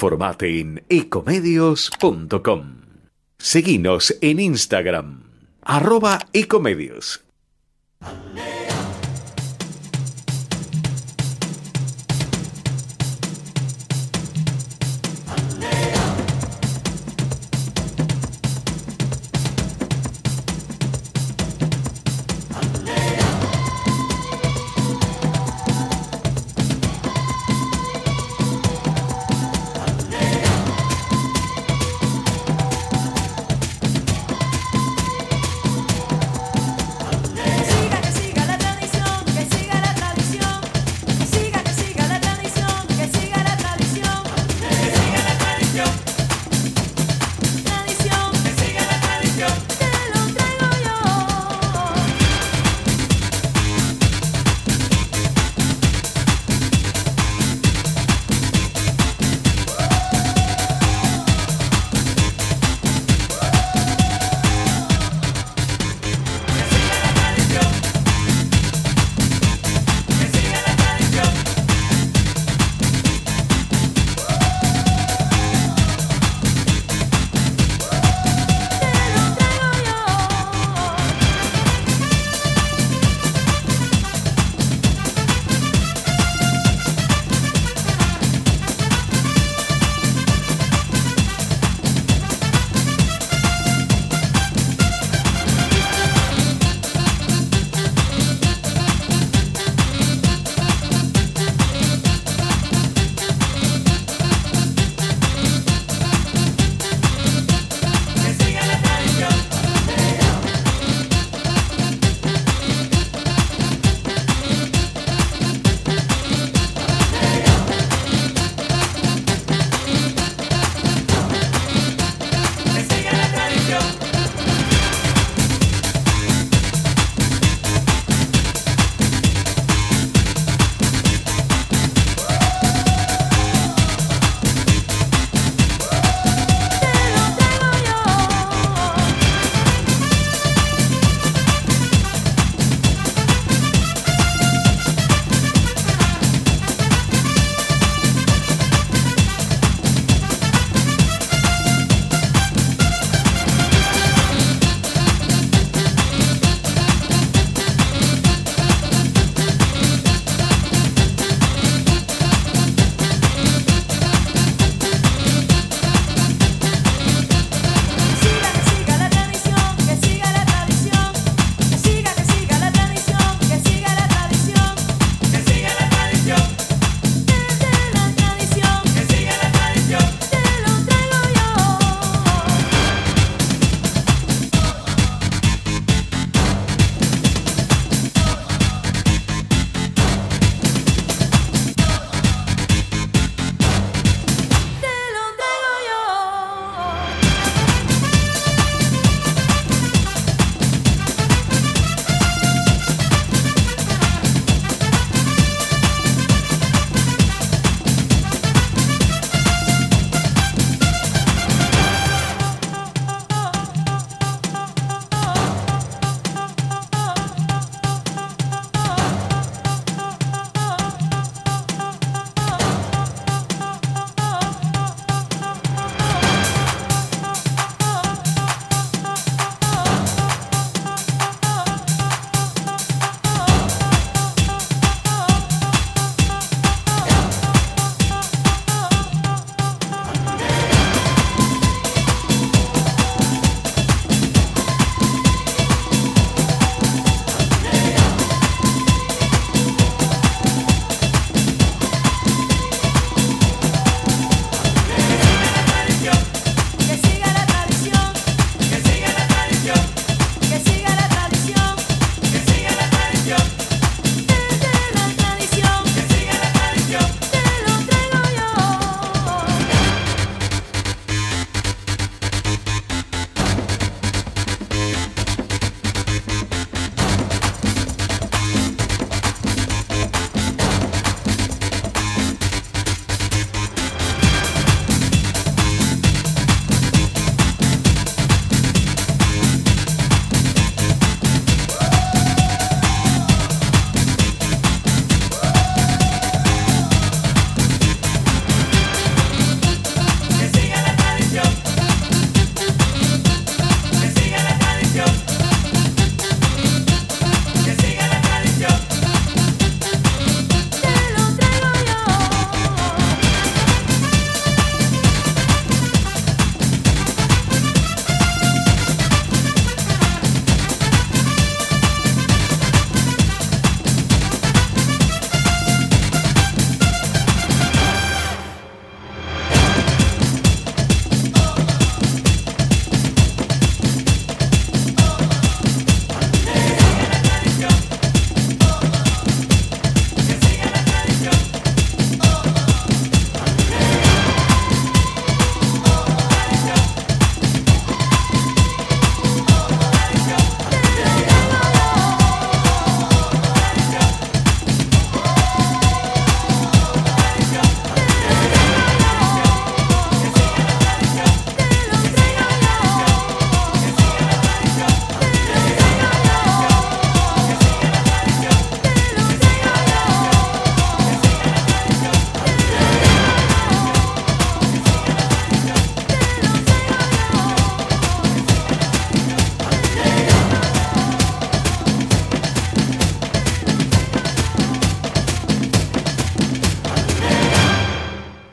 Informate en ecomedios.com. Seguinos en Instagram, arroba ecomedios.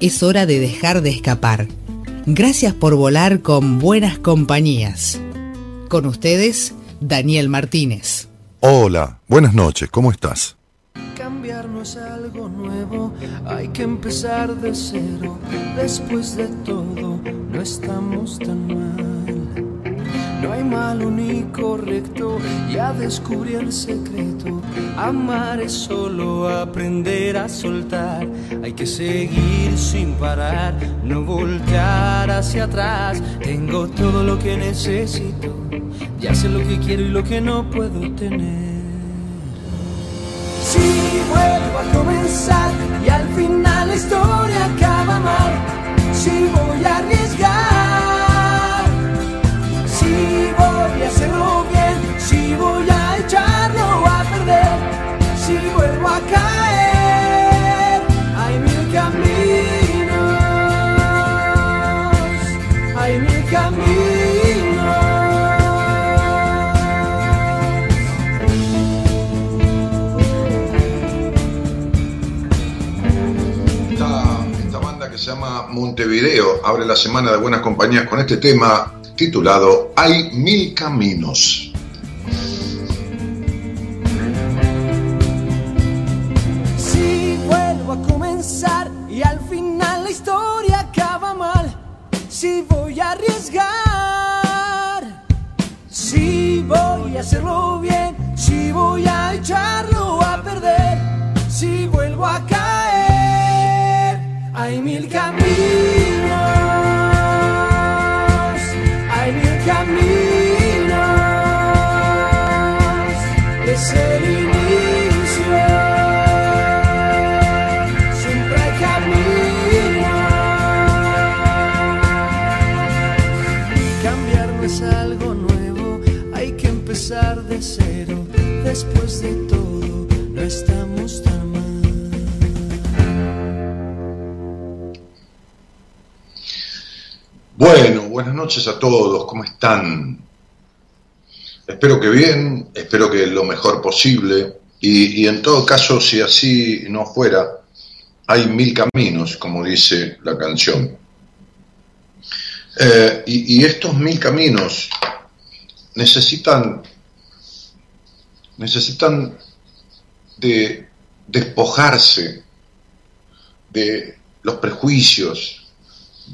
es hora de dejar de escapar. Gracias por volar con buenas compañías. Con ustedes, Daniel Martínez. Hola, buenas noches, ¿cómo estás? Cambiarnos algo nuevo, hay que empezar de cero. Después de todo, no estamos tan mal. No hay malo ni correcto, ya descubrí el secreto. Amar es solo aprender a soltar. Hay que seguir sin parar, no voltear hacia atrás. Tengo todo lo que necesito, ya sé lo que quiero y lo que no puedo tener. Si vuelvo a comenzar y al final la historia acaba mal, si voy a arriesgar voy a hacerlo bien, si voy a echarlo a perder, si vuelvo a caer, hay mil caminos, hay mil caminos. esta banda que se llama Montevideo abre la semana de buenas compañías con este tema titulado Hay mil caminos. Si vuelvo a comenzar y al final la historia acaba mal, si voy a arriesgar, si voy a hacerlo bien, si voy a echarlo a perder, si vuelvo a caer, hay mil caminos. Después de todo, no estamos tan mal. Bueno, buenas noches a todos, ¿cómo están? Espero que bien, espero que lo mejor posible y, en todo caso, si así no fuera, hay mil caminos, como dice la canción. Eh, y, estos mil caminos necesitan, necesitan de despojarse de los prejuicios,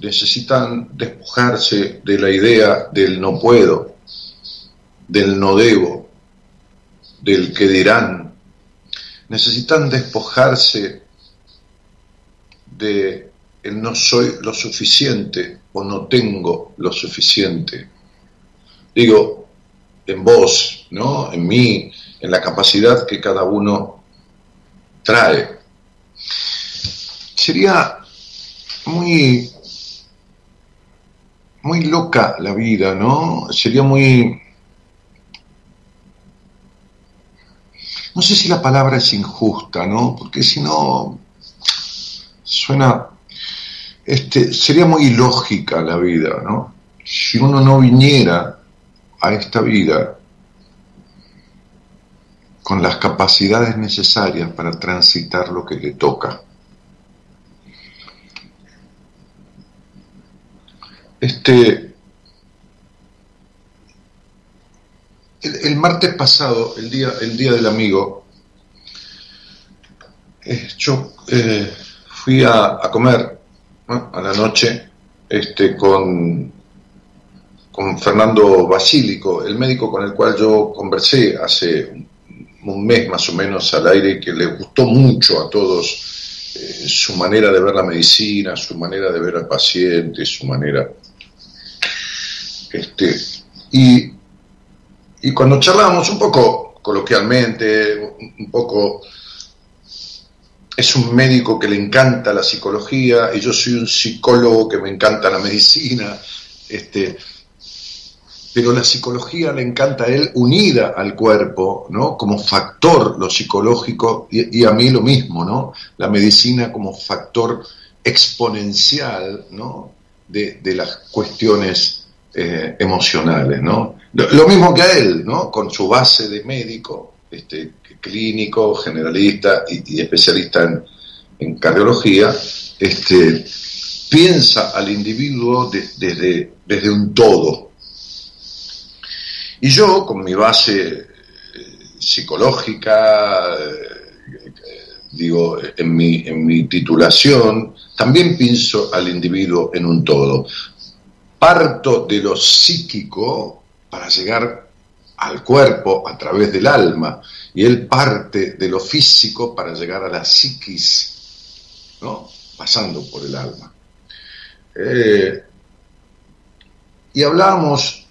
necesitan despojarse de la idea del no puedo, del no debo, del que dirán. Necesitan despojarse de el no soy lo suficiente o no tengo lo suficiente. Digo, en vos, ¿no? En mí, en la capacidad que cada uno trae. Sería muy muy loca la vida, ¿no? Sería muy no sé si la palabra es injusta, ¿no? Porque si no, suena, este, sería muy ilógica la vida, ¿no? Si uno no viniera a esta vida con las capacidades necesarias para transitar lo que le toca. Este, el, martes pasado, el día, el día del amigo, eh, yo eh, fui a, comer a la noche este, con, con Fernando Basílico, el médico con el cual yo conversé hace un mes más o menos al aire, que le gustó mucho a todos eh, su manera de ver la medicina, su manera de ver al paciente, su manera... Este, y y cuando charlábamos un poco coloquialmente, un poco es un médico que le encanta la psicología y yo soy un psicólogo que me encanta la medicina, este, pero la psicología le encanta a él unida al cuerpo, ¿no? Como factor lo psicológico y, a mí lo mismo, ¿no? La medicina como factor exponencial, ¿no? De, las cuestiones eh, emocionales, ¿no? Lo, mismo que a él, ¿no? Con su base de médico, este, clínico, generalista y, especialista en, cardiología, este, piensa al individuo desde, desde un todo. Y yo, con mi base eh, psicológica, eh, digo, en mi, en mi titulación, también pienso al individuo en un todo. Parto de lo psíquico para llegar al cuerpo a través del alma y él parte de lo físico para llegar a la psiquis, ¿no? pasando por el alma. Eh, y hablamos,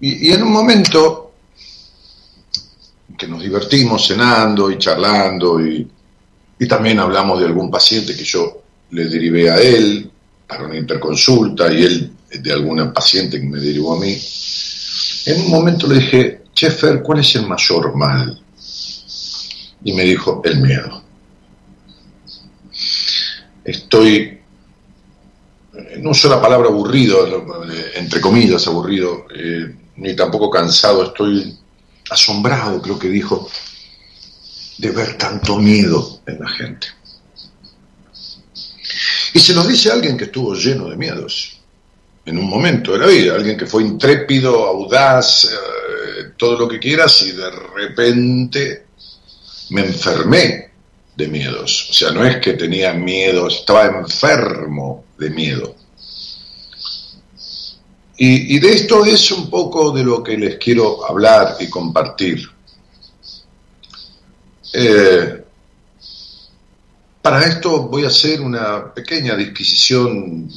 y, en un momento que nos divertimos cenando y charlando, y, y también hablamos de algún paciente que yo le derivé a él para una interconsulta y él de alguna paciente que me derivó a mí. En un momento le dije, Chefer, ¿cuál es el mayor mal? Y me dijo, el miedo. Estoy, no uso la palabra aburrido, entre comillas aburrido, eh, ni tampoco cansado, estoy asombrado, creo que dijo, de ver tanto miedo en la gente. Y se nos dice alguien que estuvo lleno de miedos en un momento de la vida, alguien que fue intrépido, audaz, eh, todo lo que quieras, y de repente me enfermé de miedos. O sea, no es que tenía miedo, estaba enfermo de miedo. Y, de esto es un poco de lo que les quiero hablar y compartir. Eh, para esto voy a hacer una pequeña disquisición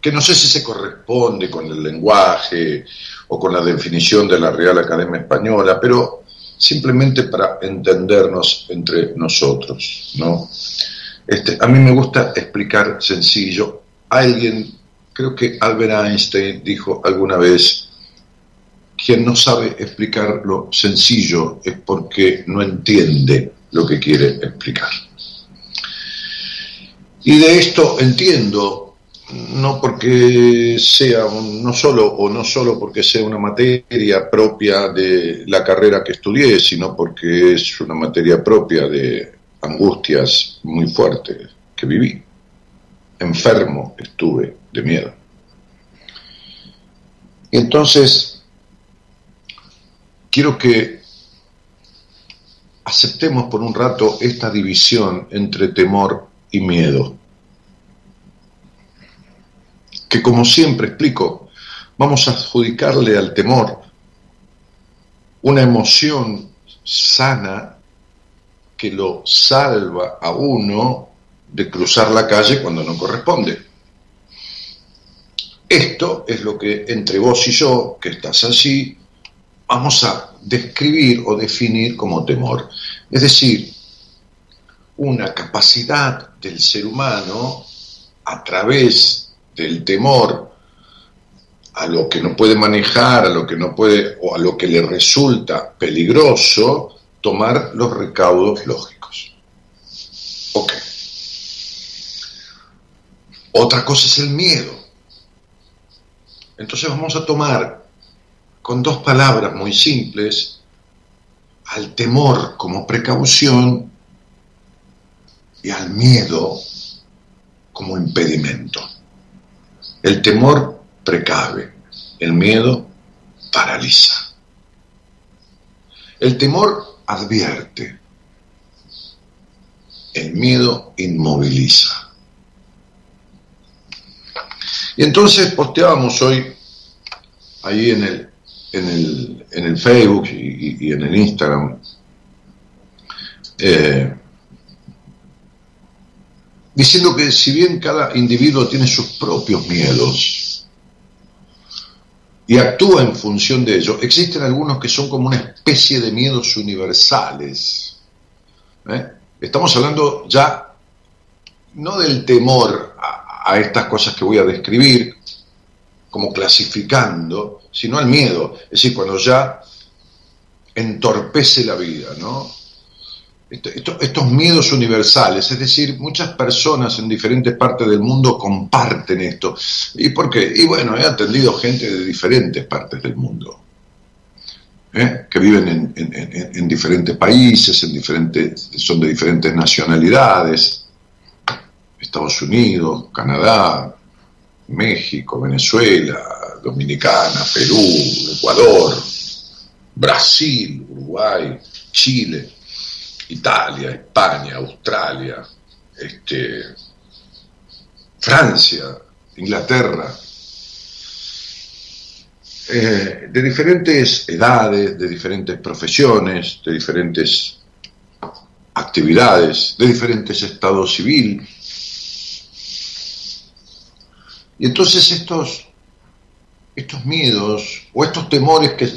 que no sé si se corresponde con el lenguaje o con la definición de la Real Academia Española, pero simplemente para entendernos entre nosotros, ¿no? Este, a mí me gusta explicar sencillo. Alguien, creo que Albert Einstein dijo alguna vez, quien no sabe explicar lo sencillo es porque no entiende lo que quiere explicar. Y de esto entiendo no porque sea no solo o no solo porque sea una materia propia de la carrera que estudié, sino porque es una materia propia de angustias muy fuertes que viví. Enfermo estuve de miedo. Entonces quiero que aceptemos por un rato esta división entre temor y miedo que como siempre explico, vamos a adjudicarle al temor una emoción sana que lo salva a uno de cruzar la calle cuando no corresponde. Esto es lo que entre vos y yo, que estás así, vamos a describir o definir como temor. Es decir, una capacidad del ser humano a través del temor a lo que no puede manejar, a lo que no puede o a lo que le resulta peligroso, tomar los recaudos lógicos. Ok. Otra cosa es el miedo. Entonces vamos a tomar con dos palabras muy simples al temor como precaución y al miedo como impedimento. El temor precave, el miedo paraliza. El temor advierte, el miedo inmoviliza. Y entonces posteábamos hoy, ahí en el, en el, en el Facebook y, en el Instagram, eh, diciendo que si bien cada individuo tiene sus propios miedos y actúa en función de ello, existen algunos que son como una especie de miedos universales. ¿eh? Estamos hablando ya no del temor a, estas cosas que voy a describir, como clasificando, sino al miedo. Es decir, cuando ya entorpece la vida, ¿no? estos miedos universales, es decir, muchas personas en diferentes partes del mundo comparten esto. ¿Y por qué? Y bueno, he atendido gente de diferentes partes del mundo, ¿eh? que viven en, diferentes países, en diferentes, son de diferentes nacionalidades, Estados Unidos, Canadá, México, Venezuela, Dominicana, Perú, Ecuador, Brasil, Uruguay, Chile Italia, España, Australia, este, Francia, Inglaterra, eh, de diferentes edades, de diferentes profesiones, de diferentes actividades, de diferentes estados civil. Y entonces estos, estos miedos o estos temores que,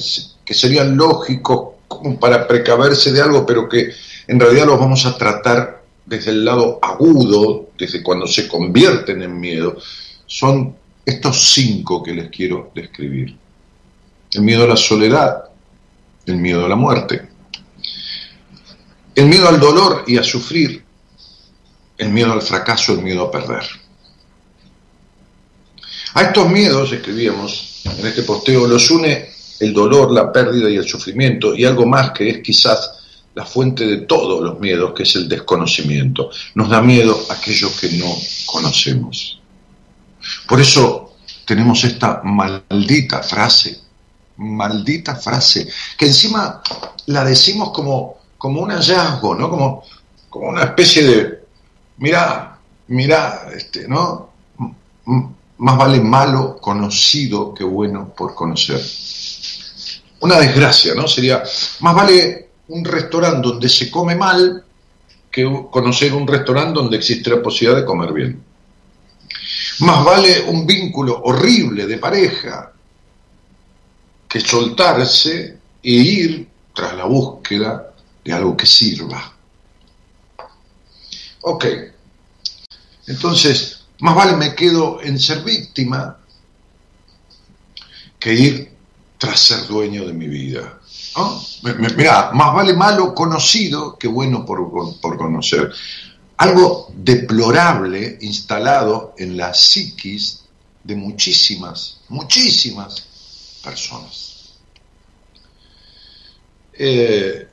que serían lógicos como para precaverse de algo, pero que en realidad los vamos a tratar desde el lado agudo, desde cuando se convierten en miedo, son estos cinco que les quiero describir. El miedo a la soledad, el miedo a la muerte, el miedo al dolor y a sufrir, el miedo al fracaso, el miedo a perder. A estos miedos, escribíamos en este posteo, los une el dolor, la pérdida y el sufrimiento, y algo más que es quizás la fuente de todos los miedos, que es el desconocimiento. Nos da miedo aquello que no conocemos. Por eso tenemos esta maldita frase, maldita frase, que encima la decimos como, como un hallazgo, ¿no? Como, como una especie de, mirá, mirá, este, ¿no? Más vale malo conocido que bueno por conocer. Una desgracia, ¿no? Sería, más vale un restaurante donde se come mal que conocer un restaurante donde existe la posibilidad de comer bien. Más vale un vínculo horrible de pareja que soltarse e ir tras la búsqueda de algo que sirva. Ok, entonces, más vale me quedo en ser víctima que ir tras ser dueño de mi vida. Mira, más vale malo conocido que bueno por, por, conocer. Algo deplorable instalado en la psiquis de muchísimas, muchísimas personas. Eh,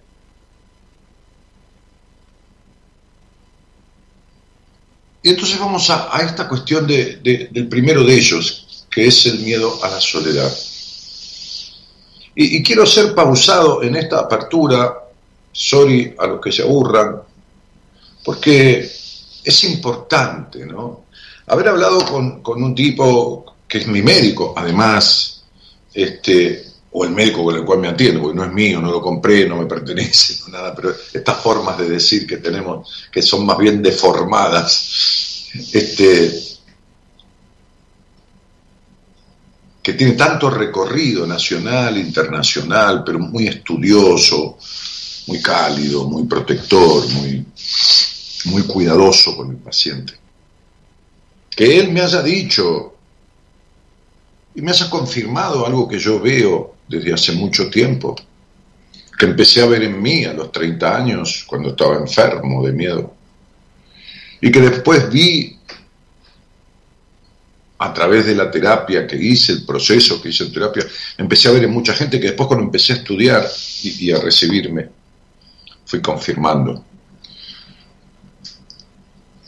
entonces vamos a, esta cuestión del primero de ellos, que es el miedo a la soledad. Y, quiero ser pausado en esta apertura, sorry a los que se aburran, porque es importante, ¿no? Haber hablado con, un tipo que es mi médico, además, este, o el médico con el cual me atiendo, porque no es mío, no lo compré, no me pertenece, no nada, pero estas formas de decir que tenemos, que son más bien deformadas, este, que tiene tanto recorrido nacional, internacional, pero muy estudioso, muy cálido, muy protector, muy, muy cuidadoso con el paciente. Que él me haya dicho y me haya confirmado algo que yo veo desde hace mucho tiempo, que empecé a ver en mí a los 30 años cuando estaba enfermo de miedo, y que después vi a través de la terapia que hice, el proceso que hice en terapia, empecé a ver en mucha gente que después cuando empecé a estudiar y, a recibirme, fui confirmando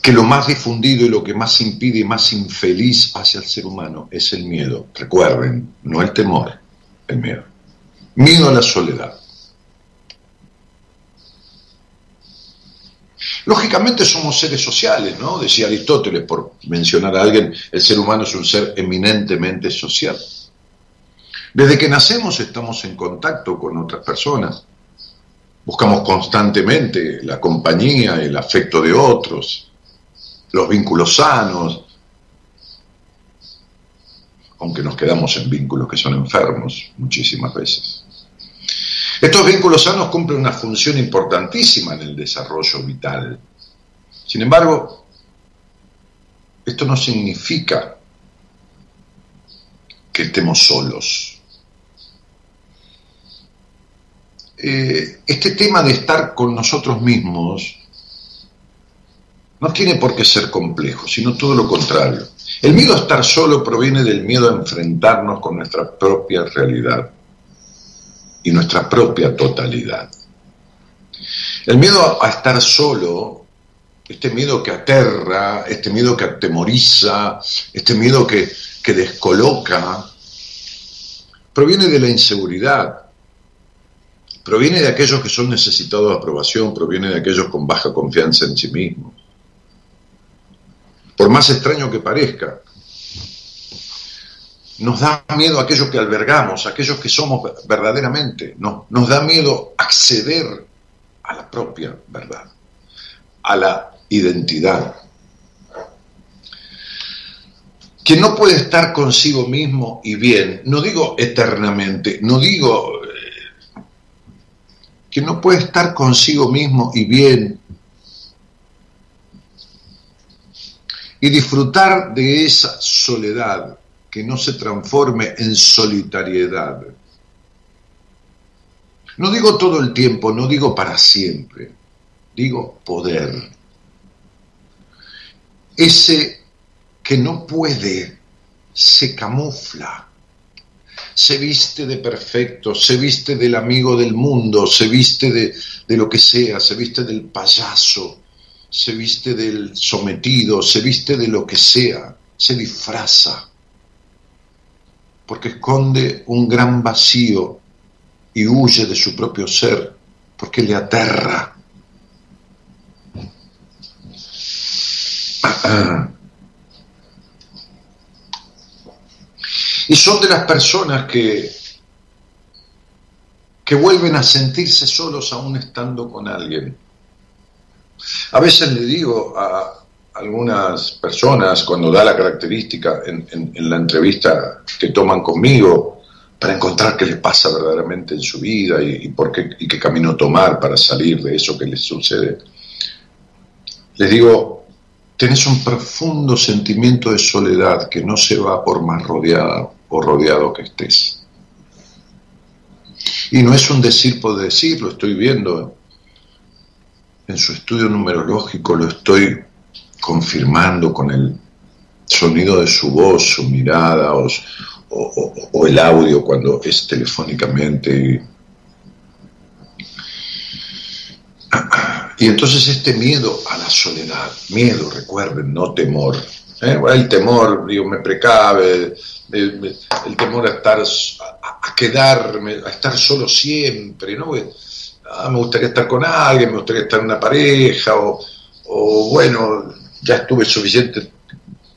que lo más difundido y lo que más impide y más infeliz hacia el ser humano es el miedo. Recuerden, no el temor, el miedo. Miedo a la soledad. Lógicamente somos seres sociales, ¿no? Decía Aristóteles, por mencionar a alguien, el ser humano es un ser eminentemente social. Desde que nacemos estamos en contacto con otras personas. Buscamos constantemente la compañía, el afecto de otros, los vínculos sanos, aunque nos quedamos en vínculos que son enfermos muchísimas veces. Estos vínculos sanos cumplen una función importantísima en el desarrollo vital. Sin embargo, esto no significa que estemos solos. Eh, este tema de estar con nosotros mismos no tiene por qué ser complejo, sino todo lo contrario. El miedo a estar solo proviene del miedo a enfrentarnos con nuestra propia realidad y nuestra propia totalidad. El miedo a estar solo, este miedo que aterra, este miedo que atemoriza, este miedo que, descoloca, proviene de la inseguridad, proviene de aquellos que son necesitados de aprobación, proviene de aquellos con baja confianza en sí mismos. Por más extraño que parezca, nos da miedo aquello que albergamos, aquellos que somos verdaderamente, no, nos da miedo acceder a la propia verdad, a la identidad. Quien no puede estar consigo mismo y bien, no digo eternamente, no digo eh, que no puede estar consigo mismo y bien y disfrutar de esa soledad que no se transforme en solitariedad. No digo todo el tiempo, no digo para siempre, digo poder. Ese que no puede se camufla, se viste de perfecto, se viste del amigo del mundo, se viste de, de lo que sea, se viste del payaso, se viste del sometido, se viste de lo que sea, se disfraza, porque esconde un gran vacío y huye de su propio ser, porque le aterra. Y son de las personas que, que vuelven a sentirse solos aún estando con alguien. A veces le digo a algunas personas cuando da la característica en, la entrevista que toman conmigo para encontrar qué les pasa verdaderamente en su vida y, por qué, y qué camino tomar para salir de eso que les sucede, les digo, tenés un profundo sentimiento de soledad que no se va por más rodeada o rodeado que estés. Y no es un decir por decir, lo estoy viendo en su estudio numerológico, lo estoy confirmando con el sonido de su voz, su mirada o, el audio cuando es telefónicamente. Y entonces este miedo a la soledad, miedo, recuerden, no temor. ¿eh? El temor, digo, me precave, el, temor a estar, a, quedarme, a estar solo siempre, ¿no? Ah, me gustaría estar con alguien, me gustaría estar en una pareja, o, bueno, ya estuve suficiente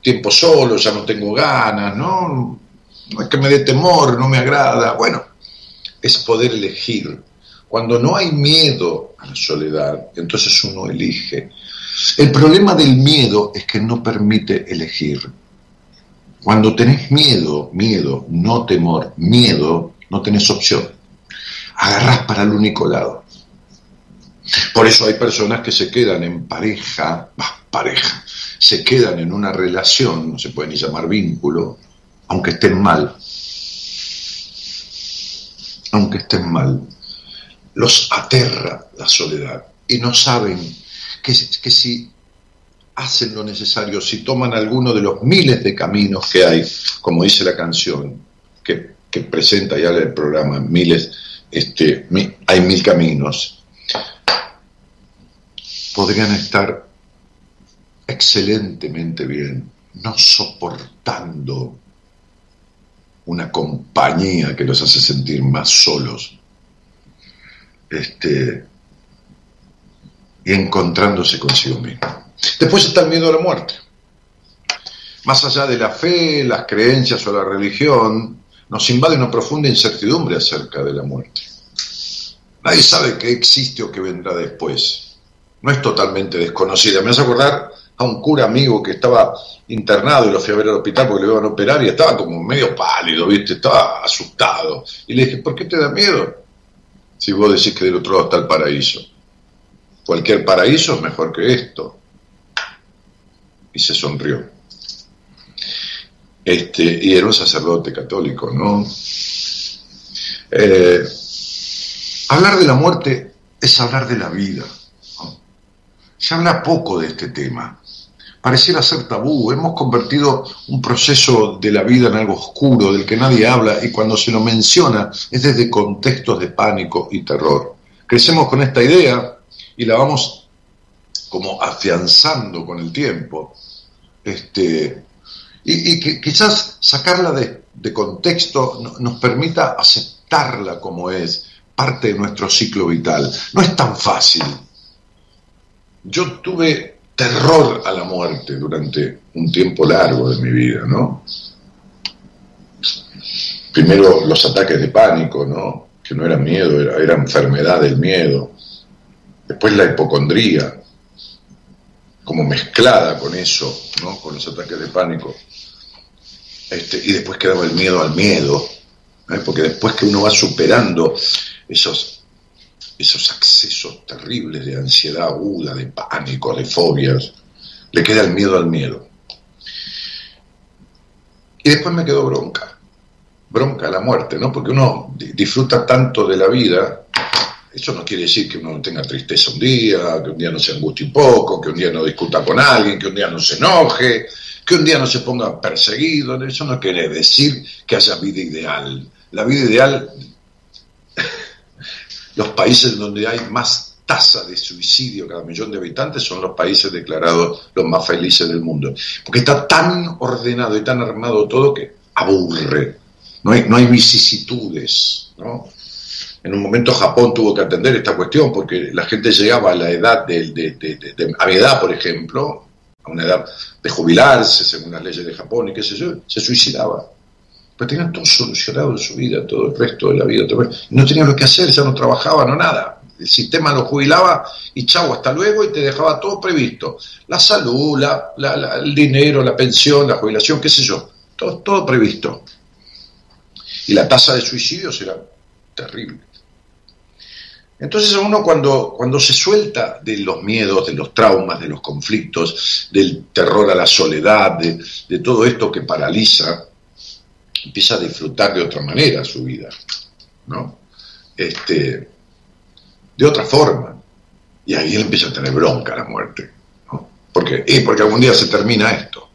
tiempo solo, ya no tengo ganas, ¿no? No es que me dé temor, no me agrada. Bueno, es poder elegir. Cuando no hay miedo a la soledad, entonces uno elige. El problema del miedo es que no permite elegir. Cuando tenés miedo, miedo, no temor, miedo, no tenés opción. Agarrás para el único lado. Por eso hay personas que se quedan en pareja, pareja, se quedan en una relación, no se puede ni llamar vínculo, aunque estén mal. Aunque estén mal. Los aterra la soledad y no saben que, que si hacen lo necesario, si toman alguno de los miles de caminos que hay, como dice la canción que, presenta ya el programa, miles, este, hay mil caminos, podrían estar excelentemente bien, no soportando una compañía que los hace sentir más solos, este, y encontrándose consigo mismo. Después está el miedo a la muerte. Más allá de la fe, las creencias o la religión, nos invade una profunda incertidumbre acerca de la muerte. Nadie sabe qué existe o qué vendrá después no es totalmente desconocida. Me hace acordar a un cura amigo que estaba internado y lo fui a ver al hospital porque le iban a operar y estaba como medio pálido, ¿viste? Estaba asustado. Y le dije, ¿por qué te da miedo? Si vos decís que del otro lado está el paraíso. Cualquier paraíso es mejor que esto. Y se sonrió. este, y era un sacerdote católico, ¿no? Eh, hablar de la muerte es hablar de la vida. Se habla poco de este tema. Pareciera ser tabú. Hemos convertido un proceso de la vida en algo oscuro, del que nadie habla, y cuando se lo menciona es desde contextos de pánico y terror. Crecemos con esta idea y la vamos como afianzando con el tiempo. Este, y, quizás sacarla de, contexto nos permita aceptarla como es, parte de nuestro ciclo vital. No es tan fácil. Yo tuve terror a la muerte durante un tiempo largo de mi vida, ¿no? Primero los ataques de pánico, ¿no? Que no era miedo, era, enfermedad del miedo. Después la hipocondría, como mezclada con eso, ¿no? Con los ataques de pánico. Este, y después quedaba el miedo al miedo, ¿eh? porque después que uno va superando esos, esos accesos terribles de ansiedad aguda, de pánico, de fobias, le queda el miedo al miedo. Y después me quedó bronca, bronca a la muerte, ¿no? Porque uno disfruta tanto de la vida, eso no quiere decir que uno tenga tristeza un día, que un día no se angustie un poco, que un día no discuta con alguien, que un día no se enoje, que un día no se ponga perseguido, eso no quiere decir que haya vida ideal. La vida ideal, los países donde hay más tasa de suicidio cada millón de habitantes son los países declarados los más felices del mundo. Porque está tan ordenado y tan armado todo que aburre. No hay, no hay vicisitudes. ¿no? En un momento Japón tuvo que atender esta cuestión porque la gente llegaba a la edad de, de a mi edad, por ejemplo, a una edad de jubilarse, según las leyes de Japón y qué sé yo, se suicidaba. Pero tenían todo solucionado en su vida, todo el resto de la vida. no tenían lo que hacer, ya no trabajaban o nada. El sistema lo jubilaba y chau, hasta luego y te dejaba todo previsto. La salud, el dinero, la pensión, la jubilación, qué sé yo. Todo, todo previsto. Y la tasa de suicidios era terrible. Entonces uno cuando, cuando se suelta de los miedos, de los traumas, de los conflictos, del terror a la soledad, de, todo esto que paraliza, empieza a disfrutar de otra manera su vida, ¿no? Este, de otra forma. Y ahí él empieza a tener bronca la muerte. ¿no? Porque, y porque algún día se termina esto.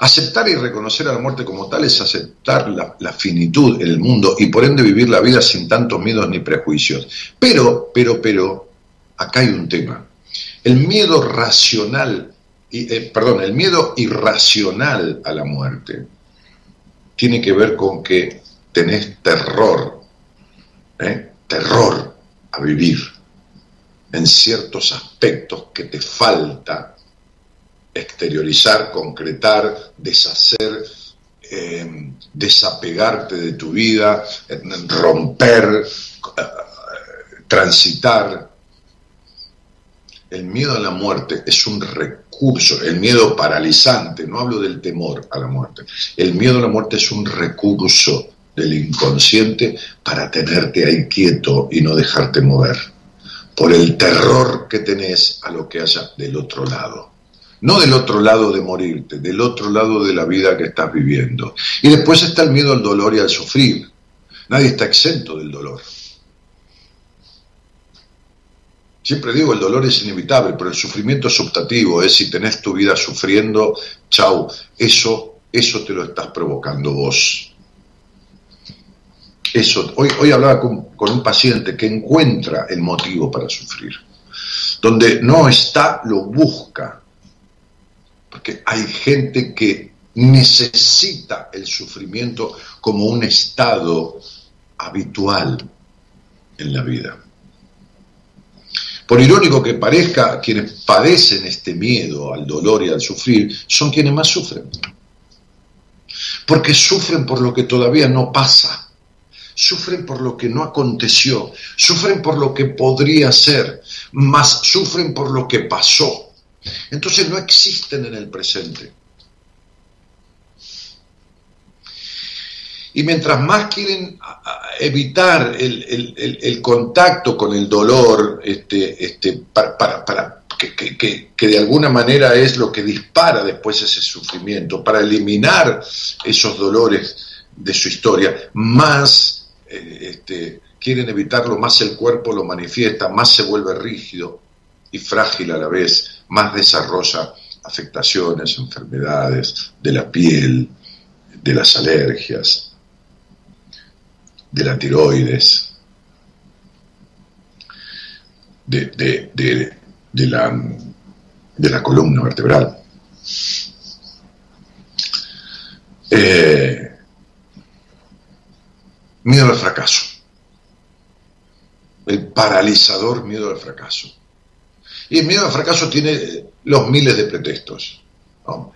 Aceptar y reconocer a la muerte como tal es aceptar la, finitud en el mundo y por ende vivir la vida sin tantos miedos ni prejuicios. Pero, pero, pero, acá hay un tema. El miedo racional, eh, perdón, el miedo irracional a la muerte tiene que ver con que tenés terror, ¿eh? terror a vivir en ciertos aspectos que te falta exteriorizar, concretar, deshacer, eh, desapegarte de tu vida, romper, eh, transitar. El miedo a la muerte es un recurso, el miedo paralizante, no hablo del temor a la muerte, el miedo a la muerte es un recurso del inconsciente para tenerte ahí quieto y no dejarte mover, por el terror que tenés a lo que haya del otro lado no del otro lado de morirte, del otro lado de la vida que estás viviendo. Y después está el miedo al dolor y al sufrir. Nadie está exento del dolor. Siempre digo, el dolor es inevitable, pero el sufrimiento es es si tenés tu vida sufriendo, chau, eso, eso te lo estás provocando vos. Eso, hoy, hoy hablaba con un paciente que encuentra el motivo para sufrir. Donde no está, lo busca porque hay gente que necesita el sufrimiento como un estado habitual en la vida. Por irónico que parezca, quienes padecen este miedo al dolor y al sufrir son quienes más sufren. Porque sufren por lo que todavía no pasa, sufren por lo que no aconteció, sufren por lo que podría ser, más sufren por lo que pasó. Entonces no existen en el presente. Y mientras más quieren evitar el, contacto con el dolor, este, este, para, que, que, que, de alguna manera es lo que dispara después ese sufrimiento, para eliminar esos dolores de su historia, más eh, este, quieren evitarlo, más el cuerpo lo manifiesta, más se vuelve rígido y frágil a la vez, más desarrolla afectaciones, enfermedades de la piel, de las alergias, de la tiroides, de, de, la, de la columna vertebral. Eh, miedo al fracaso. El paralizador miedo al fracaso. Y el miedo al fracaso tiene los miles de pretextos.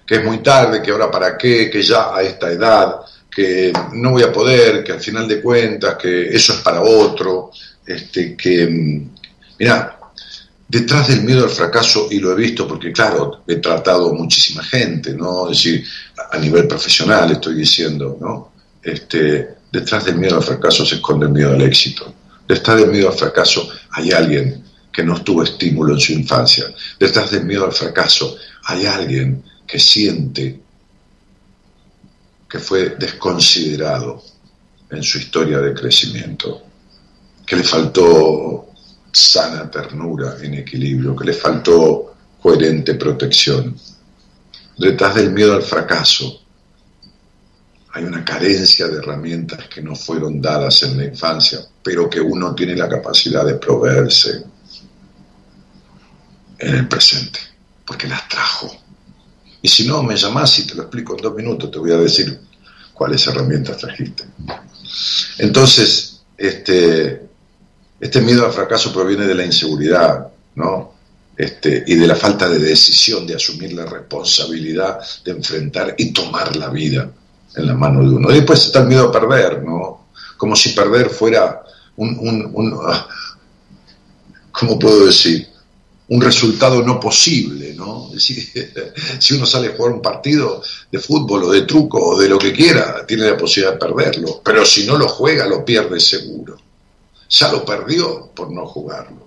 Que es muy tarde, que ahora para qué, que ya a esta edad, que no voy a poder, que al final de cuentas, que eso es para otro, este, que, mm, mira, detrás del miedo al fracaso, y lo he visto porque, claro, he tratado muchísima gente, ¿no? Es decir, a nivel profesional estoy diciendo, ¿no? Este, detrás del miedo al fracaso se esconde el miedo al éxito. Detrás del miedo al fracaso hay alguien que no tuvo estímulo en su infancia. Detrás del miedo al fracaso hay alguien que siente que fue desconsiderado en su historia de crecimiento, que le faltó sana ternura en equilibrio, que le faltó coherente protección. Detrás del miedo al fracaso hay una carencia de herramientas que no fueron dadas en la infancia, pero que uno tiene la capacidad de proveerse en el presente, porque las trajo. Y si no, me llamás y te lo explico en dos minutos, te voy a decir cuáles herramientas trajiste. Entonces, este, este miedo al fracaso proviene de la inseguridad, ¿no? Este, y de la falta de decisión de asumir la responsabilidad de enfrentar y tomar la vida en la mano de uno. Y después está el miedo a perder, ¿no? Como si perder fuera un, un, un ah, ¿cómo puedo decir? Un resultado no posible, ¿no? Si uno sale a jugar un partido de fútbol o de truco o de lo que quiera, tiene la posibilidad de perderlo, pero si no lo juega, lo pierde seguro. Ya lo perdió por no jugarlo.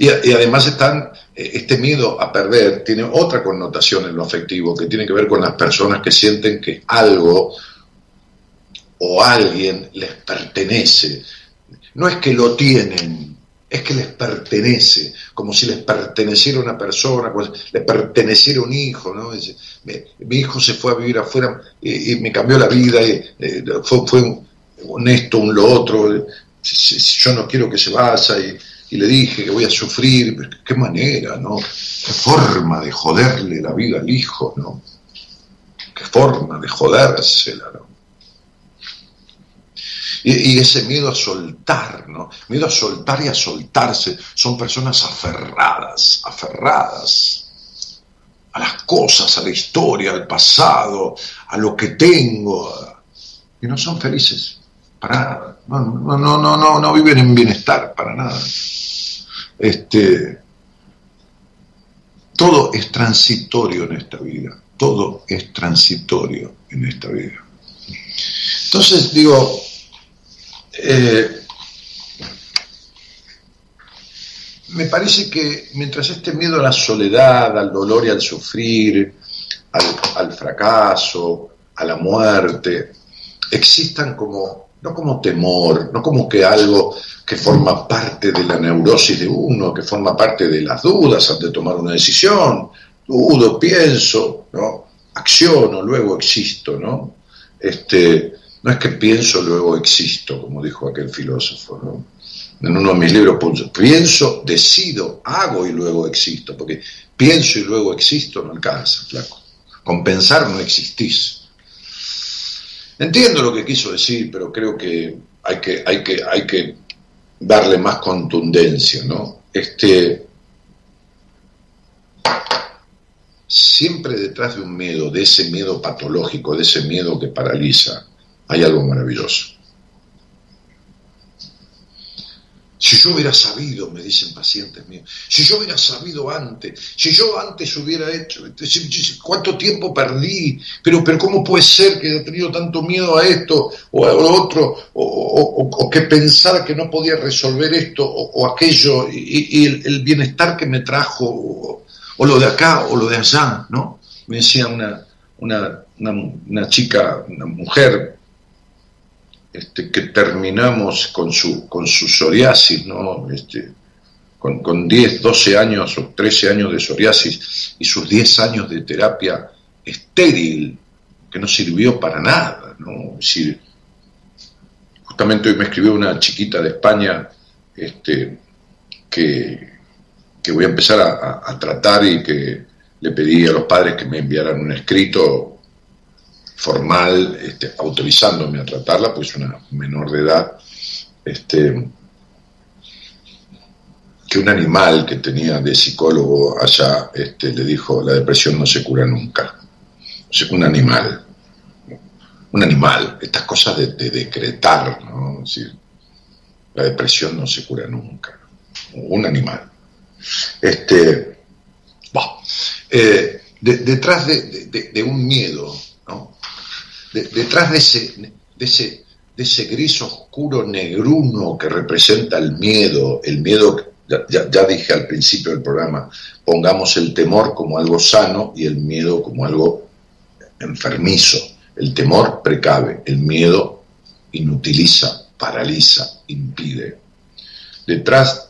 Y, además están, eh, este miedo a perder tiene otra connotación en lo afectivo, que tiene que ver con las personas que sienten que algo o alguien les pertenece. No es que lo tienen, es que les pertenece, como si les perteneciera una persona, si les perteneciera un hijo, ¿no? mi, hijo se fue a vivir afuera y, me cambió la vida, y, eh, fue, fue, un esto, un lo otro, yo no quiero que se vaya y, le dije que voy a sufrir, qué manera, ¿no? Qué forma de joderle la vida al hijo, ¿no? Qué forma de jodérsela, ¿no? Y, ese miedo a soltar, ¿no? Miedo a soltar y a soltarse. Son personas aferradas, aferradas a las cosas, a la historia, al pasado, a lo que tengo. Y no son felices, para nada. No, no, no, no, no, viven en bienestar, para nada. Este, todo es transitorio en esta vida. Todo es transitorio en esta vida. Entonces digo, eh, me parece que mientras este miedo a la soledad, al dolor y al sufrir, al, fracaso, a la muerte, existan como, no como temor, no como que algo que forma parte de la neurosis de uno, que forma parte de las dudas antes de tomar una decisión, dudo, pienso, ¿no? acciono, luego existo, ¿no? Este, no es que pienso, luego existo, como dijo aquel filósofo. ¿no? En uno de mis libros pienso, decido, hago y luego existo, porque pienso y luego existo no alcanza, flaco. Con pensar no existís. Entiendo lo que quiso decir, pero creo que hay que, hay que, hay que darle más contundencia, ¿no? Este, siempre detrás de un miedo, de ese miedo patológico, de ese miedo que paraliza, hay algo maravilloso. Si yo hubiera sabido, me dicen pacientes míos, si yo hubiera sabido antes, si yo antes hubiera hecho, ¿cuánto tiempo perdí? Pero, pero ¿cómo puede ser que haya tenido tanto miedo a esto o a lo otro? O, que pensara que no podía resolver esto o, aquello y, el, bienestar que me trajo, o, lo de acá o lo de allá, ¿no? Me decía una, una, una chica, una mujer este, que terminamos con su, con su psoriasis, ¿no? Este, con, con 10, 12 años o 13 años de psoriasis y sus 10 años de terapia estéril, que no sirvió para nada. ¿no? justamente hoy me escribió una chiquita de España este, que, que voy a empezar a tratar y que le pedí a los padres que me enviaran un escrito formal este, autorizándome a tratarla, pues una menor de edad, este, que un animal que tenía de psicólogo allá este, le dijo, la depresión no se cura nunca. un animal, un animal, estas cosas de, decretar, ¿no? la depresión no se cura nunca. Un animal. Este, eh, detrás de, un miedo, detrás de ese, de, ese, de ese gris oscuro negruno que representa el miedo, el miedo, ya, ya, dije al principio del programa, pongamos el temor como algo sano y el miedo como algo enfermizo. El temor precave, el miedo inutiliza, paraliza, impide. Detrás,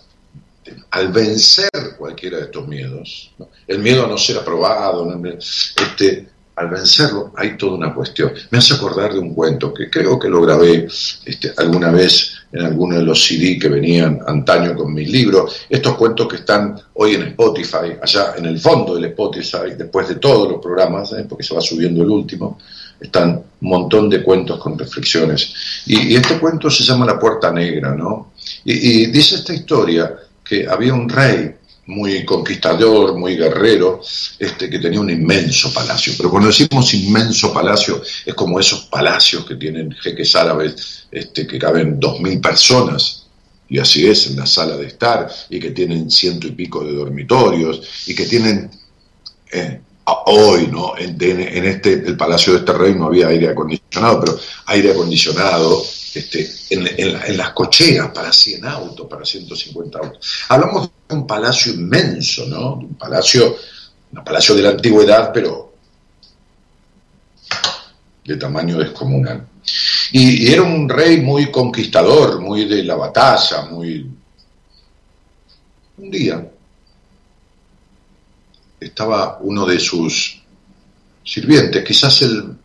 al vencer cualquiera de estos miedos, el miedo a no ser aprobado, este, al vencerlo hay toda una cuestión. Me hace acordar de un cuento que creo que lo grabé este, alguna vez en alguno de los CD que venían antaño con mis libros. Estos cuentos que están hoy en Spotify, allá en el fondo del Spotify, después de todos los programas, ¿eh? porque se va subiendo el último, están un montón de cuentos con reflexiones. Y, este cuento se llama La Puerta Negra, ¿no? y dice esta historia que había un rey muy conquistador, muy guerrero, este, que tenía un inmenso palacio. Pero cuando decimos inmenso palacio, es como esos palacios que tienen jeques árabes este, que caben dos mil personas, y así es en la sala de estar, y que tienen ciento y pico de dormitorios, y que tienen... Eh, hoy, ¿no? En, en, este, el palacio de este rey no había aire acondicionado, pero aire acondicionado este, en, las cocheras para 100 autos, para 150 autos. Hablamos de un palacio inmenso, ¿no? Un palacio, un palacio de la antigüedad, pero de tamaño descomunal. Y, era un rey muy conquistador, muy de la batalla, muy... Un día estaba uno de sus sirvientes, quizás el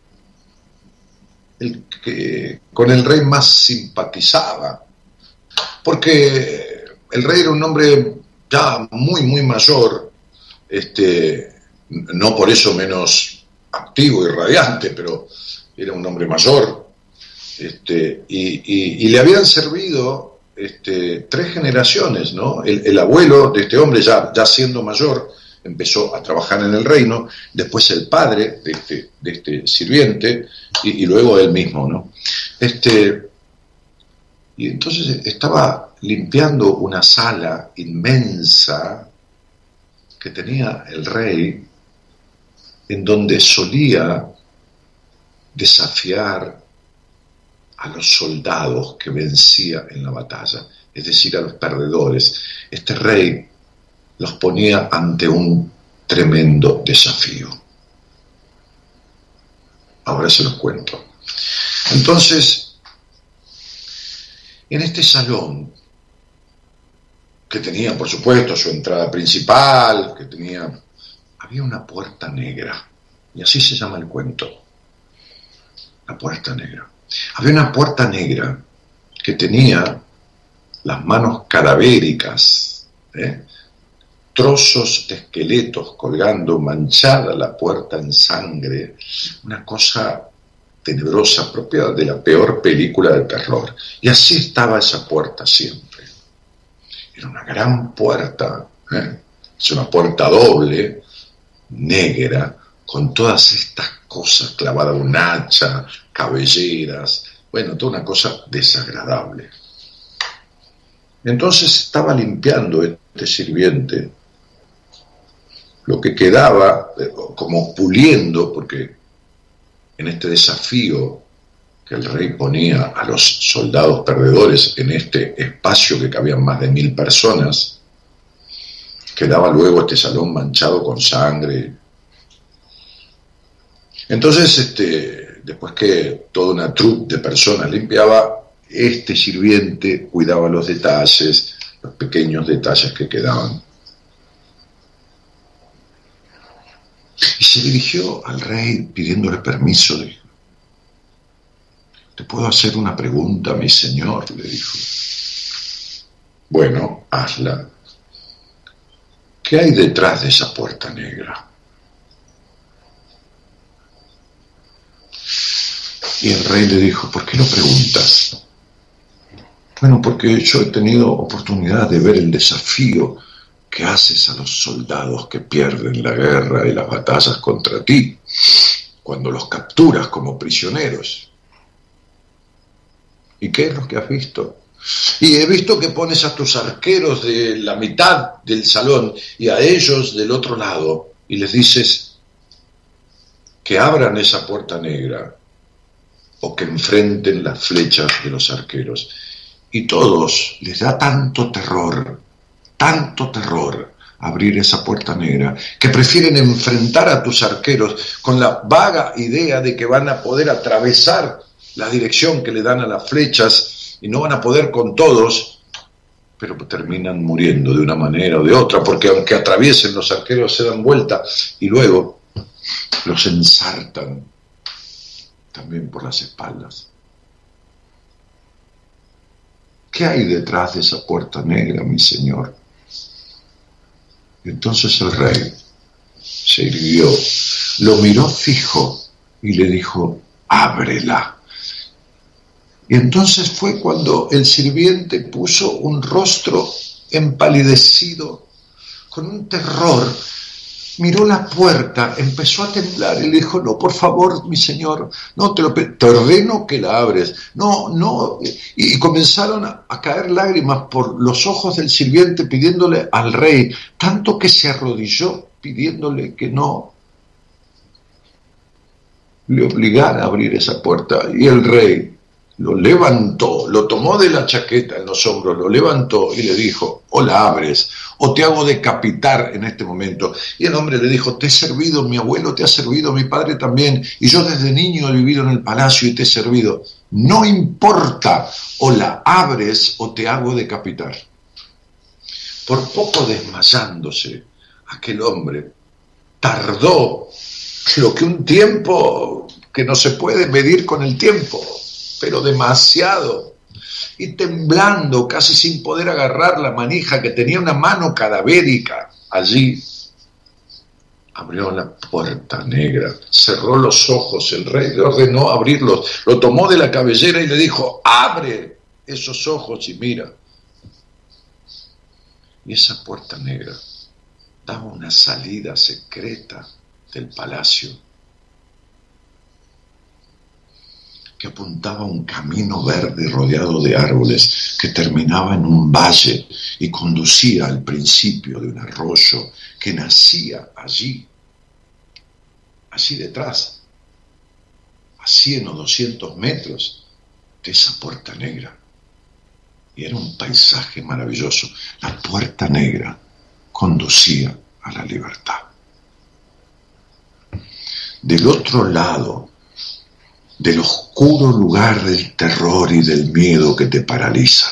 el que con el rey más simpatizaba, porque el rey era un hombre ya muy, muy mayor, este, no por eso menos activo y radiante, pero era un hombre mayor, este, y, le habían servido este, tres generaciones, ¿no? El, el, abuelo de este hombre, ya, ya siendo mayor, empezó a trabajar en el reino, después el padre de este, de este sirviente y, luego él mismo, ¿no? Este, y entonces estaba limpiando una sala inmensa que tenía el rey, en donde solía desafiar a los soldados que vencía en la batalla, es decir, a los perdedores. Este rey los ponía ante un tremendo desafío. Ahora se los cuento. Entonces, en este salón, que tenía, por supuesto, su entrada principal, que tenía, había una puerta negra, y así se llama el cuento, la puerta negra. Había una puerta negra que tenía las manos cadavéricas, ¿eh? Trozos de esqueletos colgando, manchada la puerta en sangre, una cosa tenebrosa, propia de la peor película de terror. Y así estaba esa puerta siempre. Era una gran puerta, ¿eh? es una puerta doble, negra, con todas estas cosas clavadas, un hacha, cabelleras, bueno, toda una cosa desagradable. Entonces estaba limpiando este sirviente lo que quedaba, eh, como puliendo, porque en este desafío que el rey ponía a los soldados perdedores en este espacio que cabían más de mil personas, quedaba luego este salón manchado con sangre. Entonces, este, después que toda una troupe de personas limpiaba, este sirviente cuidaba los detalles, los pequeños detalles que quedaban. Y se dirigió al rey pidiéndole permiso. Le ¿Te puedo hacer una pregunta, mi señor? le dijo. Bueno, hazla. ¿Qué hay detrás de esa puerta negra? Y el rey le dijo, ¿por qué lo preguntas? Bueno, porque yo he tenido oportunidad de ver el desafío que haces a los soldados que pierden la guerra y las batallas contra ti, cuando los capturas como prisioneros. ¿Y qué es lo que has visto? Y he visto que pones a tus arqueros de la mitad del salón y a ellos del otro lado y les dices que abran esa puerta negra o que enfrenten las flechas de los arqueros. Y todos les da tanto terror tanto terror abrir esa puerta negra, que prefieren enfrentar a tus arqueros con la vaga idea de que van a poder atravesar la dirección que le dan a las flechas y no van a poder con todos, pero terminan muriendo de una manera o de otra, porque aunque atraviesen los arqueros se dan vuelta y luego los ensartan también por las espaldas. ¿Qué hay detrás de esa puerta negra, mi Señor? Entonces el rey se irguió, lo miró fijo y le dijo, ábrela. Y entonces fue cuando el sirviente puso un rostro empalidecido, con un terror miró la puerta, empezó a temblar y le dijo, no, por favor, mi señor, no, te lo te ordeno que la abres. No, no. Y, comenzaron a, a, caer lágrimas por los ojos del sirviente pidiéndole al rey, tanto que se arrodilló pidiéndole que no le obligara a abrir esa puerta. Y el rey lo levantó, lo tomó de la chaqueta en los hombros, lo levantó y le dijo, o la abres, o te hago decapitar en este momento. Y el hombre le dijo, te he servido, mi abuelo te ha servido, mi padre también, y yo desde niño he vivido en el palacio y te he servido. No importa, o la abres o te hago decapitar. Por poco desmayándose, aquel hombre tardó lo que un tiempo que no se puede medir con el tiempo pero demasiado. Y temblando, casi sin poder agarrar la manija, que tenía una mano cadavérica allí, abrió la puerta negra, cerró los ojos, el rey le ordenó abrirlos, lo tomó de la cabellera y le dijo, abre esos ojos y mira. Y esa puerta negra daba una salida secreta del palacio que apuntaba a un camino verde rodeado de árboles que terminaba en un valle y conducía al principio de un arroyo que nacía allí, allí detrás, a 100 o 200 metros de esa puerta negra. Y era un paisaje maravilloso. La puerta negra conducía a la libertad. Del otro lado del oscuro lugar del terror y del miedo que te paraliza.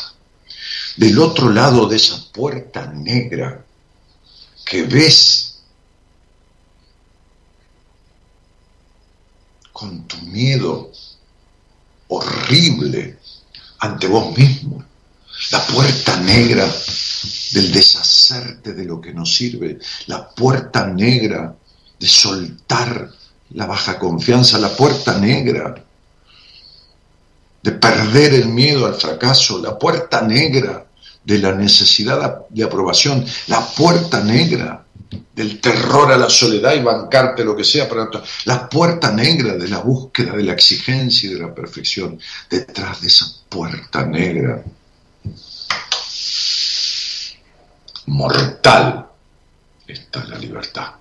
Del otro lado de esa puerta negra que ves con tu miedo horrible ante vos mismo. La puerta negra del deshacerte de lo que nos sirve. La puerta negra de soltar la baja confianza, la puerta negra de perder el miedo al fracaso, la puerta negra de la necesidad de aprobación, la puerta negra del terror a la soledad y bancarte lo que sea, para la puerta negra de la búsqueda de la exigencia y de la perfección, detrás de esa puerta negra mortal está la libertad.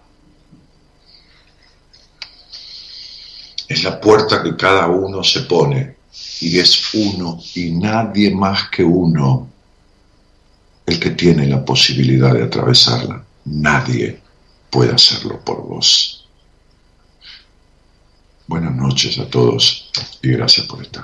Es la puerta que cada uno se pone y es uno y nadie más que uno el que tiene la posibilidad de atravesarla. Nadie puede hacerlo por vos. Buenas noches a todos y gracias por estar.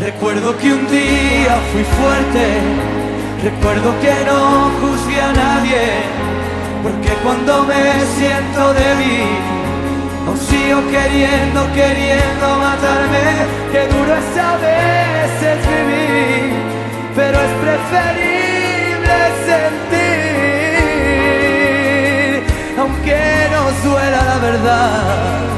Recuerdo que un día fui fuerte, recuerdo que no juzgué a nadie, porque cuando me siento débil, aún sigo queriendo, queriendo matarme, que duro es a veces vivir, pero es preferible sentir, aunque nos duela la verdad.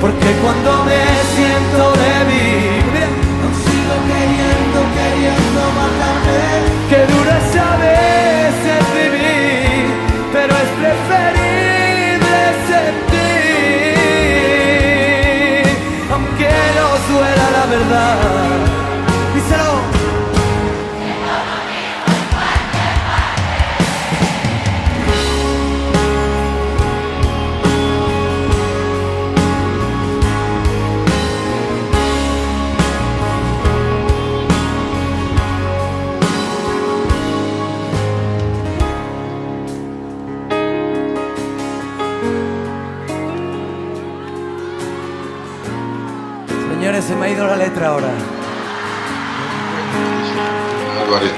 Porque cuando me siento débil, no sigo queriendo, queriendo matarme. Que duro es a veces vivir, pero es preferible sentir, aunque nos duela la verdad.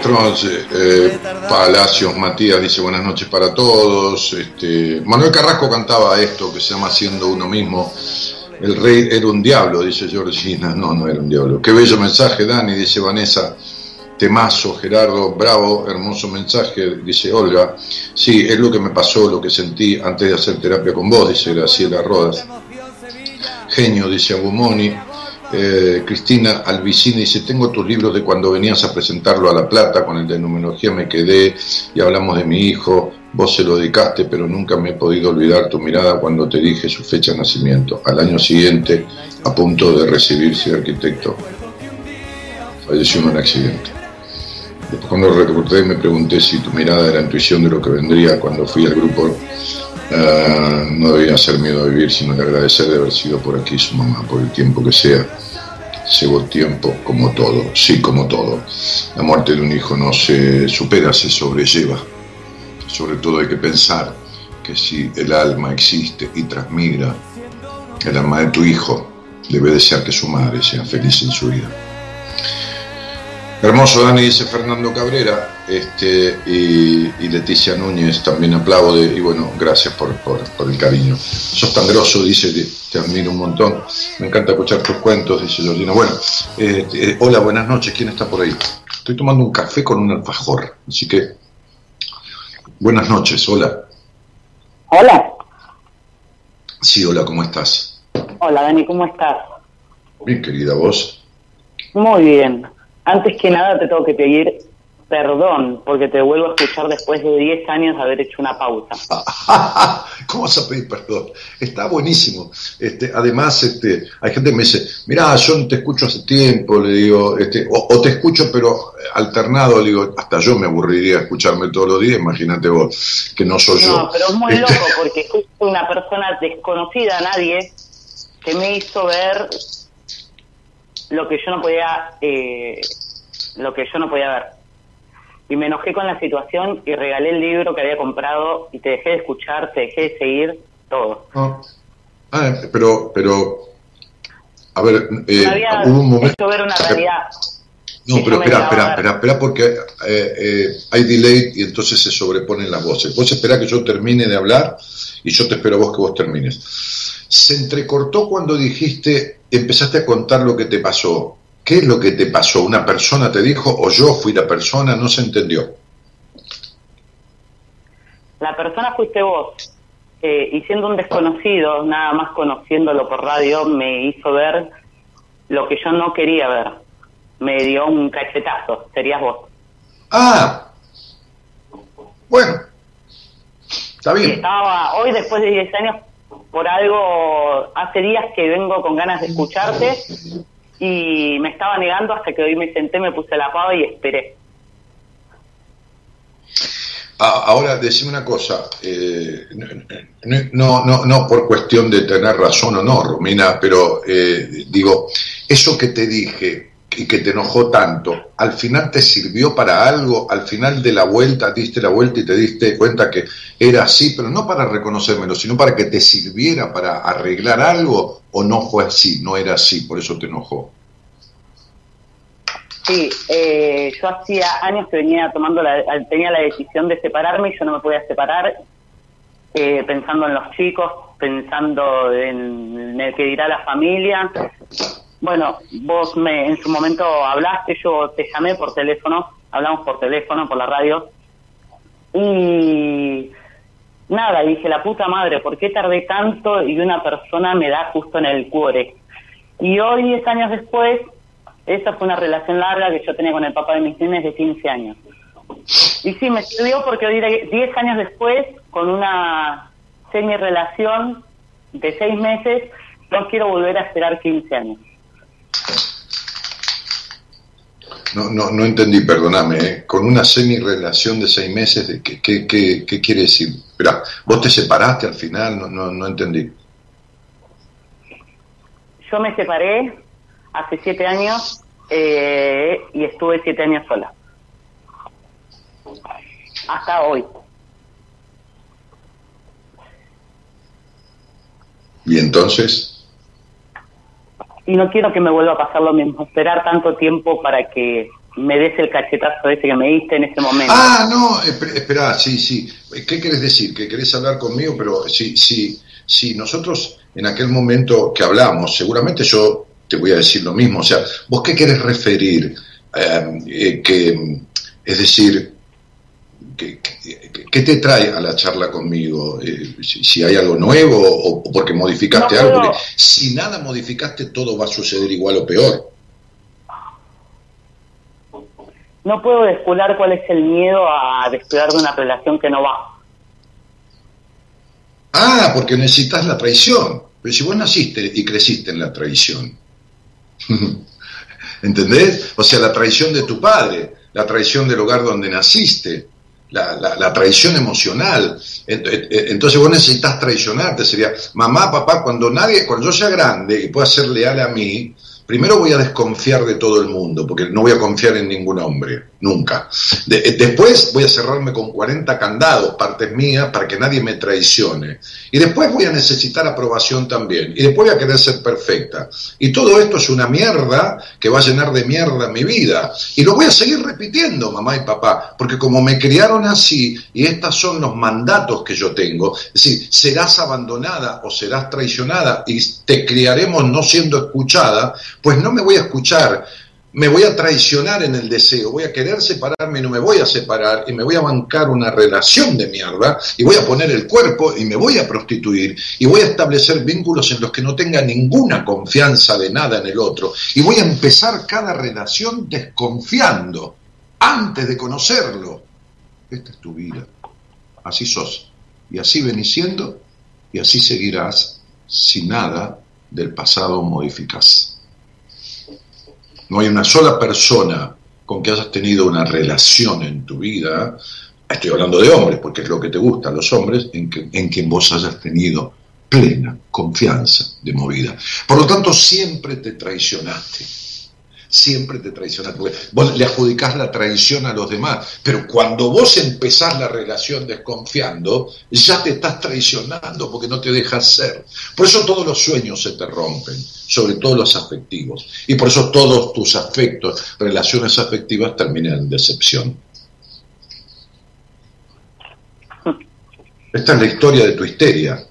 Eh, Palacios Matías dice buenas noches para todos. Este, Manuel Carrasco cantaba esto que se llama Siendo uno mismo. El rey era un diablo, dice Georgina. No, no era un diablo. Qué bello mensaje, Dani, dice Vanessa. Temazo, Gerardo, bravo, hermoso mensaje, dice Olga. Sí, es lo que me pasó, lo que sentí antes de hacer terapia con vos, dice Graciela Rodas. Genio, dice Agumoni. Eh, Cristina Albicini dice, tengo tus libros de cuando venías a presentarlo a La Plata, con el de numerología me quedé y hablamos de mi hijo, vos se lo dedicaste, pero nunca me he podido olvidar tu mirada cuando te dije su fecha de nacimiento. Al año siguiente, a punto de recibirse de arquitecto, falleció en un accidente. Después cuando recordé me pregunté si tu mirada era intuición de lo que vendría cuando fui al grupo. Eh, no debía ser miedo a vivir, sino de agradecer de haber sido por aquí su mamá, por el tiempo que sea. Llevo tiempo como todo, sí, como todo. La muerte de un hijo no se supera, se sobrelleva. Sobre todo hay que pensar que si el alma existe y transmigra, el alma de tu hijo debe desear que su madre sea feliz en su vida. Hermoso Dani, dice Fernando Cabrera, este, y, Leticia Núñez también aplaude, y bueno, gracias por, el cariño. Sos tan grosso, dice, te, admiro un montón. Me encanta escuchar tus cuentos, dice Georgina. Bueno, este, hola, buenas noches, ¿quién está por ahí? Estoy tomando un café con un alfajor, así que buenas noches, hola. Hola. Sí, hola, ¿cómo estás? Hola, Dani, ¿cómo estás? Bien, querida, ¿vos? Muy bien. Antes que nada te tengo que pedir perdón, porque te vuelvo a escuchar después de 10 años haber hecho una pausa. ¿Cómo vas a pedir perdón? Está buenísimo. Este, además, este, hay gente que me dice, mira, yo no te escucho hace tiempo, le digo, este, o, te escucho pero alternado, le digo, hasta yo me aburriría escucharme todos los días, imagínate vos, que no soy yo. No, pero es muy este loco porque justo una persona desconocida a nadie que me hizo ver lo que yo no podía eh, lo que yo no podía ver. Y me enojé con la situación y regalé el libro que había comprado y te dejé de escuchar te dejé de seguir todo. Ah, ah pero pero a ver eh, hubo un momento ver una realidad no, pero espera, espera, espera, espera, porque eh, eh, hay delay y entonces se sobreponen las voces. Vos esperá que yo termine de hablar y yo te espero a vos que vos termines. Se entrecortó cuando dijiste empezaste a contar lo que te pasó. ¿Qué es lo que te pasó? ¿Una persona te dijo o yo fui la persona? No se entendió. La persona fuiste vos. Eh, y siendo un desconocido, nada más conociéndolo por radio, me hizo ver lo que yo no quería ver. Me dio un cachetazo, serías vos. Ah, bueno, está bien. estaba, hoy después de 10 años por algo, hace días que vengo con ganas de escucharte y me estaba negando hasta que hoy me senté, me puse la pava y esperé. Ah, ahora, decime una cosa, eh, no, no, no por cuestión de tener razón o no, Romina, pero eh, digo, eso que te dije, y que te enojó tanto, al final te sirvió para algo, al final de la vuelta diste la vuelta y te diste cuenta que era así, pero no para reconocérmelo, sino para que te sirviera para arreglar algo, o no fue así, no era así, por eso te enojó. Sí, eh, yo hacía años que venía tomando la, tenía la decisión de separarme y yo no me podía separar, eh, pensando en los chicos, pensando en, en el que dirá la familia, bueno, vos me en su momento hablaste, yo te llamé por teléfono, hablamos por teléfono, por la radio, y nada, dije, la puta madre, ¿por qué tardé tanto y una persona me da justo en el cuore? Y hoy, 10 años después, esa fue una relación larga que yo tenía con el papá de mis niños de 15 años. Y sí, me sirvió porque hoy, 10 años después, con una semi-relación de 6 meses, no quiero volver a esperar 15 años. No, no, no entendí, perdóname. ¿eh? Con una semi-relación de seis meses, de ¿qué, qué, qué, quiere decir? Espera, ¿vos te separaste al final? No, no, no entendí. Yo me separé hace siete años eh, y estuve siete años sola. Hasta hoy. ¿Y entonces? Y no quiero que me vuelva a pasar lo mismo, esperar tanto tiempo para que me des el cachetazo ese que me diste en ese momento. Ah, no, espera, sí, sí. ¿Qué querés decir? ¿Que querés hablar conmigo? Pero sí, sí, sí, nosotros en aquel momento que hablamos, seguramente yo te voy a decir lo mismo. O sea, ¿vos qué querés referir? Eh, eh, que, es decir, ¿Qué, te trae a la charla conmigo? Eh, si, hay algo nuevo o, porque modificaste algo. Porque si nada modificaste, todo va a suceder igual o peor. No puedo descular cuál es el miedo a descuidar de una relación que no va. Ah, porque necesitas la traición. Pero si vos naciste y creciste en la traición. ¿Entendés? O sea, la traición de tu padre la traición del hogar donde naciste, la, la, traición emocional. Entonces vos necesitas traicionarte, sería, mamá, papá, cuando nadie, cuando yo sea grande y pueda ser leal a mí, primero voy a desconfiar de todo el mundo, porque no voy a confiar en ningún hombre, nunca. Eh, después voy a cerrarme con 40 candados, partes mías, para que nadie me traicione. Y después voy a necesitar aprobación también. Y después voy a querer ser perfecta. Y todo esto es una mierda que va a llenar de mierda mi vida. Y lo voy a seguir repitiendo, mamá y papá, porque como me criaron así, y estos son los mandatos que yo tengo, es decir, serás abandonada o serás traicionada y te criaremos no siendo escuchada, pues no me voy a escuchar, me voy a traicionar en el deseo, voy a querer separarme no me voy a separar y me voy a bancar una relación de mierda y voy a poner el cuerpo y me voy a prostituir y voy a establecer vínculos en los que no tenga ninguna confianza de nada en el otro y voy a empezar cada relación desconfiando antes de conocerlo. Esta es tu vida, así sos y así venís siendo y así seguirás si nada del pasado modificás. No hay una sola persona con que hayas tenido una relación en tu vida, estoy hablando de hombres, porque es lo que te gusta, los hombres, en, que, en quien vos hayas tenido plena confianza de movida. Por lo tanto, siempre te traicionaste siempre te traicionas. vos le adjudicás la traición a los demás, pero cuando vos empezás la relación desconfiando, ya te estás traicionando porque no te dejas ser. Por eso todos los sueños se te rompen, sobre todo los afectivos. Y por eso todos tus afectos, relaciones afectivas terminan en decepción. Esta es la historia de tu histeria.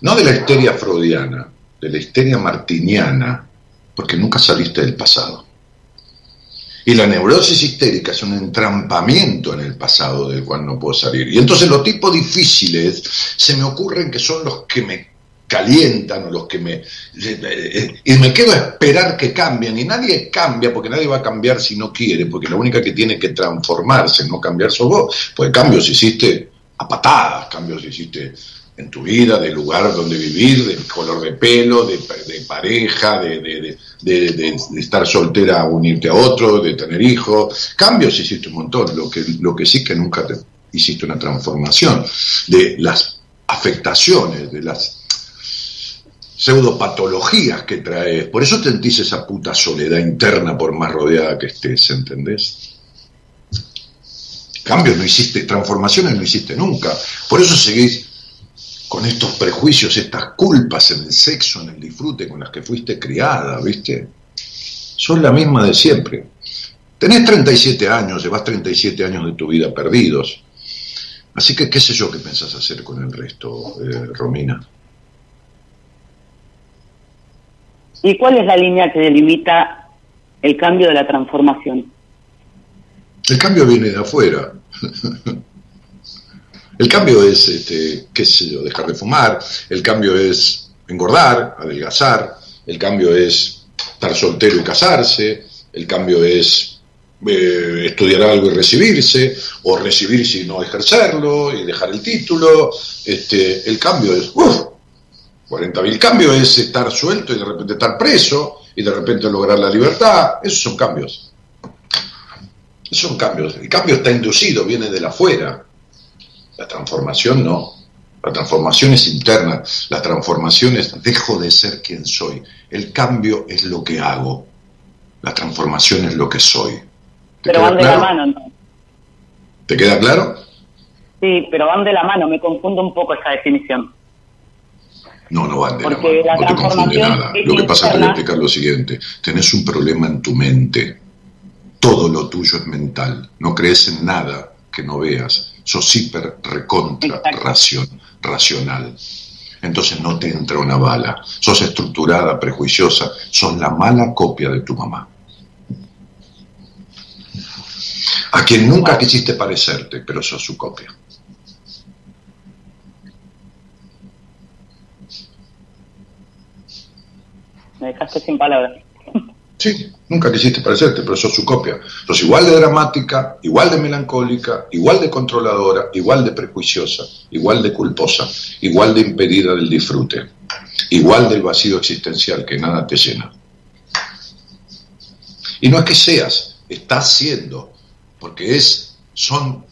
No de la histeria freudiana, de la histeria martiniana, porque nunca saliste del pasado. Y la neurosis histérica es un entrampamiento en el pasado del cual no puedo salir. Y entonces los tipos difíciles se me ocurren que son los que me calientan o los que me... Y me quedo a esperar que cambien. Y nadie cambia, porque nadie va a cambiar si no quiere, porque la única que tiene que transformarse, no cambiar sos vos. Pues cambios hiciste a patadas, cambios hiciste en tu vida, del lugar donde vivir, del color de pelo, de, pareja, de, estar soltera unirte a otro, de tener hijos. Cambios hiciste un montón, lo que, lo que sí que nunca te, hiciste una transformación de las afectaciones, de las pseudopatologías que traes. Por eso te sentís esa puta soledad interna por más rodeada que estés, ¿entendés? Cambios no hiciste, transformaciones no hiciste nunca. Por eso seguís con estos prejuicios, estas culpas en el sexo, en el disfrute con las que fuiste criada, ¿viste? Son la misma de siempre. Tenés 37 años, llevas 37 años de tu vida perdidos. Así que, ¿qué sé yo qué pensás hacer con el resto, eh, Romina? ¿Y cuál es la línea que delimita el cambio de la transformación? El cambio viene de afuera. El cambio es, este, qué sé yo, dejar de fumar, el cambio es engordar, adelgazar, el cambio es estar soltero y casarse, el cambio es eh, estudiar algo y recibirse, o recibirse y no ejercerlo, y dejar el título, este, el cambio es, uff, 40.000, el cambio es estar suelto y de repente estar preso, y de repente lograr la libertad, esos son cambios. Esos son cambios. El cambio está inducido, viene de la afuera. La transformación no. La transformación es interna. La transformación es dejo de ser quien soy. El cambio es lo que hago. La transformación es lo que soy. Pero van de la mano, ¿no? ¿Te queda claro? Sí, pero van de la mano. Me confundo un poco esa definición. No, no van de la mano. no te confunde nada. Lo que pasa es que voy a explicar lo siguiente. Tenés un problema en tu mente. Todo lo tuyo es mental. No crees en nada que no veas sos hiper recontra racional. Entonces no te entra una bala. Sos estructurada, prejuiciosa, sos la mala copia de tu mamá. A quien nunca quisiste parecerte, pero sos su copia. Me dejaste sin palabras. Sí, nunca quisiste parecerte, pero sos su copia. Sos igual de dramática, igual de melancólica, igual de controladora, igual de prejuiciosa, igual de culposa, igual de impedida del disfrute, igual del vacío existencial que nada te llena. Y no es que seas, estás siendo. porque es, son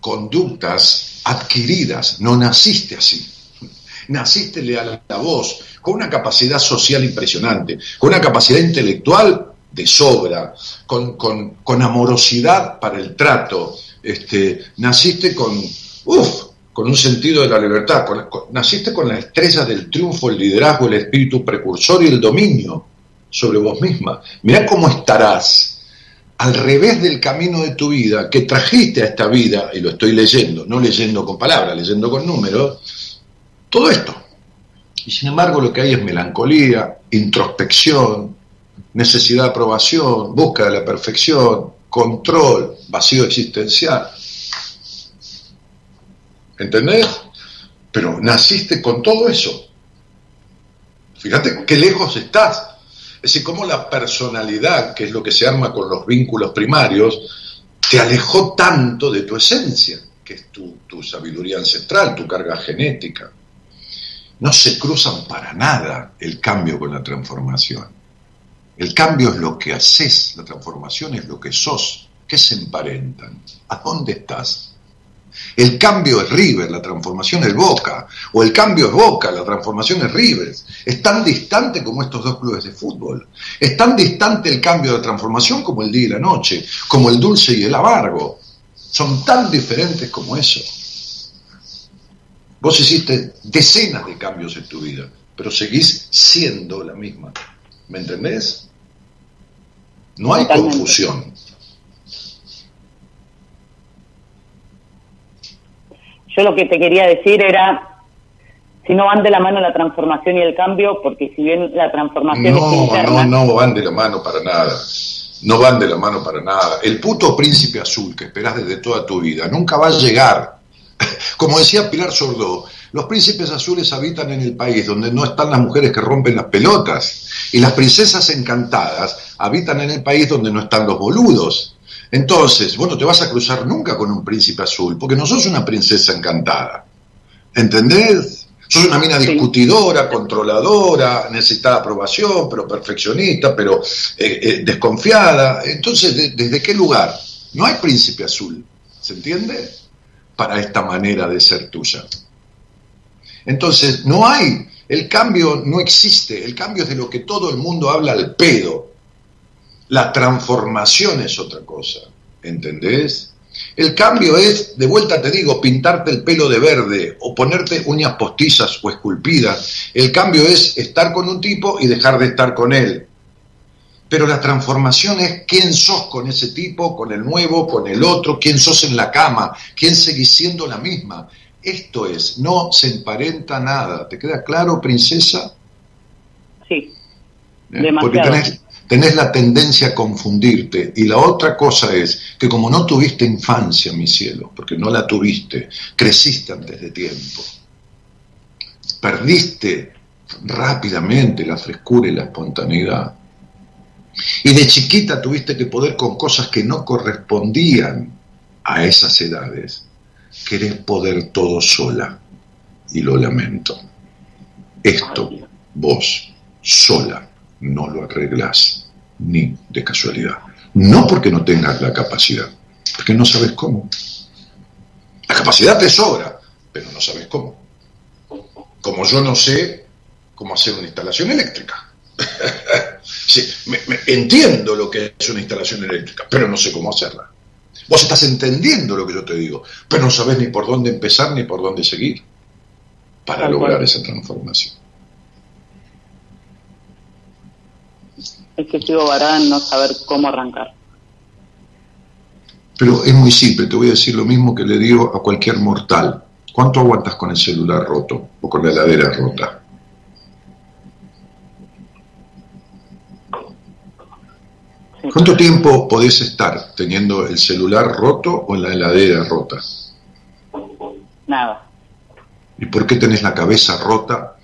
conductas adquiridas, no naciste así. Naciste a la voz, con una capacidad social impresionante, con una capacidad intelectual de sobra, con, con, amorosidad para el trato, este, naciste con, uf, con un sentido de la libertad, naciste con la estrella del triunfo, el liderazgo, el espíritu precursor y el dominio sobre vos misma. Mirá cómo estarás al revés del camino de tu vida que trajiste a esta vida, y lo estoy leyendo, no leyendo con palabras, leyendo con números, todo esto. Y sin embargo lo que hay es melancolía, introspección, necesidad de aprobación, búsqueda de la perfección, control, vacío existencial. ¿Entendés? Pero naciste con todo eso. Fíjate qué lejos estás. Es decir, cómo la personalidad, que es lo que se arma con los vínculos primarios, te alejó tanto de tu esencia, que es tu, tu sabiduría ancestral, tu carga genética. No se cruzan para nada el cambio con la transformación. El cambio es lo que haces, la transformación es lo que sos. ¿Qué se emparentan? ¿A dónde estás? El cambio es River, la transformación es Boca. O el cambio es Boca, la transformación es River. Es tan distante como estos dos clubes de fútbol. Es tan distante el cambio de transformación como el día y la noche, como el dulce y el amargo. Son tan diferentes como eso. Vos hiciste decenas de cambios en tu vida, pero seguís siendo la misma. ¿Me entendés? No hay confusión. Yo lo que te quería decir era, si no van de la mano la transformación y el cambio, porque si bien la transformación no, es interna... No, no van de la mano para nada. No van de la mano para nada. El puto príncipe azul que esperás desde toda tu vida nunca va a llegar. Como decía Pilar Sordo, los príncipes azules habitan en el país donde no están las mujeres que rompen las pelotas. Y las princesas encantadas habitan en el país donde no están los boludos. Entonces, bueno, te vas a cruzar nunca con un príncipe azul, porque no sos una princesa encantada. ¿Entendés? Sos una mina discutidora, controladora, necesitada aprobación, pero perfeccionista, pero eh, eh, desconfiada. Entonces, ¿desde qué lugar? No hay príncipe azul, ¿se entiende? Para esta manera de ser tuya. Entonces, no hay, el cambio no existe, el cambio es de lo que todo el mundo habla al pedo. La transformación es otra cosa, ¿entendés? El cambio es, de vuelta te digo, pintarte el pelo de verde o ponerte uñas postizas o esculpidas. El cambio es estar con un tipo y dejar de estar con él. Pero la transformación es quién sos con ese tipo, con el nuevo, con el otro, quién sos en la cama, quién seguís siendo la misma. Esto es, no se emparenta nada. ¿Te queda claro, princesa? Sí. Porque tenés, la tendencia a confundirte. Y la otra cosa es que como no tuviste infancia, mi cielo, porque no la tuviste, creciste antes de tiempo, perdiste rápidamente la frescura y la espontaneidad. Y de chiquita tuviste que poder con cosas que no correspondían a esas edades querés poder todo sola. Y lo lamento. Esto vos sola no lo arreglás ni de casualidad. No porque no tengas la capacidad, porque no sabes cómo. La capacidad te sobra, pero no sabes cómo. Como yo no sé cómo hacer una instalación eléctrica. sí, entiendo lo que es una instalación eléctrica, pero no sé cómo hacerla. Vos estás entendiendo lo que yo te digo, pero no sabes ni por dónde empezar ni por dónde seguir para lograr esa transformación. Es que sigo varada en no saber cómo arrancar. Pero es muy simple, te voy a decir lo mismo que le digo a cualquier mortal. ¿Cuánto aguantas con el celular roto o con la heladera rota? ¿Cuánto tiempo podés estar teniendo el celular roto o la heladera rota? Nada. ¿Y por qué tenés la cabeza rota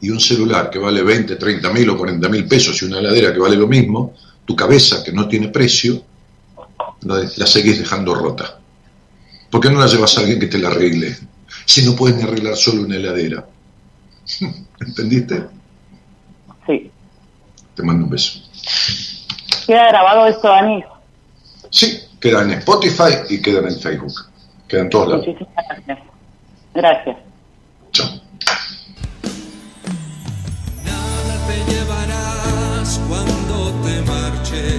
y un celular que vale 20, 30 mil o 40 mil pesos y una heladera que vale lo mismo, tu cabeza que no tiene precio, la, seguís dejando rota? ¿Por qué no la llevas a alguien que te la arregle? Si no puedes ni arreglar solo una heladera. ¿Entendiste? Sí. Te mando un beso. ¿Queda grabado esto, Dani? Sí, queda en Spotify y queda en Facebook. Queda en todos lados. Muchísimas gracias. Gracias. Chao. Nada te llevarás cuando te marches.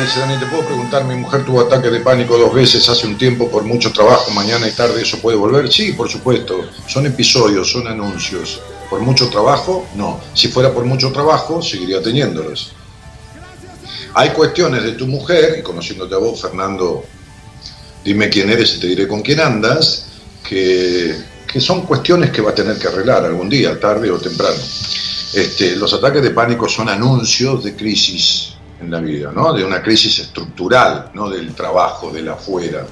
Dice, Dani, ¿te puedo preguntar? Mi mujer tuvo ataque de pánico dos veces hace un tiempo por mucho trabajo, mañana y tarde, ¿eso puede volver? Sí, por supuesto. Son episodios, son anuncios. ¿Por mucho trabajo? No. Si fuera por mucho trabajo, seguiría teniéndolos. Hay cuestiones de tu mujer, y conociéndote a vos, Fernando, dime quién eres y te diré con quién andas, que, que son cuestiones que va a tener que arreglar algún día, tarde o temprano. Este, los ataques de pánico son anuncios de crisis en la vida, ¿no? De una crisis estructural, no del trabajo, del afuera,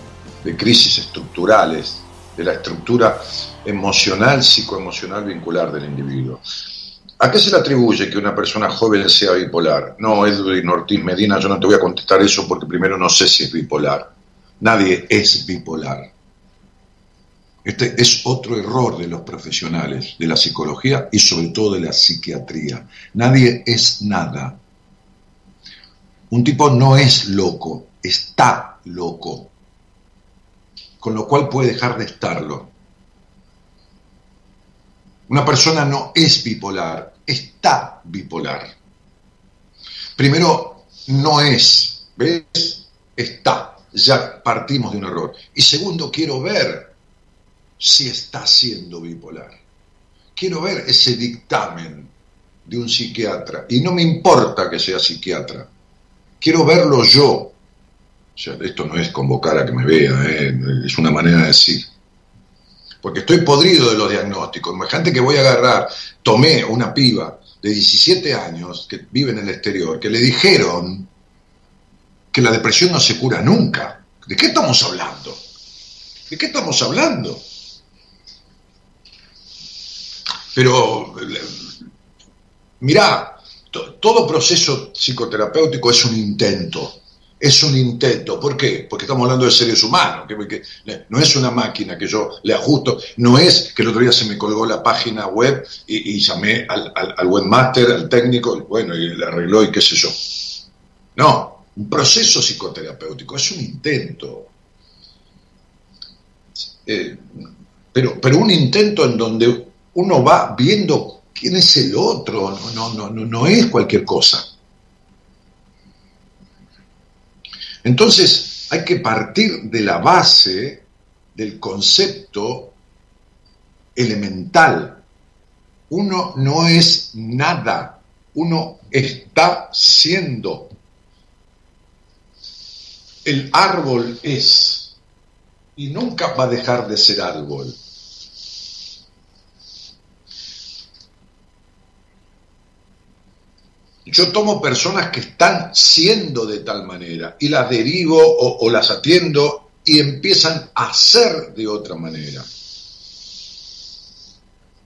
de crisis estructurales, de la estructura emocional, psicoemocional vincular del individuo. ¿A qué se le atribuye que una persona joven sea bipolar? No, Edwin Ortiz Medina, yo no te voy a contestar eso porque primero no sé si es bipolar. Nadie es bipolar. Este es otro error de los profesionales de la psicología y sobre todo de la psiquiatría. Nadie es nada. Un tipo no es loco, está loco. Con lo cual puede dejar de estarlo. Una persona no es bipolar, está bipolar. Primero, no es, ¿ves? Está, ya partimos de un error. Y segundo, quiero ver si está siendo bipolar. Quiero ver ese dictamen de un psiquiatra. Y no me importa que sea psiquiatra. Quiero verlo yo. O sea, esto no es convocar a que me vea, ¿eh? es una manera de decir. Porque estoy podrido de los diagnósticos. Imagínate que voy a agarrar, tomé una piba de 17 años que vive en el exterior, que le dijeron que la depresión no se cura nunca. ¿De qué estamos hablando? ¿De qué estamos hablando? Pero, mirá, to- todo proceso psicoterapéutico es un intento. Es un intento. ¿Por qué? Porque estamos hablando de seres humanos. No es una máquina que yo le ajusto. No es que el otro día se me colgó la página web y, llamé al, al, webmaster, al técnico, bueno, y le arregló y qué sé yo. No, un proceso psicoterapéutico es un intento. Eh, pero, pero un intento en donde uno va viendo quién es el otro, no, no, no, no, es cualquier cosa. Entonces hay que partir de la base del concepto elemental. Uno no es nada, uno está siendo. El árbol es y nunca va a dejar de ser árbol. Yo tomo personas que están siendo de tal manera y las derivo o, las atiendo y empiezan a ser de otra manera.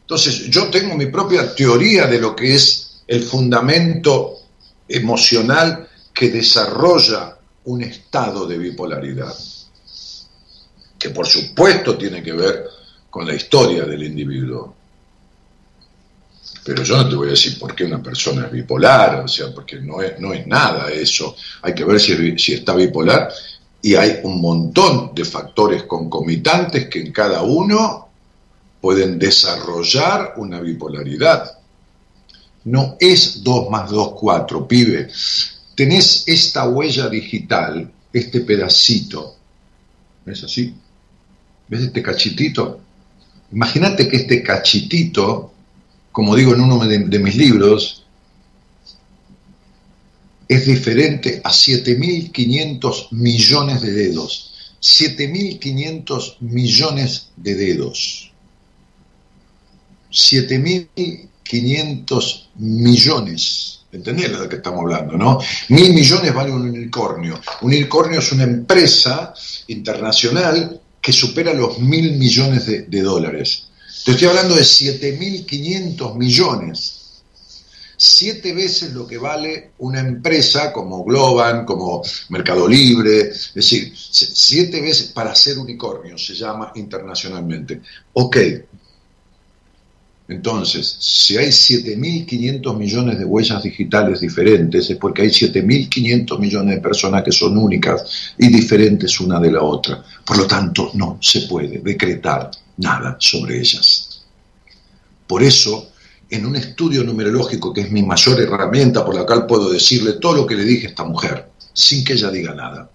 Entonces, yo tengo mi propia teoría de lo que es el fundamento emocional que desarrolla un estado de bipolaridad, que por supuesto tiene que ver con la historia del individuo. Pero yo no te voy a decir por qué una persona es bipolar, o sea, porque no es, no es nada eso. Hay que ver si, si está bipolar y hay un montón de factores concomitantes que en cada uno pueden desarrollar una bipolaridad. No es 2 más 2, 4, pibe. Tenés esta huella digital, este pedacito. ¿Ves así? ¿Ves este cachitito? Imagínate que este cachitito, como digo en uno de, mis libros, es diferente a 7.500 millones de dedos. 7.500 millones de dedos. 7.500 millones. ¿Entendés de lo que estamos hablando, no? Mil millones vale un unicornio. Un unicornio es una empresa internacional que supera los mil millones de dólares. Te estoy hablando de 7.500 millones. Siete veces lo que vale una empresa como Globan, como Mercado Libre, es decir, siete veces para ser unicornio se llama internacionalmente. Ok, entonces, si hay 7.500 millones de huellas digitales diferentes, es porque hay 7.500 millones de personas que son únicas y diferentes una de la otra. Por lo tanto, no se puede decretar nada sobre ellas. Por eso, en un estudio numerológico, que es mi mayor herramienta por la cual puedo decirle todo lo que le dije a esta mujer, sin que ella diga nada,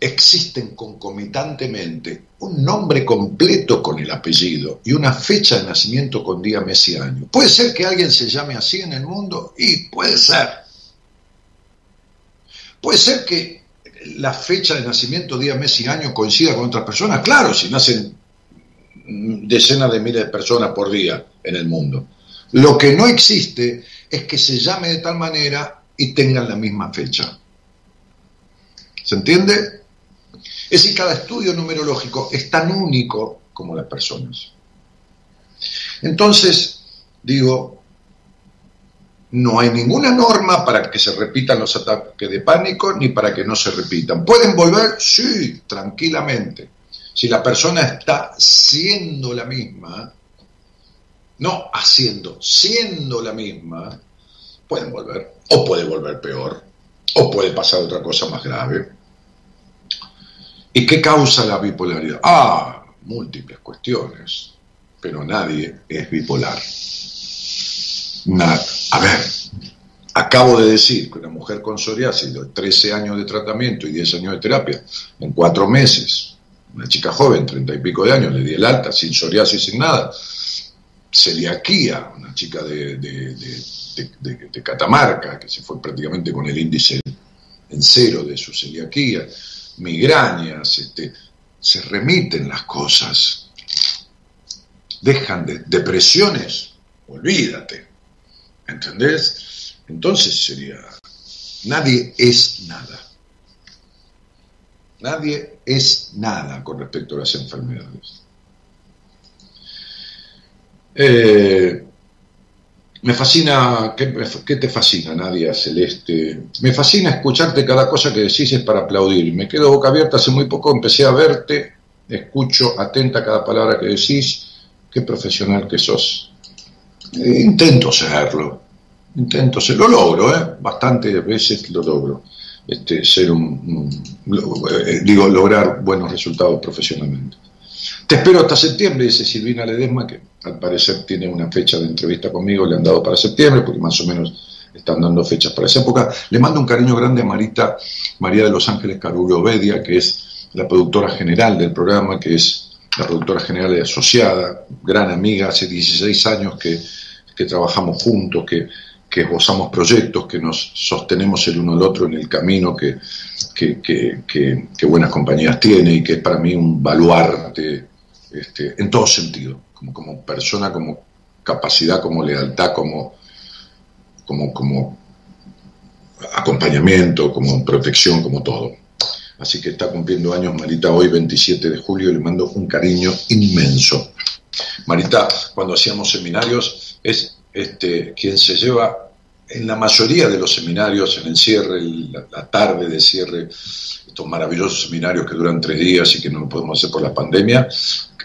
existen concomitantemente un nombre completo con el apellido y una fecha de nacimiento con día, mes y año. ¿Puede ser que alguien se llame así en el mundo? Y puede ser. Puede ser que la fecha de nacimiento, día, mes y año coincida con otras personas. Claro, si nacen decenas de miles de personas por día en el mundo. Lo que no existe es que se llame de tal manera y tengan la misma fecha. ¿Se entiende? Es decir, cada estudio numerológico es tan único como las personas. Entonces, digo, no hay ninguna norma para que se repitan los ataques de pánico ni para que no se repitan. ¿Pueden volver? Sí, tranquilamente. Si la persona está siendo la misma, no haciendo, siendo la misma, pueden volver. O puede volver peor. O puede pasar otra cosa más grave. ¿Y qué causa la bipolaridad? Ah, múltiples cuestiones, pero nadie es bipolar. Nada. A ver, acabo de decir que una mujer con psoriasis de 13 años de tratamiento y 10 años de terapia, en cuatro meses, una chica joven, 30 y pico de años, le di el alta, sin psoriasis, sin nada, celiaquía, una chica de, de, Catamarca, que se fue prácticamente con el índice en cero de su celiaquía, migrañas, este, se remiten las cosas, dejan de depresiones, olvídate, ¿entendés? Entonces sería Nadie es nada. Nadie es nada con respecto a las enfermedades. Eh, me fascina, ¿qué, qué te fascina, Nadia Celeste? Me fascina escucharte cada cosa que decís es para aplaudir. Me quedo boca abierta hace muy poco, empecé a verte, escucho atenta cada palabra que decís. Qué profesional que sos. Eh, intento serlo, intento ser, lo logro, ¿eh? bastantes veces lo logro. Este, ser un, lo- eh, digo, lograr buenos resultados profesionalmente. Te espero hasta septiembre, dice Silvina Ledesma, que al parecer tiene una fecha de entrevista conmigo, le han dado para septiembre, porque más o menos están dando fechas para esa época. Le mando un cariño grande a Marita, María de los Ángeles Carullo Obedia, que es la productora general del programa, que es la productora general de Asociada, gran amiga, hace 16 años que, trabajamos juntos, que, que esbozamos proyectos, que nos sostenemos el uno al otro en el camino que- que buenas compañías tiene y que es para mí un baluarte este, en todo sentido, como, como persona, como capacidad, como lealtad, como, como, como acompañamiento, como protección, como todo. Así que está cumpliendo años Marita hoy, 27 de julio, y le mando un cariño inmenso. Marita, cuando hacíamos seminarios, es este, quien se lleva en la mayoría de los seminarios, en el cierre, la, tarde de cierre, estos maravillosos seminarios que duran tres días y que no lo podemos hacer por la pandemia,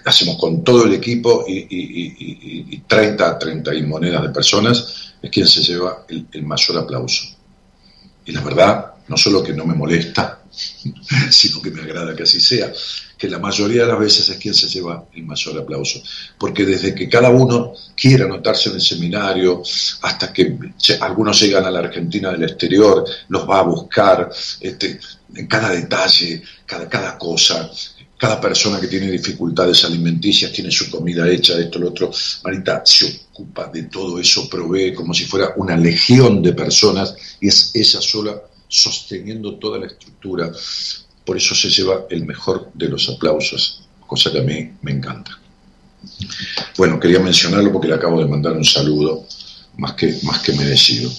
hacemos con todo el equipo y, y- y- y- y 30, 30 y monedas de personas, es quien se lleva el, el mayor aplauso. Y la verdad, no solo que no me molesta, sino que me agrada que así sea, que la mayoría de las veces es quien se lleva el mayor aplauso. Porque desde que cada uno quiere anotarse en el seminario, hasta que algunos llegan a la Argentina del exterior, los va a buscar, este, en cada detalle, cada, cada cosa, cada persona que tiene dificultades alimenticias tiene su comida hecha, esto, lo otro. Marita se ocupa de todo eso, provee como si fuera una legión de personas y es ella sola sosteniendo toda la estructura. Por eso se lleva el mejor de los aplausos, cosa que a mí me encanta. Bueno, quería mencionarlo porque le acabo de mandar un saludo más que, más que merecido.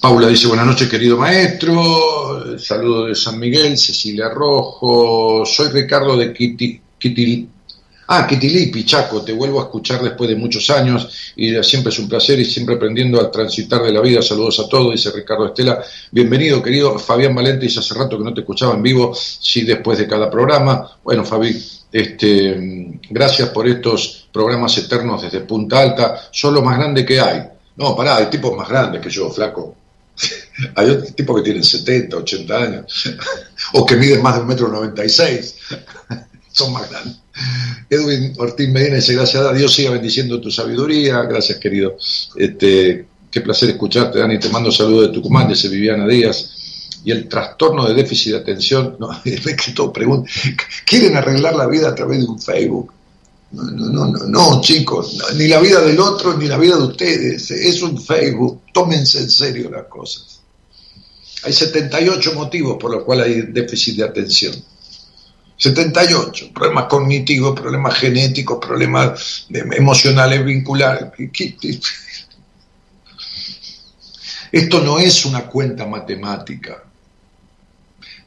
Paula dice, buenas noches querido maestro, saludo de San Miguel, Cecilia Rojo, soy Ricardo de Quitil- ah, Quitilipi, Chaco, te vuelvo a escuchar después de muchos años y siempre es un placer y siempre aprendiendo a transitar de la vida, saludos a todos, dice Ricardo Estela, bienvenido querido Fabián Valente, dice hace rato que no te escuchaba en vivo, sí después de cada programa, bueno Fabi, este, gracias por estos programas eternos desde Punta Alta, son lo más grande que hay, no, pará, hay tipos más grandes que yo, flaco. Hay tipos que tienen 70, 80 años, o que miden más de un metro noventa y seis, son más grandes. Edwin Ortiz Medina dice, gracias a Dios siga bendiciendo tu sabiduría, gracias querido. Este, qué placer escucharte, Dani, te mando saludos de Tucumán, dice Viviana Díaz. Y el trastorno de déficit de atención, no, es que todo pregunta, quieren arreglar la vida a través de un Facebook. No, no, no, no, chicos, ni la vida del otro, ni la vida de ustedes, es un Facebook, tómense en serio las cosas. Hay 78 motivos por los cuales hay déficit de atención. 78, problemas cognitivos, problemas genéticos, problemas emocionales, vinculares. ¿Qué- qué- Esto no es una cuenta matemática.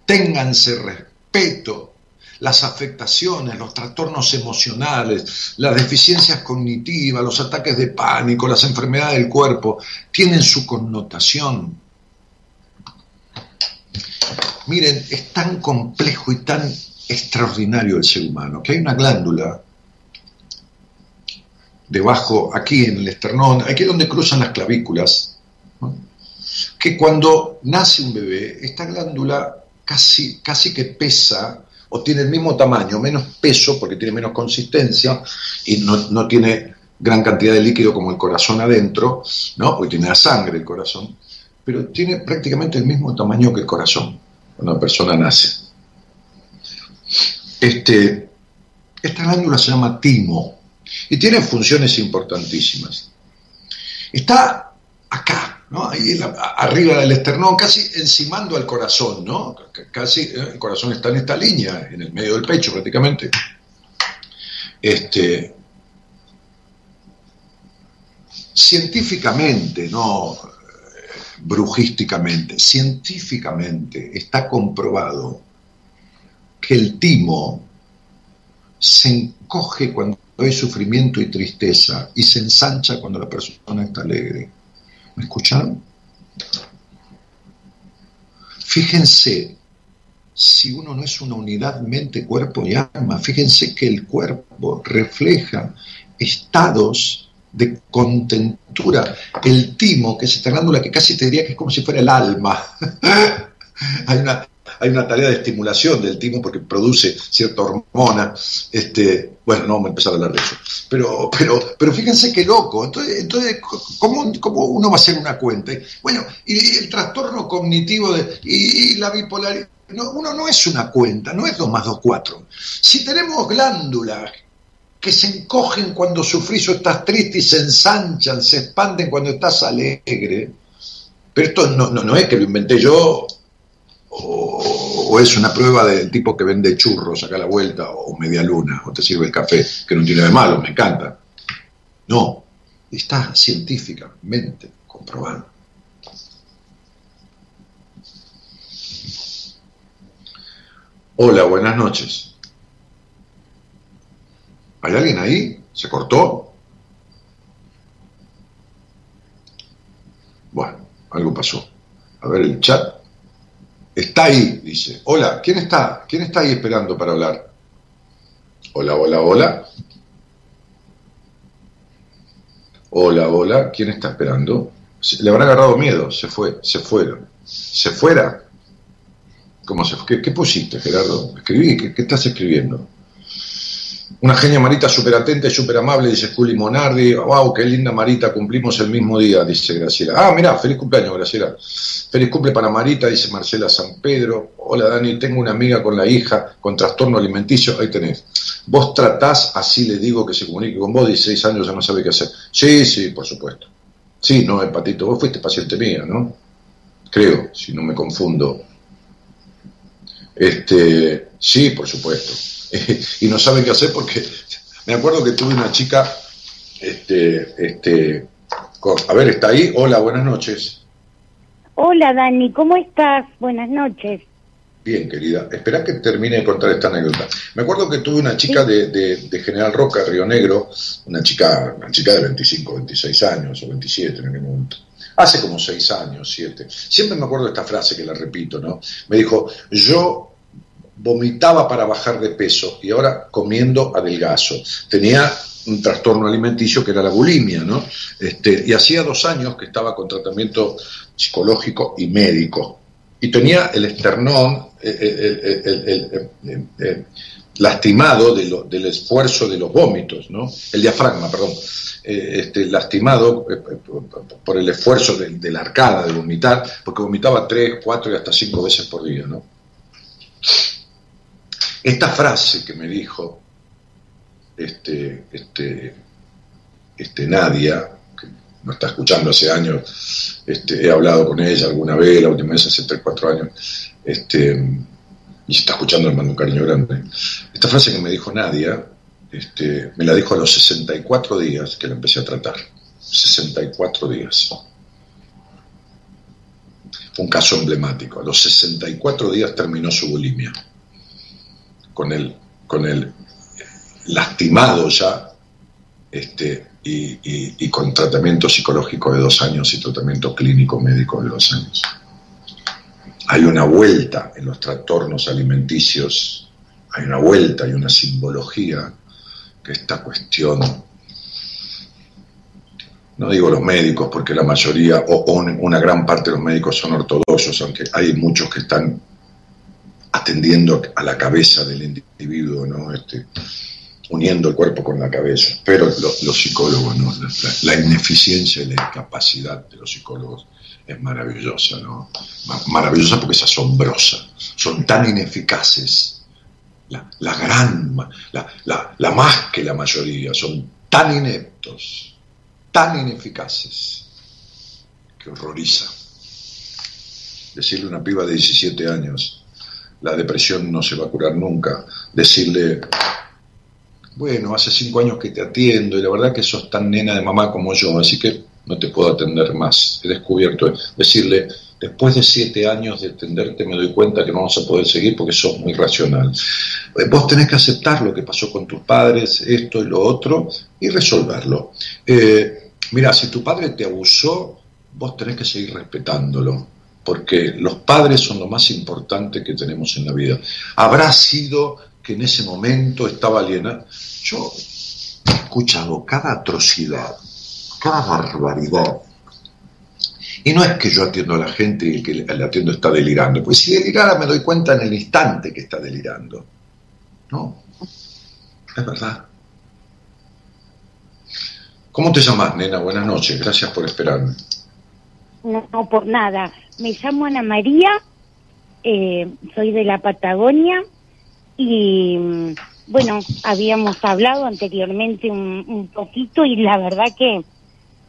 Ténganse respeto las afectaciones, los trastornos emocionales, las deficiencias cognitivas, los ataques de pánico, las enfermedades del cuerpo, tienen su connotación. Miren, es tan complejo y tan extraordinario el ser humano que hay una glándula debajo, aquí en el esternón, aquí donde cruzan las clavículas, que cuando nace un bebé, esta glándula casi, casi que pesa o tiene el mismo tamaño, menos peso porque tiene menos consistencia y no, no tiene gran cantidad de líquido como el corazón adentro, ¿no? porque tiene la sangre el corazón, pero tiene prácticamente el mismo tamaño que el corazón cuando una persona nace. Este, esta glándula se llama timo y tiene funciones importantísimas. Está acá, ¿no? Ahí arriba del esternón, casi encimando al corazón, ¿no? Casi eh, el corazón está en esta línea, en el medio del pecho prácticamente. Este, científicamente, ¿no? brujísticamente, científicamente está comprobado que el timo se encoge cuando hay sufrimiento y tristeza y se ensancha cuando la persona está alegre. ¿Me escucharon? Fíjense, si uno no es una unidad mente, cuerpo y alma, fíjense que el cuerpo refleja estados de contentura. El timo, que es esta glándula que casi te diría que es como si fuera el alma. hay, una, hay una tarea de estimulación del timo porque produce cierta hormona. Este, bueno, no vamos a empezar a hablar de eso. Pero, pero, pero fíjense qué loco. Entonces, entonces ¿cómo, ¿cómo uno va a hacer una cuenta? Bueno, y el trastorno cognitivo de, y, la bipolaridad. No, uno no es una cuenta, no es 2 más 2, 4. Si tenemos glándulas que se encogen cuando sufrís o estás triste y se ensanchan, se expanden cuando estás alegre, pero esto no, no, no es que lo inventé yo o, es una prueba del tipo que vende churros acá a la vuelta o media luna o te sirve el café, que no tiene de malo, me encanta. No, está científicamente comprobado. Hola, buenas noches. ¿Hay alguien ahí? ¿Se cortó? Bueno, algo pasó. A ver el chat. Está ahí, dice. Hola, ¿quién está? ¿Quién está ahí esperando para hablar? Hola, hola, hola. Hola, hola, ¿quién está esperando? Le habrá agarrado miedo, se fue, se fueron. ¿Se fuera? ¿Cómo se fue? ¿Qué, qué pusiste, Gerardo? Escribí, ¿qué, qué estás escribiendo? Una genia Marita súper atenta y súper amable, dice Juli Monardi. ¡Wow, qué linda Marita! Cumplimos el mismo día, dice Graciela. Ah, mirá, feliz cumpleaños, Graciela. Feliz cumple para Marita, dice Marcela San Pedro. Hola, Dani, tengo una amiga con la hija con trastorno alimenticio. Ahí tenés. Vos tratás, así le digo que se comunique con vos, 16 años ya no sabe qué hacer. Sí, sí, por supuesto. Sí, no, Patito, vos fuiste paciente mía, ¿no? Creo, si no me confundo. Este, sí, por supuesto. y no saben qué hacer porque me acuerdo que tuve una chica, este, este, con, a ver, está ahí. Hola, buenas noches. Hola Dani, ¿cómo estás? Buenas noches. Bien, querida. Espera que termine de contar esta anécdota. Me acuerdo que tuve una chica de, de, de, General Roca, Río Negro, una chica, una chica de 25, 26 años o 27 en aquel momento. Hace como 6 años, 7. Siempre me acuerdo de esta frase que la repito, ¿no? Me dijo, yo vomitaba para bajar de peso y ahora comiendo adelgazo. Tenía un trastorno alimenticio que era la bulimia, ¿no? Este, y hacía dos años que estaba con tratamiento psicológico y médico. Y tenía el esternón el, el, el, lastimado de lo, del esfuerzo de los vómitos, ¿no? El diafragma, perdón. Este, lastimado por el esfuerzo de, de la arcada de vomitar, porque vomitaba tres, cuatro y hasta cinco veces por día, ¿no? Esta frase que me dijo este, este, este Nadia, que no está escuchando hace años, este, he hablado con ella alguna vez, la última vez hace 3, 4 años, este, y se está escuchando, le mando un cariño grande. Esta frase que me dijo Nadia, este, me la dijo a los 64 días que la empecé a tratar. 64 días. Fue un caso emblemático. A los 64 días terminó su bulimia con el, con el lastimado ya este, y, y, con tratamiento psicológico de dos años y tratamiento clínico médico de dos años. Hay una vuelta en los trastornos alimenticios, hay una vuelta, hay una simbología que esta cuestión, no digo los médicos porque la mayoría o una gran parte de los médicos son ortodoxos, aunque hay muchos que están atendiendo a la cabeza del individuo, ¿no? Este, uniendo el cuerpo con la cabeza. Pero lo, los psicólogos, ¿no? la, la, ineficiencia y la incapacidad de los psicólogos es maravillosa, ¿no? Maravillosa porque es asombrosa. Son tan ineficaces, la, la gran, la, la más que la mayoría, son tan ineptos, tan ineficaces, que horroriza. Decirle a una piba de 17 años, la depresión no se va a curar nunca. Decirle, bueno, hace cinco años que te atiendo y la verdad que sos tan nena de mamá como yo, así que no te puedo atender más. He descubierto, decirle, después de siete años de atenderte me doy cuenta que no vamos a poder seguir porque sos muy racional. Eh, Vos tenés que aceptar lo que pasó con tus padres, esto y lo otro, y resolverlo. Eh, mira, si tu padre te abusó, vos tenés que seguir respetándolo, porque los padres son lo más importante que tenemos en la vida. Habrá sido que en ese momento estaba alienado. Yo he escuchado cada atrocidad, cada barbaridad. Y no es que yo atiendo a la gente y el que le atiendo está delirando, pues si delirara me doy cuenta en el instante que está delirando. No, es verdad. ¿Cómo te llamas, nena? Buenas noches, gracias por esperarme. No, no, por nada. Me llamo Ana María, eh, soy de la Patagonia y mm, bueno, habíamos hablado anteriormente un, un poquito y la verdad que,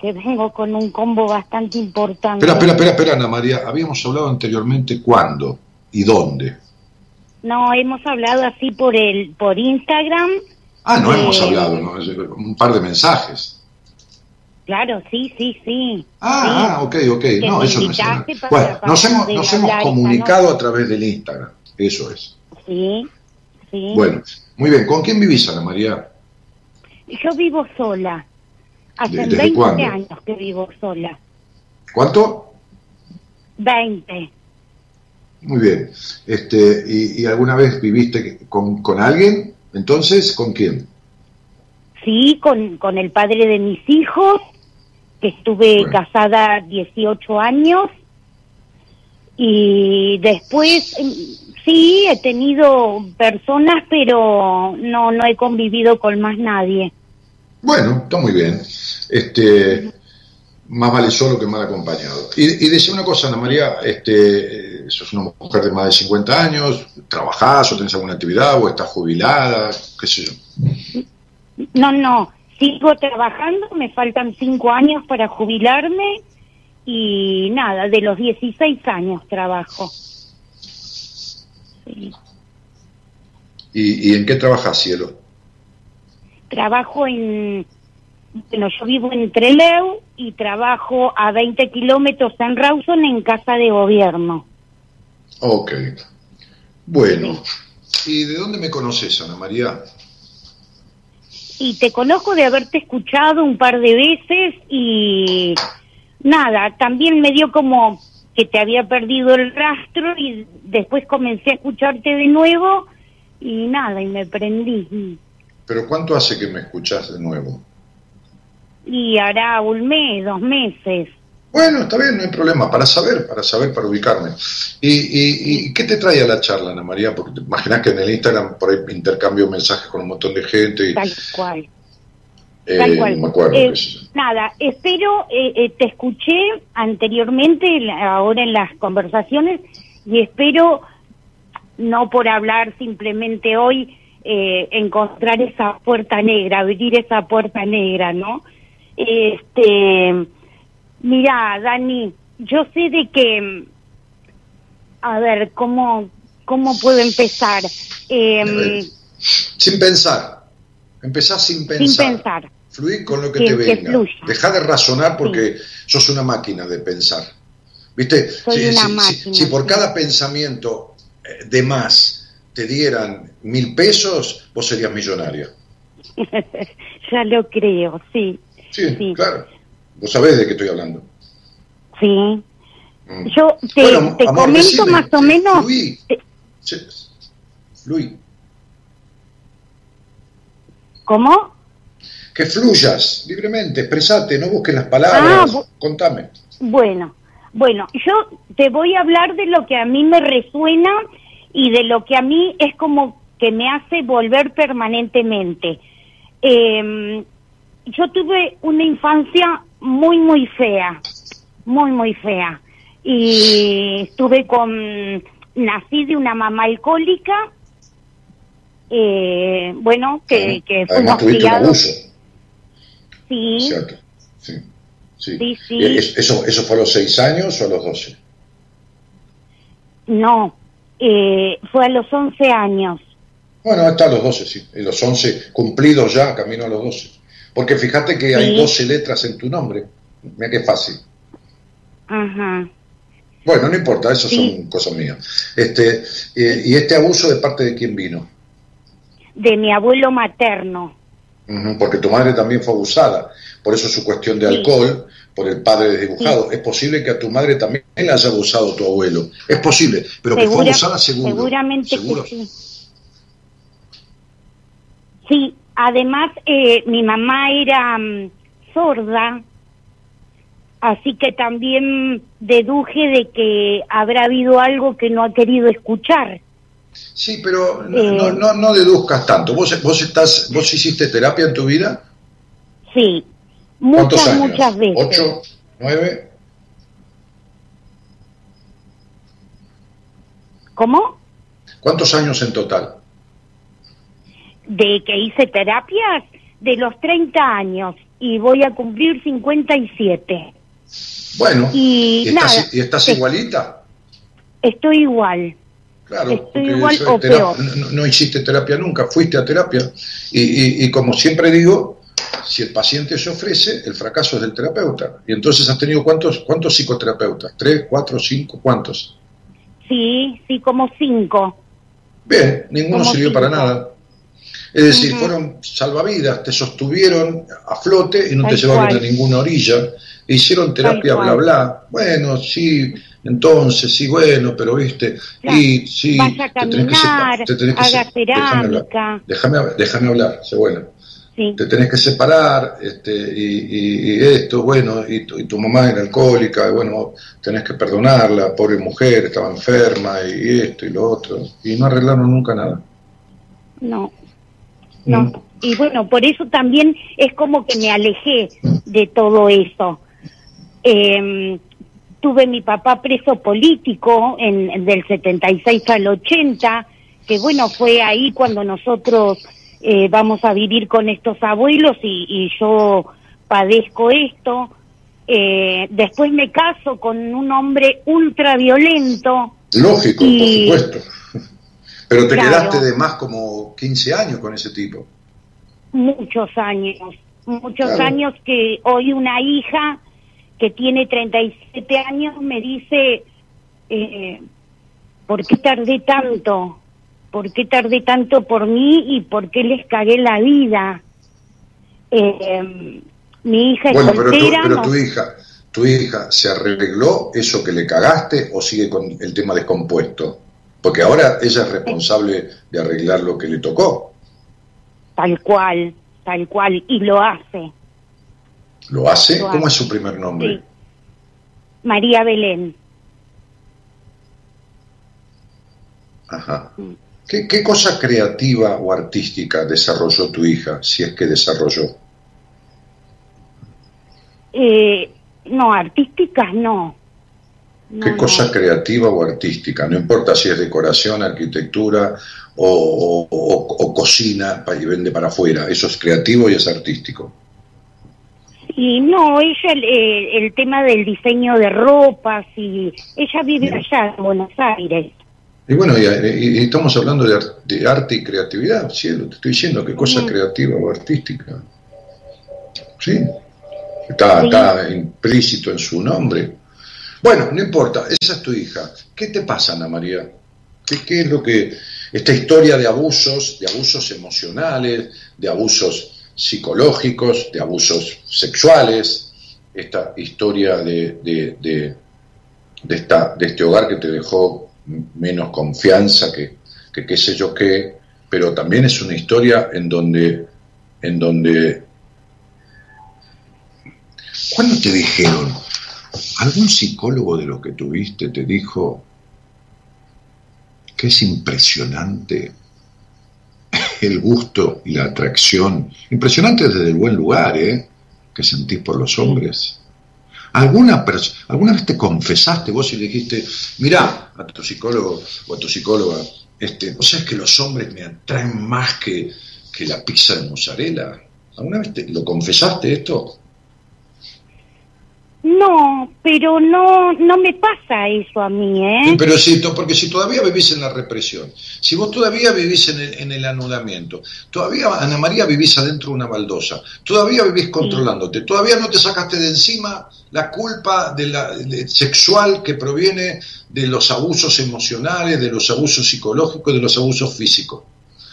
que vengo con un combo bastante importante. Espera, espera, espera, espera, Ana María. Habíamos hablado anteriormente cuándo y dónde. No, hemos hablado así por el por Instagram. Ah, no hemos Eh, hablado, ¿no? Un par de mensajes. Claro, sí, sí, sí. Ah, ah, ok, ok. Que No, eso no es nada. Bueno, nos hemos, nos hemos comunicado a través del Instagram. Eso es. Sí, sí. Bueno, muy bien. ¿Con quién vivís, Ana María? Yo vivo sola. Hace ¿Desde 20 cuándo? años que vivo sola. ¿Cuánto? 20. Muy bien. Este, ¿y, y alguna vez viviste con, con alguien? Entonces, ¿con quién? Sí, con, con el padre de mis hijos, estuve Bueno. casada 18 años. Y después, em, sí, he tenido personas, pero no, no he convivido con más nadie. Bueno, está muy bien. Este, más vale solo que mal acompañado. Y, y decía una cosa, Ana María, este, eh, sos una mujer de más de 50 años, trabajás o tenés alguna actividad o estás jubilada, qué sé yo. No, no, sigo trabajando, me faltan cinco años para jubilarme y nada, de los 16 años trabajo. Sí. ¿Y, y en qué trabajas, cielo? Trabajo en, bueno, yo vivo en Treleu y trabajo a 20 kilómetros en Rawson en casa de gobierno. Ok. Bueno. ¿Y de dónde me conoces, Ana María? Y te conozco de haberte escuchado un par de veces y nada, también me dio como que te había perdido el rastro y después comencé a escucharte de nuevo y nada, y me prendí. ¿Pero cuánto hace que me escuchás de nuevo? Y hará un mes, dos meses. Bueno, está bien, no hay problema, para saber, para saber, para ubicarme. ¿Y, y, y qué te trae a la charla, Ana María? Porque te imaginas que en el Instagram por ahí intercambio mensajes con un montón de gente y Tal cual. eh, Tal cual. no me acuerdo. Eh, nada, espero, eh, eh, te escuché anteriormente, ahora en las conversaciones, y espero, no por hablar simplemente hoy, eh, encontrar esa puerta negra, abrir esa puerta negra, ¿no? Este, mira, Dani, yo sé de que, a ver, ¿cómo, cómo puedo empezar? Em, Sin pensar. Empezás sin pensar. sin pensar. Fluir con lo que, Que- te venga. Deja de razonar porque sos una máquina de pensar. ¿Viste? Soy si, máquina, si por sí. cada pensamiento eh, de más te dieran mil pesos, vos serías millonario. ya lo creo, sí, Sí, Sí. claro. Vos sabés de qué estoy hablando. sí. Mm. Yo te, Bueno, te amor, comento decime, más o menos. fluí. te-. ¿Cómo? Que fluyas libremente, expresate, no busques las Ah, palabras. bu- Contame. Bueno, bueno, yo te voy a hablar de lo que a mí me resuena y de lo que a mí es como que me hace volver permanentemente. Eh, yo tuve una infancia muy, muy fea, muy, muy fea. Y estuve con, nací de una mamá alcohólica, eh, bueno, que, que Además fuimos criados, abuso, sí, ¿cierto? Sí. Sí. Sí, sí. ¿Y es- ¿Eso, ¿Eso fue a los seis años o a los doce? no, eh, fue a los 11 años. Bueno, hasta los 12, sí. En los 11 cumplidos ya, camino a los 12. Porque fíjate que hay Sí. 12 letras en tu nombre. Mira qué fácil. Ajá. Bueno, no importa, eso Sí. son cosas mías. Este, eh, ¿Y este abuso de parte de quién vino? De mi abuelo materno. Porque tu madre también fue abusada, por eso su cuestión de Sí. alcohol, por el padre desdibujado. Es posible que a tu madre también le haya abusado tu abuelo. Es posible, pero que fue abusada seguro. Seguramente Seguro. que sí. Sí, además eh, mi mamá era mm, sorda, así que también deduje de que habrá habido algo que no ha querido escuchar. Sí, pero no, Eh. no, no, no deduzcas tanto. ¿Vos, vos, estás, ¿Vos hiciste terapia en tu vida? Sí, ¿Cuántos muchas, años? muchas veces. ¿Ocho? ¿Nueve? ¿Cómo? ¿Cuántos años en total? De que hice terapias de los 30 años y voy a cumplir 57. Bueno, Y estás, nada, ¿y estás igualita? Estoy igual. Claro, Estoy igual eso es o terapia. peor. No, no hiciste terapia nunca, fuiste a terapia. Y, y- y como siempre digo, si el paciente se ofrece, el fracaso es del terapeuta. Y entonces has tenido cuántos, cuántos psicoterapeutas? ¿Tres, cuatro, cinco? ¿Cuántos? Sí, sí, como cinco. Bien, ninguno Como sirvió para nada. Es decir, fueron salvavidas, te sostuvieron a flote y no te llevaron cual. a ninguna orilla. E hicieron terapia, bla, bla. Bueno, sí, entonces, sí, bueno, pero viste, Claro. y sí, a te tenés que separar, te tenés que se- déjame hablar. cerámica. Déjame, déjame hablar, sé bueno. Sí, Te tenés que separar, este, y, y- y esto, bueno, y tu, y tu mamá era alcohólica, y bueno, tenés que perdonarla, pobre mujer, estaba enferma, y esto y lo otro, y no arreglaron nunca nada. no, no. Mm. Y bueno, por eso también es como que me alejé de todo eso. Eh, tuve mi papá preso político en, del 76 al 80, que bueno, fue ahí cuando nosotros eh, vamos a vivir con estos abuelos y, y yo padezco esto. Eh, después me caso con un hombre ultraviolento. Lógico, Y- por supuesto. Pero te Claro. quedaste de más como 15 años con ese tipo. muchos años, muchos Claro. años que hoy una hija que tiene 37 años me dice, eh, ¿por qué tardé tanto? ¿Por qué tardé tanto por mí y por qué les cagué la vida? Eh, mi hija Bueno, es pero, tú- soltera, pero no- tu hija, tu hija, ¿se arregló eso que le cagaste o sigue con el tema descompuesto? Porque ahora ella es responsable de arreglar lo que le tocó. tal cual, tal cual, y lo hace. ¿Lo hace? Lo ¿Cómo es su primer nombre? Sí. María Belén. Ajá. Mm. ¿Qué, qué cosa creativa o artística desarrolló tu hija, si es que desarrolló? Eh, no, artísticas no. ¿Qué cosa creativa o artística? No importa si es decoración, arquitectura o, o- o- o cocina y vende para afuera. Eso es creativo y es artístico. Y no, ella, el, eh, el tema del diseño de ropas, y ella vive allá en Buenos Aires. Y bueno, y, y- y estamos hablando de, ar- de arte y creatividad, cielo, te estoy diciendo qué cosa creativa o artística. ¿Sí? Está, Sí. está implícito en su nombre. Bueno, no importa, esa es tu hija. ¿Qué te pasa, Ana María? ¿Qué, es lo que... Esta historia de abusos, de abusos emocionales, de abusos psicológicos, de abusos sexuales, esta historia de, de, de- de esta, de este hogar que te dejó menos confianza que, que qué sé yo qué, pero también es una historia en donde, en donde ¿Cuándo te dijeron? ¿Algún psicólogo de lo que tuviste te dijo que es impresionante el gusto y la atracción? Impresionante desde el buen lugar, ¿eh? Que sentís por los hombres. ¿Alguna, ¿Alguna vez te confesaste vos y le dijiste, mirá a tu psicólogo o a tu psicóloga, este, sabés que los hombres me atraen más que, que la pizza de mozzarella? ¿Alguna vez te, lo confesaste esto? No, pero no, no me pasa eso a mí, ¿eh? Pero si, porque si todavía vivís en la represión, si vos todavía vivís en el, en el anudamiento, todavía, Ana María, vivís adentro de una baldosa, todavía vivís controlándote, todavía no te sacaste de encima la culpa de la, de- sexual que proviene de los abusos emocionales, de los abusos psicológicos, de los abusos físicos.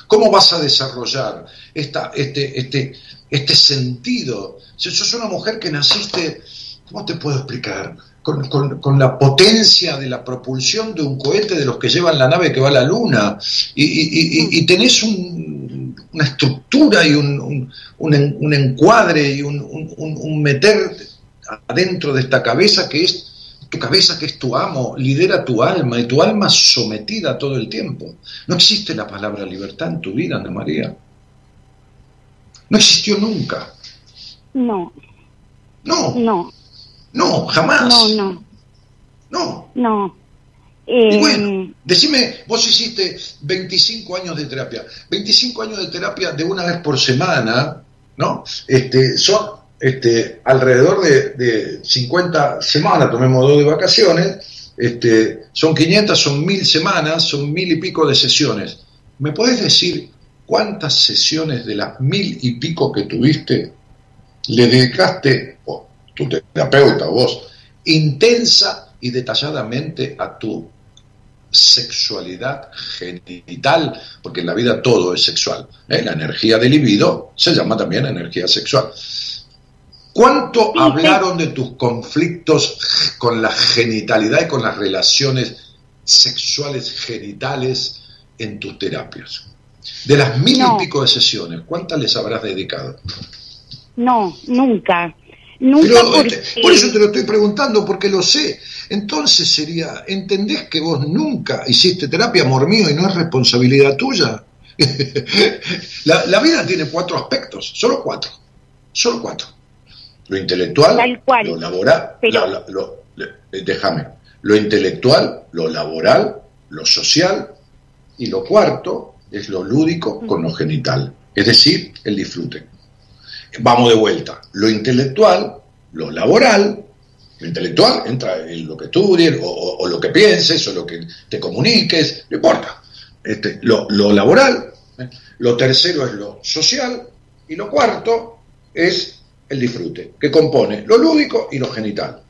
¿Cómo vas a desarrollar esta, este, este, este sentido? Si sos una mujer que naciste, ¿cómo te puedo explicar? Con, con- con la potencia de la propulsión de un cohete de los que llevan la nave que va a la luna, y, y- y- y tenés un- una estructura y un, un- un en- un encuadre y un, un- un- un meter adentro de esta cabeza que es tu cabeza que es tu amo, lidera tu alma y tu alma sometida todo el tiempo. No existe la palabra libertad en tu vida, Ana María. No existió nunca. No, No, no, no, jamás. no, no, No. no. Y Eh, bueno, decime, vos hiciste 25 años de terapia. 25 años de terapia de una vez por semana, ¿no? Este, son este, alrededor de, de 50 semanas, tomemos dos de vacaciones, este, son 500, son 1000 semanas, son mil y pico de sesiones. ¿Me podés decir cuántas sesiones de las mil y pico que tuviste le dedicaste, o tu terapeuta, vos, intensa y detalladamente a tu sexualidad genital, porque en la vida todo es sexual. ¿eh? La energía del libido se llama también energía sexual. ¿Cuánto hablaron de tus conflictos con la genitalidad y con las relaciones sexuales genitales en tus terapias? De las mil No. y pico de sesiones, ¿cuántas les habrás dedicado? no, nunca. Nunca Pero, porque... este, por eso te lo estoy preguntando, porque lo sé. Entonces sería, ¿entendés que vos nunca hiciste terapia, amor mío, y no es responsabilidad tuya? la, la vida tiene cuatro aspectos, solo cuatro, solo cuatro. Lo intelectual, Tal cual. lo laboral, Pero- la- la- lo- le- eh, déjame, lo intelectual, lo laboral, lo social, y lo cuarto es lo lúdico con lo genital, es decir, el disfrute. Vamos de vuelta. Lo intelectual, lo laboral, lo intelectual entra en lo que estudies o, o- lo que pienses o lo que te comuniques, no importa. Este, lo, lo laboral, ¿eh? lo tercero es lo social y lo cuarto es el disfrute, que compone lo lúdico y lo genital.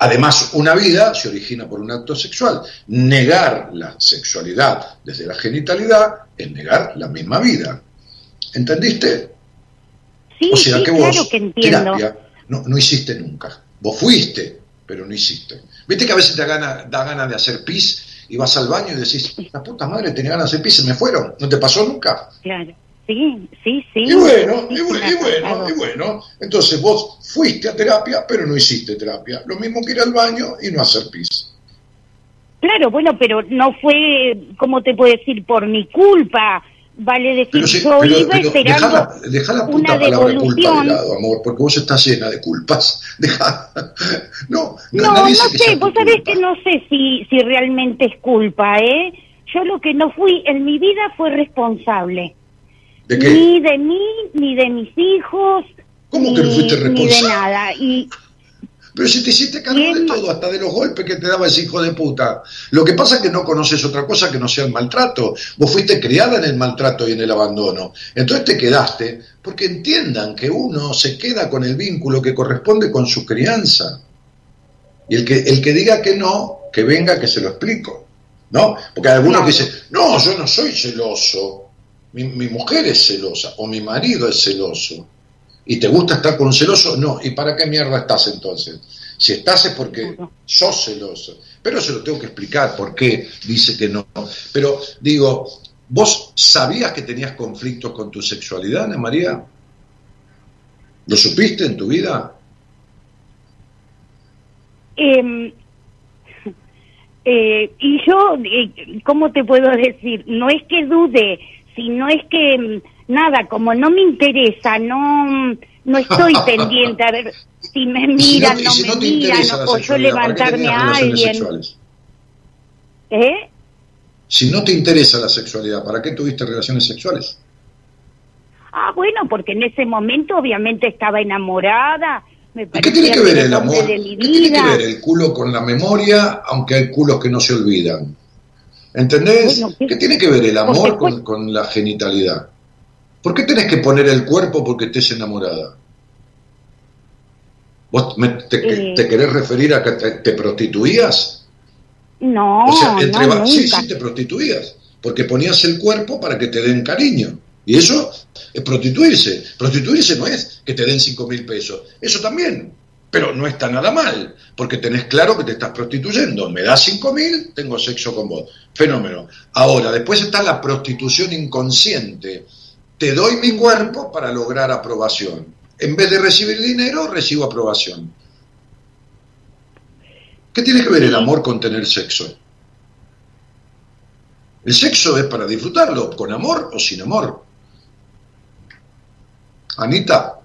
Además, una vida se origina por un acto sexual. Negar la sexualidad desde la genitalidad es negar la misma vida. ¿Entendiste? Sí, O sea sí, que vos, claro que entiendo. terapia, no, no hiciste nunca. Vos fuiste, pero no hiciste. Viste que a veces te da gana, da ganas de hacer pis y vas al baño y decís, la puta madre, tenía ganas de hacer pis, se me fueron. ¿No te pasó nunca? Claro. Sí, sí, sí. Y bueno, Sí, y, sí bu- me ha y bueno, y bueno. Entonces vos fuiste a terapia, pero no hiciste terapia. Lo mismo que ir al baño y no hacer pis. Claro, bueno, pero no fue, ¿cómo te puedo decir? Por mi culpa. Vale decir, Pero, sí, yo pero, iba pero esperando dejá la, dejá la puta una palabra culpa de devolución. lado, amor, porque vos estás llena de culpas. Dejá. No, no, No, no sé, vos sabés culpa. que no sé si, si realmente es culpa, ¿eh? Yo lo que no fui en mi vida fue responsable. ¿De qué? Ni de mí, ni de mis hijos, ¿Cómo ni, que no fuiste ni de responsable? nada. Y Pero si te hiciste cargo de todo, hasta de los golpes que te daba ese hijo de puta. Lo que pasa es que no conoces otra cosa que no sea el maltrato. Vos fuiste criada en el maltrato y en el abandono. Entonces te quedaste, porque entiendan que uno se queda con el vínculo que corresponde con su crianza. Y el que, el que diga que no, que venga que se lo explico. ¿No? Porque hay algunos que dicen, no, yo no soy celoso. Mi, mi mujer es celosa o mi marido es celoso. ¿Y te gusta estar con un celoso? No. ¿Y para qué mierda estás entonces? Si estás es porque sos celoso. Pero se lo tengo que explicar por qué dice que no. Pero digo, ¿vos sabías que tenías conflictos con tu sexualidad, Ana María? ¿Lo supiste en tu vida? Eh, eh, y yo, eh, ¿cómo te puedo decir? No es que dude, sino es que mm, nada, como no me interesa, no no estoy pendiente a ver si me si miran, no, si me te miran, o yo sexualidad, ¿para qué levantarme a relaciones alguien. sexuales? ¿Eh? Si no te interesa la sexualidad, ¿para qué tuviste relaciones sexuales? Ah, bueno, porque en ese momento obviamente estaba enamorada, Me ¿Y qué tiene que ver el amor? de ¿Qué tiene que ver el culo con la memoria, aunque hay culos que no se olvidan? ¿Entendés? Bueno, ¿qué- ¿Qué tiene que ver el amor con, con la genitalidad? ¿Por qué tenés que poner el cuerpo porque estés enamorada? ¿Vos me- te, Eh. te querés referir a que te, te prostituías? No, o sea, entre no, va- sí, nunca. sí, te prostituías, porque ponías el cuerpo para que te den cariño. Y eso es prostituirse. Prostituirse no es que te den cinco mil pesos. Eso también. Pero no está nada mal, porque tenés claro que te estás prostituyendo. Me das cinco mil, tengo sexo con vos. Fenómeno. Ahora, después está la prostitución inconsciente. Te doy mi cuerpo para lograr aprobación. En vez de recibir dinero, recibo aprobación. ¿Qué tiene que ver el amor con tener sexo? El sexo es para disfrutarlo, con amor o sin amor. Anita,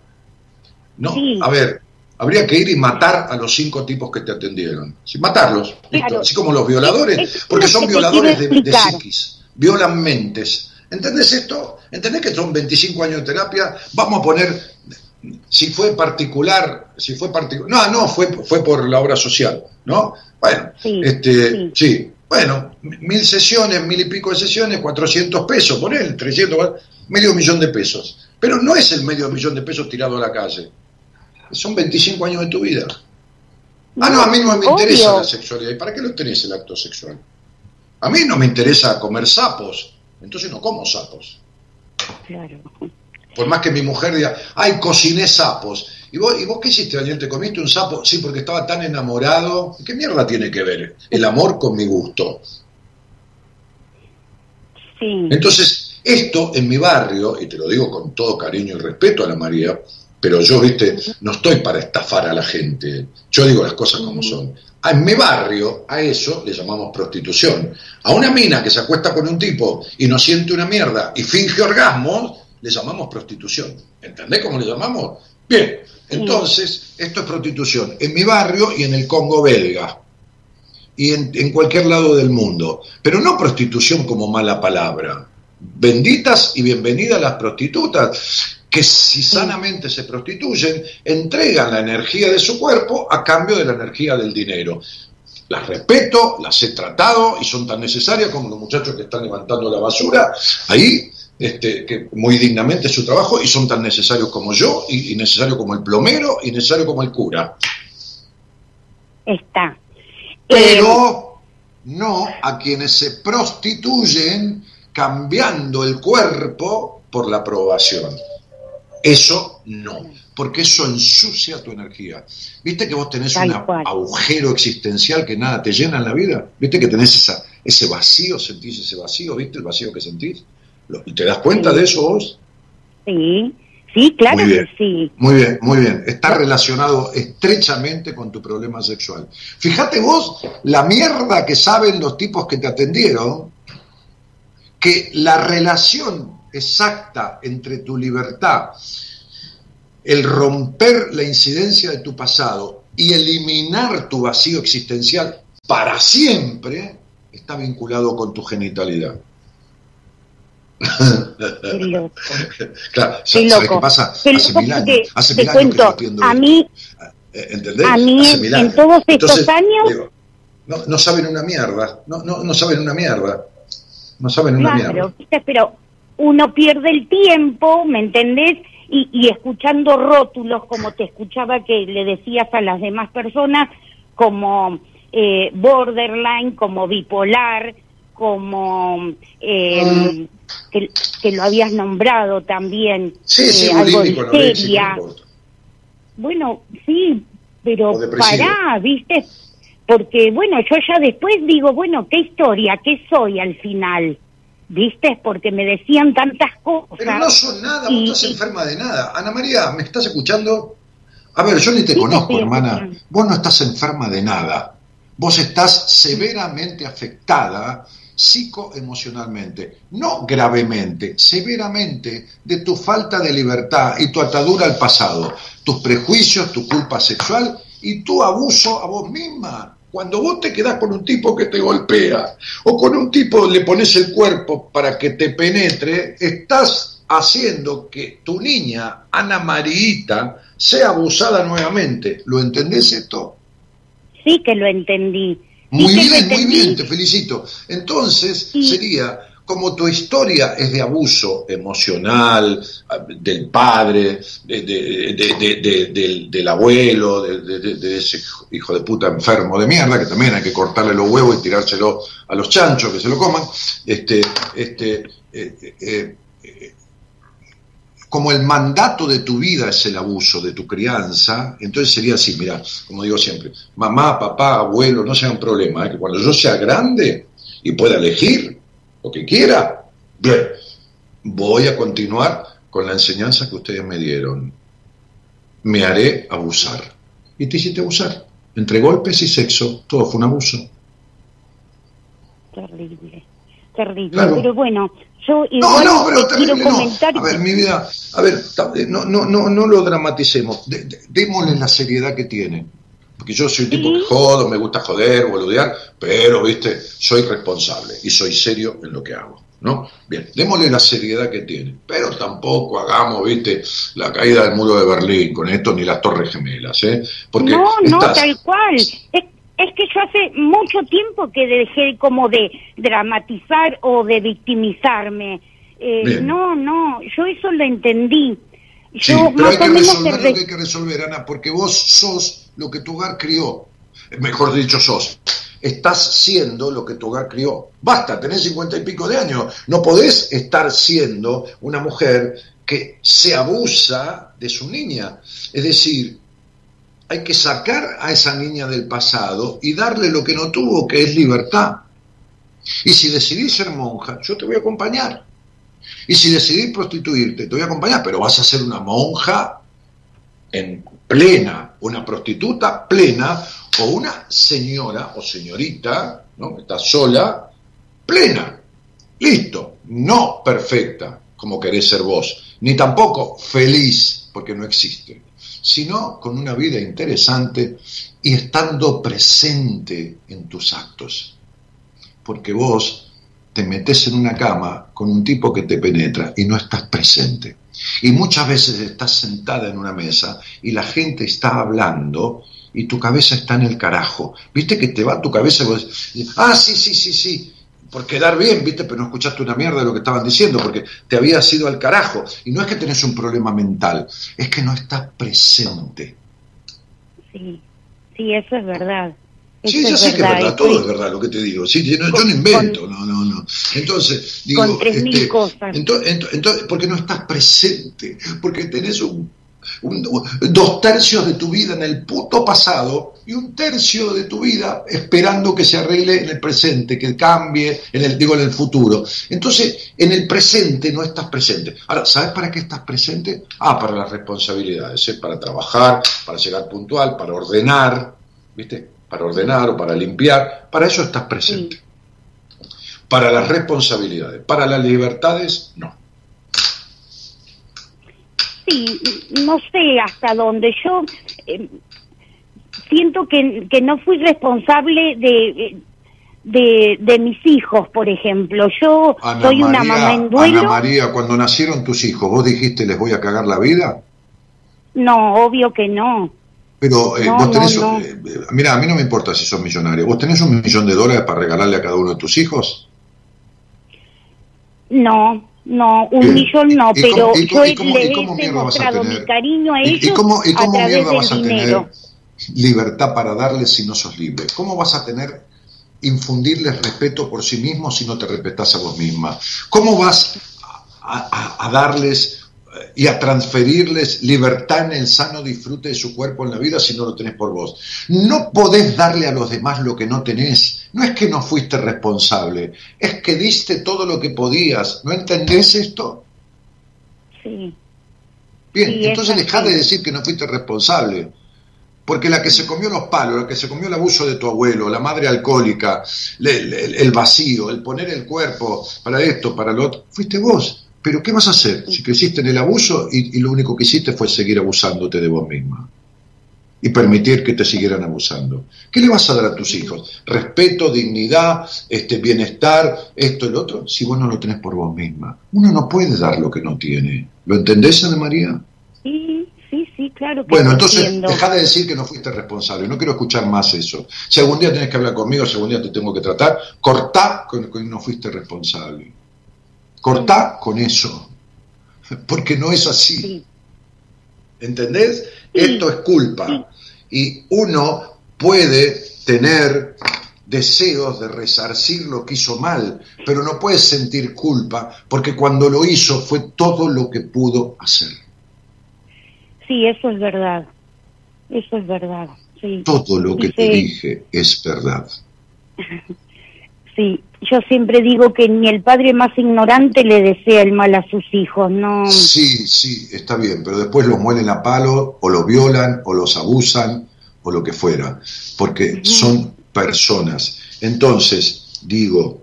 no, Sí. a ver, habría que ir y matar a los cinco tipos que te atendieron. Sí, matarlos. Claro. así como los violadores, Es- es porque son violadores de, de psiquis, violan mentes. ¿Entendés esto? ¿Entendés que son 25 años de terapia? Vamos a poner, si fue particular, si fue particular, no, no, fue, fue por la obra social, ¿no? Bueno, Sí, este, sí. sí. bueno, mil sesiones, mil y pico de sesiones, 400 pesos, poner 300, medio millón de pesos. Pero no es el medio millón de pesos tirado a la calle. Son 25 años de tu vida. Ah, no, a mí no me interesa Obvio. la sexualidad. ¿Y para qué lo tenés el acto sexual? A mí no me interesa comer sapos, entonces no como sapos. Claro. Por más que mi mujer diga, ay, cociné sapos. ¿Y vos, ¿Y vos qué hiciste, Daniel? ¿Te comiste un sapo? Sí, porque estaba tan enamorado. ¿Qué mierda tiene que ver el amor con mi gusto? Sí. Entonces, esto en mi barrio, y te lo digo con todo cariño y respeto a la María, pero yo, viste, no estoy para estafar a la gente. Yo digo las cosas como son. En mi barrio, a eso le llamamos prostitución. A una mina que se acuesta con un tipo y no siente una mierda y finge orgasmos, le llamamos prostitución. ¿Entendés cómo le llamamos? Bien, entonces, esto es prostitución en mi barrio y en el Congo belga y en, en cualquier lado del mundo. Pero no prostitución como mala palabra. Benditas y bienvenidas las prostitutas, que si sanamente se prostituyen, entregan la energía de su cuerpo a cambio de la energía del dinero. Las respeto, las he tratado y son tan necesarias como los muchachos que están levantando la basura ahí, este, que muy dignamente es su trabajo y son tan necesarios como yo, y, y necesario como el plomero y necesario como el cura. Está. Eh, pero no a quienes se prostituyen cambiando el cuerpo por la aprobación. Eso no, porque eso ensucia tu energía. ¿Viste que vos tenés un agujero existencial que nada te llena en la vida? ¿Viste que tenés esa, ese vacío, sentís ese vacío? ¿Viste el vacío que sentís? ¿Te das cuenta Sí. de eso vos? sí, sí, claro Muy bien. que sí. Muy bien, muy bien. Está relacionado estrechamente con tu problema sexual. Fíjate vos la mierda que saben los tipos que te atendieron, que la relación exacta entre tu libertad, el romper la incidencia de tu pasado y eliminar tu vacío existencial para siempre, está vinculado con tu genitalidad. Qué loco. Claro, Qué ¿sabes loco. qué pasa? Qué Hace loco mil años, hace te mil años que cuento, yo atiendo a mí, Eh, ¿Entendés? a mí Hace en- mil en años. todos estos años- digo, no, no saben una mierda, no, no, no saben una mierda, no saben una claro, mierda. ¿viste? pero uno pierde el tiempo, ¿me entendés? Y, y escuchando rótulos como te escuchaba que le decías a las demás personas, como eh, borderline, como bipolar, como eh, que, que lo habías nombrado también, Sí, sí, eh, algo de histeria. Bueno, sí, pero pará, ¿viste? Porque, bueno, yo ya después digo, bueno, ¿qué historia? ¿Qué soy al final? ¿Viste? Porque me decían tantas cosas. Pero no son nada, vos Y- estás y- enferma de nada. Ana María, ¿me estás escuchando? A ver, yo ni te Sí, conozco, hermana. escuchando. Vos no estás enferma de nada. Vos estás severamente afectada psicoemocionalmente, no gravemente, severamente de tu falta de libertad y tu atadura al pasado, tus prejuicios, tu culpa sexual y tu abuso a vos misma. Cuando vos te quedás con un tipo que te golpea o con un tipo le pones el cuerpo para que te penetre, estás haciendo que tu niña, Ana Mariita, sea abusada nuevamente. ¿Lo entendés esto? Sí que lo entendí. Muy bien, muy bien, te felicito. Entonces Sí. sería, como tu historia es de abuso emocional del padre, de- de- de- de- de- del, abuelo, de, ese hijo de puta enfermo de mierda, que también hay que cortarle los huevos y tirárselo a los chanchos que se lo coman, este, este, eh, eh, eh, como el mandato de tu vida es el abuso de tu crianza, entonces sería así, mira, como digo siempre, mamá, papá, abuelo, no sea un problema, que cuando yo sea grande y pueda elegir lo que quiera, bien, voy a continuar con la enseñanza que ustedes me dieron. Me haré abusar. Y te hiciste abusar. Entre golpes y sexo, todo fue un abuso. Terrible, terrible. Claro. Pero bueno, yo No, no, pero terrible no. comentar A ver, mi vida, a ver, no, no, no, no lo dramaticemos, De- de- démosle la seriedad que tiene. Porque yo soy un tipo Sí. que jodo, me gusta joder, boludear, pero, viste, soy responsable y soy serio en lo que hago, ¿no? Bien, démosle la seriedad que tiene, pero tampoco hagamos, viste, la caída del muro de Berlín con esto ni las torres gemelas, ¿eh? Porque no, no, estás- tal cual. Es, es que yo hace mucho tiempo que dejé como de dramatizar o de victimizarme. Eh, no, no, yo eso lo entendí. Sí, Yo pero hay más o que resolver lo que hay que resolver, Ana, porque vos sos lo que tu hogar crió. Mejor dicho, sos. Estás siendo lo que tu hogar crió. Basta, tenés cincuenta y pico de años. No podés estar siendo una mujer que se abusa de su niña. Es decir, hay que sacar a esa niña del pasado y darle lo que no tuvo, que es libertad. Y si decidís ser monja, yo te voy a acompañar. Y si decidís prostituirte, te voy a acompañar, pero vas a ser una monja en plena, una prostituta plena, o una señora o señorita, ¿no? Estás sola, plena. Listo. No perfecta, como querés ser vos, ni tampoco feliz, porque no existe, sino con una vida interesante y estando presente en tus actos. Porque vos te metes en una cama con un tipo que te penetra y no estás presente. Y muchas veces estás sentada en una mesa y la gente está hablando y tu cabeza está en el carajo. ¿Viste que te va tu cabeza y vos ah, sí, sí, sí, sí, por quedar bien, ¿viste? Pero no escuchaste una mierda de lo que estaban diciendo porque te habías ido al carajo. Y no es que tenés un problema mental, es que no estás presente. Sí, sí, eso es verdad. Sí, yo es sé que es verdad, todo es verdad lo que te digo. Sí, yo no, yo no invento, no, no, no. Entonces, digo, Con tres mil este, cosas. ento- porque no estás presente, porque tenés un, un- dos tercios de tu vida en el puto pasado y un tercio de tu vida esperando que se arregle en el presente, que cambie, en el, digo, en el futuro. Entonces, en el presente no estás presente. Ahora, ¿sabes para qué estás presente? Ah, para las responsabilidades, ¿eh? para trabajar, para llegar puntual, para ordenar, ¿viste? Para ordenar o para limpiar, para eso estás presente. Para las responsabilidades, para las libertades, no. Sí, no sé hasta dónde. Yo eh, siento que, que no fui responsable de, de, de mis hijos, por ejemplo. Yo Ana soy una mamá en duelo. Ana María, cuando nacieron tus hijos, ¿vos dijiste les voy a cagar la vida? No, obvio que no. Pero eh, No, vos tenés, no, no. eh, mira, a mí no me importa si sos millonario. ¿Vos tenés un millón de dólares para regalarle a cada uno de tus hijos? No, no, un millón no, ¿Y pero y cómo- yo y cómo- les cómo he mierda vas a demostrado tener? mi cariño a ¿Y, ellos y cómo, y a través mierda del vas a dinero. tener libertad para darles si no sos libre? ¿Cómo vas a tener infundirles respeto por sí mismos si no te respetás a vos misma? ¿Cómo vas a, a- a darles y a transferirles libertad en el sano disfrute de su cuerpo en la vida si no lo tenés por vos? No podés darle a los demás lo que no tenés. No es que no fuiste responsable, es que diste todo lo que podías. ¿No entendés esto? Sí, Bien, Sí, entonces dejá de decir que no fuiste responsable. Porque la que se comió los palos, la que se comió el abuso de tu abuelo, la madre alcohólica, le- el, vacío, el poner el cuerpo para esto, para lo otro, fuiste vos. Pero ¿qué vas a hacer si creciste en el abuso y, y lo único que hiciste fue seguir abusándote de vos misma? y permitir que te siguieran abusando. ¿Qué le vas a dar a tus hijos? Respeto, dignidad, este bienestar, esto y lo otro, si vos no lo tenés por vos misma. Uno no puede dar lo que no tiene. ¿Lo entendés, Ana María? Sí, sí, sí, claro que Bueno, entonces deja de decir que no fuiste responsable. No quiero escuchar más eso. Si algún día tenés que hablar conmigo, si algún día te tengo que tratar, cortá con que no fuiste responsable. Cortá con eso. Porque no es así. Sí. ¿Entendés? Sí, Esto es culpa. sí. Y uno puede tener deseos de resarcir lo que hizo mal, pero no puede sentir culpa porque cuando lo hizo fue todo lo que pudo hacer. Sí, eso es verdad. Eso es verdad. Sí. Todo lo que te dije es verdad. Sí, yo siempre digo que ni el padre más ignorante le desea el mal a sus hijos, no. Sí, sí, está bien, pero después los muelen a palo o los violan o los abusan o lo que fuera, porque son personas. Entonces, digo,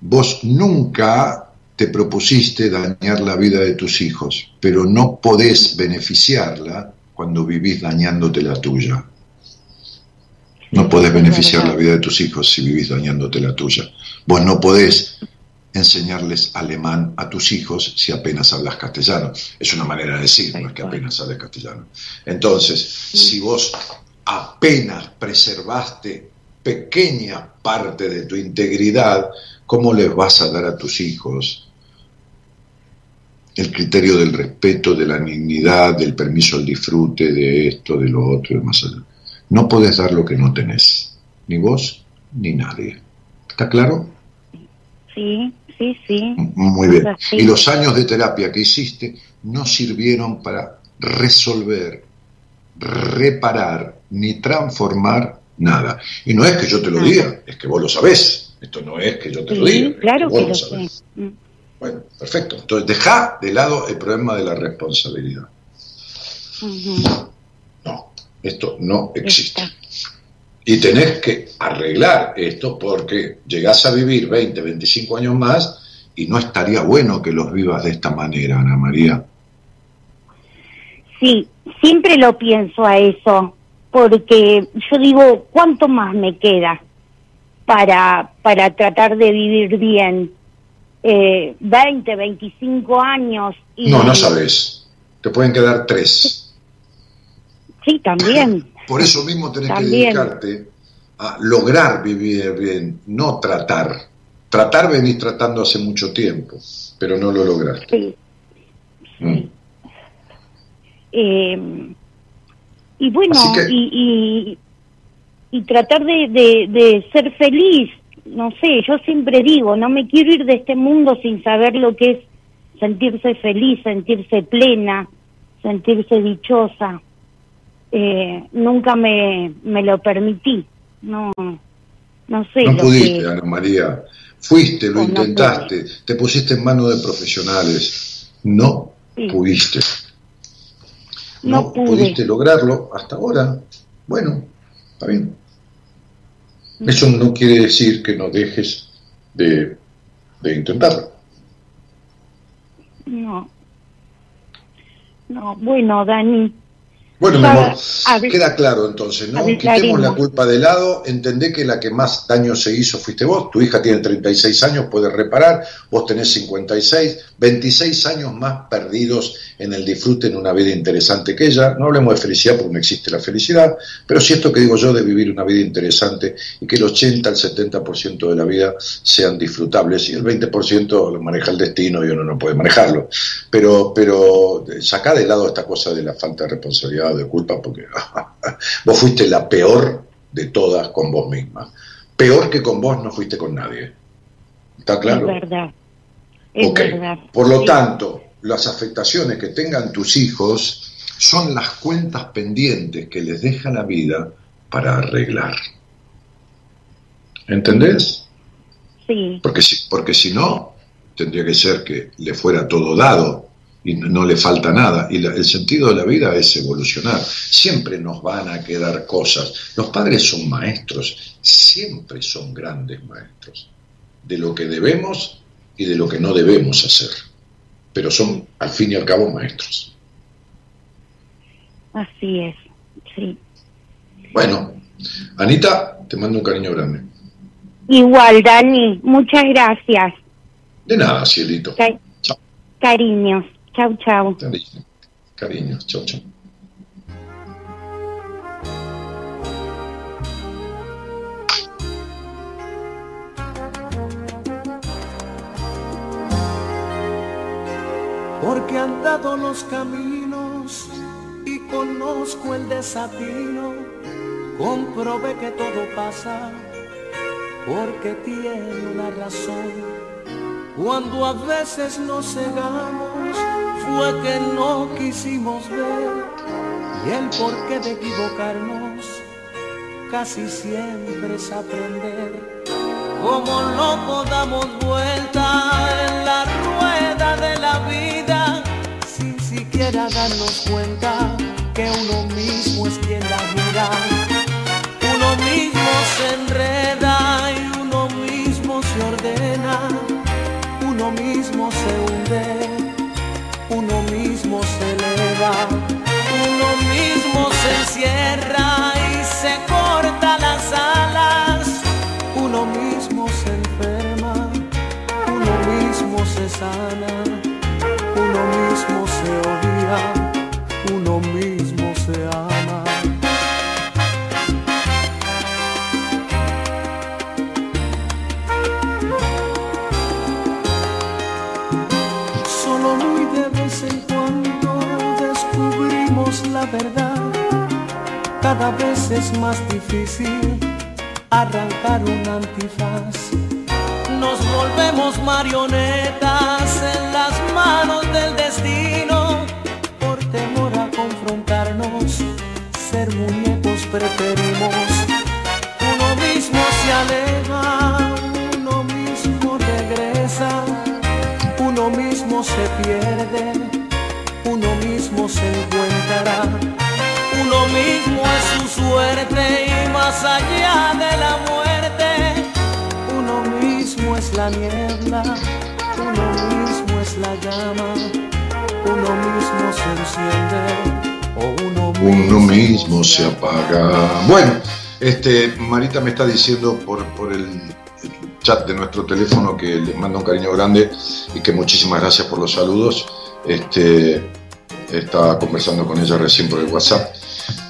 vos nunca te propusiste dañar la vida de tus hijos, pero no podés beneficiarla cuando vivís dañándote la tuya. No podés beneficiar la vida de tus hijos si vivís dañándote la tuya. Vos no podés enseñarles alemán a tus hijos si apenas hablas castellano. Es una manera de decir, no es que apenas hables castellano. Entonces, si vos apenas preservaste pequeña parte de tu integridad, ¿cómo les vas a dar a tus hijos el criterio del respeto, de la dignidad, del permiso al disfrute, de esto, de lo otro, de más allá? No podés dar lo que no tenés, ni vos ni nadie. ¿Está claro? Sí, sí, sí. Muy bien. Y los años de terapia que hiciste no sirvieron para resolver, reparar, ni transformar nada. Y no es que yo te lo diga, es que vos lo sabés. Esto no es que yo te lo diga. Claro vos que lo sabés. sé. Mm. Bueno, perfecto. Entonces, deja de lado el problema de la responsabilidad. No, esto no existe. Está. Y tenés que arreglar esto porque llegás a vivir 20, 25 años más y no estaría bueno que los vivas de esta manera, Ana María. Sí, siempre lo pienso a eso, porque yo digo, ¿cuánto más me queda para, para tratar de vivir bien? Eh, 20, 25 años. Y, No, no sabes. Te pueden quedar tres. Sí, también. Por eso mismo tenés que dedicarte a lograr vivir bien, no tratar. Tratar venís tratando hace mucho tiempo, pero no lo lograste. Sí. Mm. Eh, y bueno, que- y, y, y tratar de, de, de ser feliz. No sé, yo siempre digo, no me quiero ir de este mundo sin saber lo que es sentirse feliz, sentirse plena, sentirse dichosa. Eh, nunca me, me lo permití. No, no sé. No pudiste, que- Ana María. Fuiste, lo no intentaste, te pusiste en manos de profesionales. No Sí. pudiste. No No, pude. pudiste lograrlo hasta ahora. Bueno, está bien. Eso no quiere decir que no dejes de, de intentarlo. No. No, bueno, Dani. Bueno, mi amor, queda claro entonces, ¿no? Quitemos la culpa de lado, entendé que la que más daño se hizo fuiste vos, tu hija tiene 36 años, puede reparar, vos tenés 56, 26 años más perdidos en el disfrute en una vida interesante que ella, no hablemos de felicidad porque no existe la felicidad, pero sí esto que digo yo de vivir una vida interesante y que el 80 al 70% de la vida sean disfrutables y el 20% lo maneja el destino y uno no puede manejarlo. Pero, pero sacá de lado esta cosa de la falta de responsabilidad de culpa porque vos fuiste la peor de todas con vos misma. Peor que con vos no fuiste con nadie. ¿Está claro? Es verdad. Es Ok. verdad. Por lo Sí. tanto, las afectaciones que tengan tus hijos son las cuentas pendientes que les deja la vida para arreglar. ¿Entendés? Sí, Porque si, porque si no, tendría que ser que le fuera todo dado y no, le falta nada. Y la- el sentido de la vida es evolucionar. Siempre nos van a quedar cosas. Los padres son maestros, siempre son grandes maestros de lo que debemos y de lo que no debemos hacer. Pero son, al fin y al cabo, maestros. así es. Sí. Bueno, Anita, te mando un cariño grande. Igual, Dani, muchas gracias. De nada, cielito. Ca- Chao. cariños. Chau, chau. Cariño. Cariños. Chau, chau. porque han dado los caminos y conozco el desatino, comprobé que todo pasa porque tiene una razón. Cuando a veces nos cegamos fue que no quisimos ver y el porqué de equivocarnos casi siempre es aprender. Como loco damos vuelta en la rueda de la vida sin siquiera darnos cuenta que uno mismo es quien la mira. Uno mismo se enreda y uno mismo se ordena, uno mismo se hunde, uno mismo se eleva, uno mismo se encierra y se corta las alas, uno mismo se enferma, uno mismo se sana, Cada vez es más difícil arrancar un antifaz. Nos volvemos marionetas en las manos del destino. Por temor a confrontarnos, ser muñecos preferimos. Uno mismo se aleja, uno mismo regresa, uno mismo se pierde, uno mismo se encuentra. Uno mismo es su suerte y más allá de la muerte, uno mismo es la niebla, uno mismo es la llama, uno mismo se enciende o uno mismo, Uno mismo se apaga. Bueno, este, Marita me está diciendo por, por el, chat de nuestro teléfono que le manda un cariño grande y que muchísimas gracias por los saludos. Este, estaba conversando con ella recién por el WhatsApp.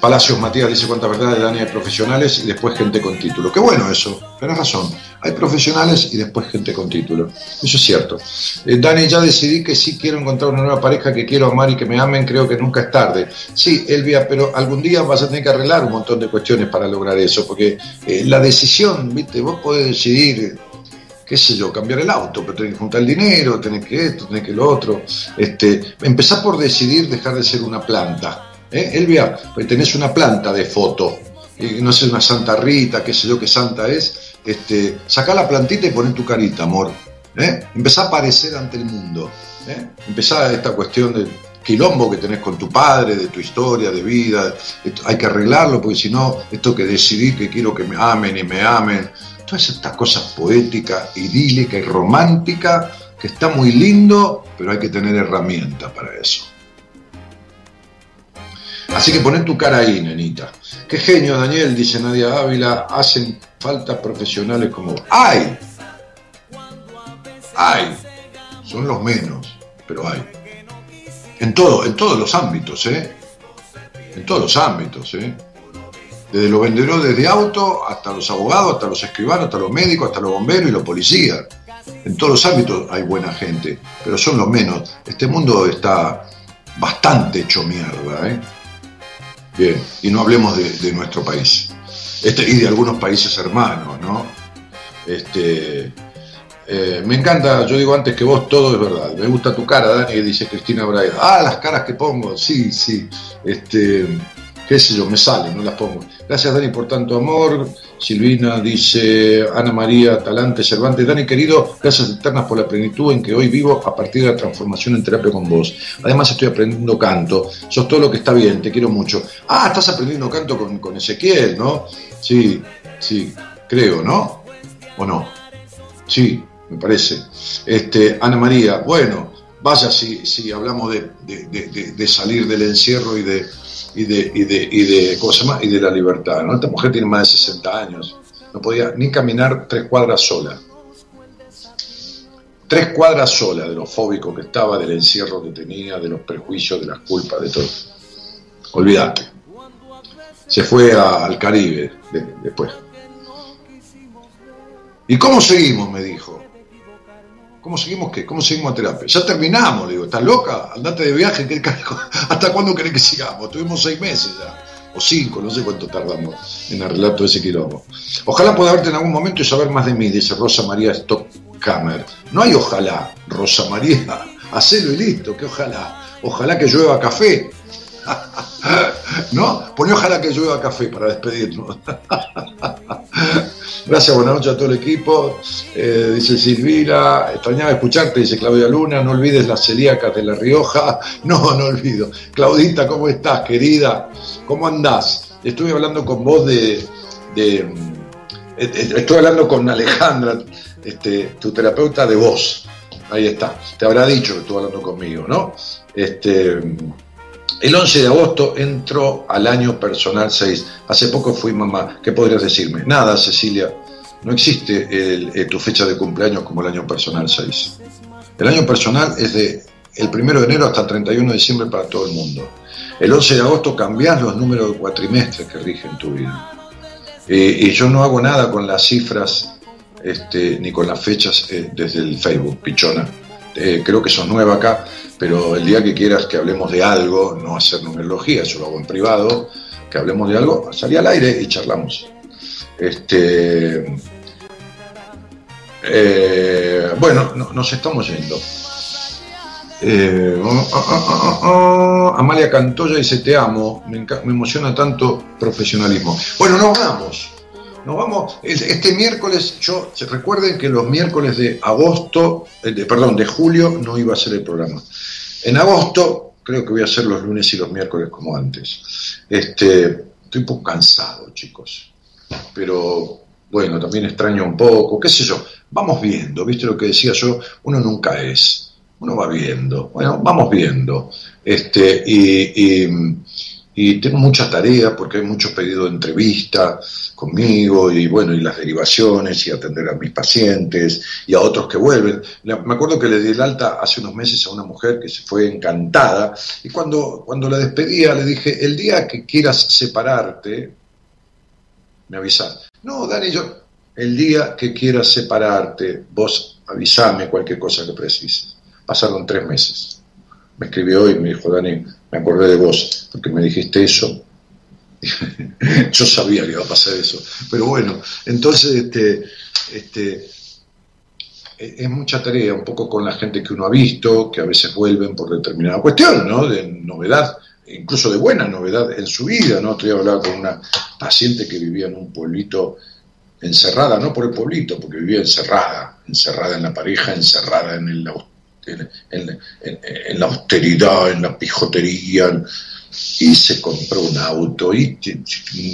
Palacios Matías dice cuántas verdades Dani hay profesionales y después gente con título. Qué bueno eso, tenés razón. Hay profesionales y después gente con título. Eso es cierto. Eh, Dani, ya decidí que sí quiero encontrar una nueva pareja que quiero amar y que me amen, creo que nunca es tarde. Sí, Elvia, pero algún día vas a tener que arreglar un montón de cuestiones para lograr eso, porque eh, la decisión, viste, vos podés decidir qué sé yo, cambiar el auto, pero tenés que juntar el dinero, tenés que esto, tenés que lo otro. Este, empezá por decidir dejar de ser una planta. ¿Eh? Elvia, pues tenés una planta de foto, no sé, una Santa Rita, qué sé yo qué santa es. Este, sacá la plantita y poné tu carita, amor. ¿eh? Empezá a aparecer ante el mundo. ¿eh? Empezá esta cuestión del quilombo que tenés con tu padre, de tu historia, de vida. Hay que arreglarlo, porque si no, esto que decidí que quiero que me amen y me amen, todas estas cosas poéticas, idílicas y románticas, que está muy lindo, pero hay que tener herramientas para eso. Así que poné tu cara ahí, nenita. Qué genio, Daniel, dice Nadia Ávila, hacen falta profesionales como. ¡Ay! ¡Ay! Son los menos, pero hay. En todo, en todos los ámbitos, ¿eh? En todos los ámbitos, ¿eh? Desde los vendedores de auto hasta los abogados, hasta los escribanos, hasta los médicos, hasta los bomberos y los policías. En todos los ámbitos hay buena gente, pero son los menos. Este mundo está bastante hecho mierda, ¿eh? Bien, y no hablemos de, nuestro país. Este, y de algunos países hermanos, ¿no? Este, eh, me encanta, yo digo antes que vos, todo es verdad. Me gusta tu cara, Dani, dice Cristina Braga. Ah, las caras que pongo, sí, sí. Este, qué yo, me salen, no las pongo. Gracias, Dani, por tanto amor. Silvina dice, Ana María Talante Cervantes, Dani querido, gracias eternas por la plenitud en que hoy vivo a partir de la transformación en terapia con vos. Además estoy aprendiendo canto, sos todo lo que está bien, te quiero mucho. Ah, estás aprendiendo canto con, con Ezequiel, ¿no? Sí, sí, creo, ¿no? ¿O no? Sí, me parece. Este, Ana María, bueno, vaya si, si hablamos de- de salir del encierro y de, y de, y de, y de, ¿cómo se llama? Y de la libertad, ¿no? Esta mujer tiene más de 60 años, no podía ni caminar tres cuadras sola. Tres cuadras sola de lo fóbico que estaba, del encierro que tenía, de los prejuicios, de las culpas, de todo. Olvídate. Se fue al Caribe de- después. ¿Y cómo seguimos? Me dijo. ¿Cómo seguimos qué? ¿Cómo seguimos a terapia? Ya terminamos, le digo, ¿estás loca? Andate de viaje, ¿qué? ¿hasta cuándo querés que sigamos? Tuvimos seis meses ya, o cinco, no sé cuánto tardamos en arreglar todo ese quilombo. Ojalá pueda verte en algún momento y saber más de mí, dice Rosa María Stockhammer. No hay ojalá, Rosa María, hacelo y listo, que ojalá. Ojalá que llueva café. ¿No? Poné ojalá que llueva café para despedirnos. Gracias, buenas noches a todo el equipo. Eh, dice Silvira, extrañaba escucharte, dice Claudia Luna, no olvides las celíacas de La Rioja. No, no olvido. Claudita, ¿cómo estás, querida? ¿Cómo andás? Estuve hablando con vos de... mm, estoy hablando con Alejandra, este, tu terapeuta de voz. Ahí está. Te habrá dicho que estuvo hablando conmigo, ¿no? Este, el 11 de agosto entró al año personal 6. Hace poco fui mamá. ¿Qué podrías decirme? Nada, Cecilia. No existe eh, tu fecha de cumpleaños como el año personal 6. El año personal es de el 1 de enero hasta el 31 de diciembre para todo el mundo. El 11 de agosto cambiás los números de cuatrimestres que rigen tu vida. Eh, y yo no hago nada con las cifras este, ni con las fechas eh, desde el Facebook, pichona. Eh, creo que sos nueva acá, pero el día que quieras que hablemos de algo, no hacer numerología, yo lo hago en privado, que hablemos de algo, salí al aire y charlamos. Este, eh, bueno, no- nos estamos yendo. Eh, ah, ah, ah, ah, ah, Amalia Cantoya dice te amo, me emociona tanto profesionalismo. Bueno, nos vamos. Nos vamos. Este miércoles, yo recuerden que los miércoles de agosto, eh, de- perdón, de julio no iba a ser el programa. En agosto creo que voy a hacer los lunes y los miércoles como antes. Este, estoy un poco cansado, chicos. Pero bueno, también extraño un poco, qué sé yo. Vamos viendo, ¿viste lo que decía yo? Uno nunca es. Uno va viendo. Bueno, vamos viendo. Este, y- y tengo mucha tarea porque hay muchos pedidos de entrevista conmigo y bueno, y las derivaciones y atender a mis pacientes y a otros que vuelven. Me acuerdo que le di el alta hace unos meses a una mujer que se fue encantada y cuando, cuando la despedía le dije, el día que quieras separarte, me avisás. No, Dani, yo, el día que quieras separarte, vos avisame cualquier cosa que precises. Pasaron tres meses. Me escribió y me dijo, Dani, me acordé de vos, porque me dijiste eso. Yo sabía que iba a pasar eso. Pero bueno, entonces este, este, e- es mucha tarea, un poco con la gente que uno ha visto, que a veces vuelven por determinada cuestión, ¿no? De novedad, incluso de buena novedad en su vida, ¿no? Estoy hablando con una paciente que vivía en un pueblito encerrada, no por el pueblito, porque vivía encerrada, encerrada en la pareja, encerrada en, el, en, en- la austeridad, en la pijotería, y se compró un auto, y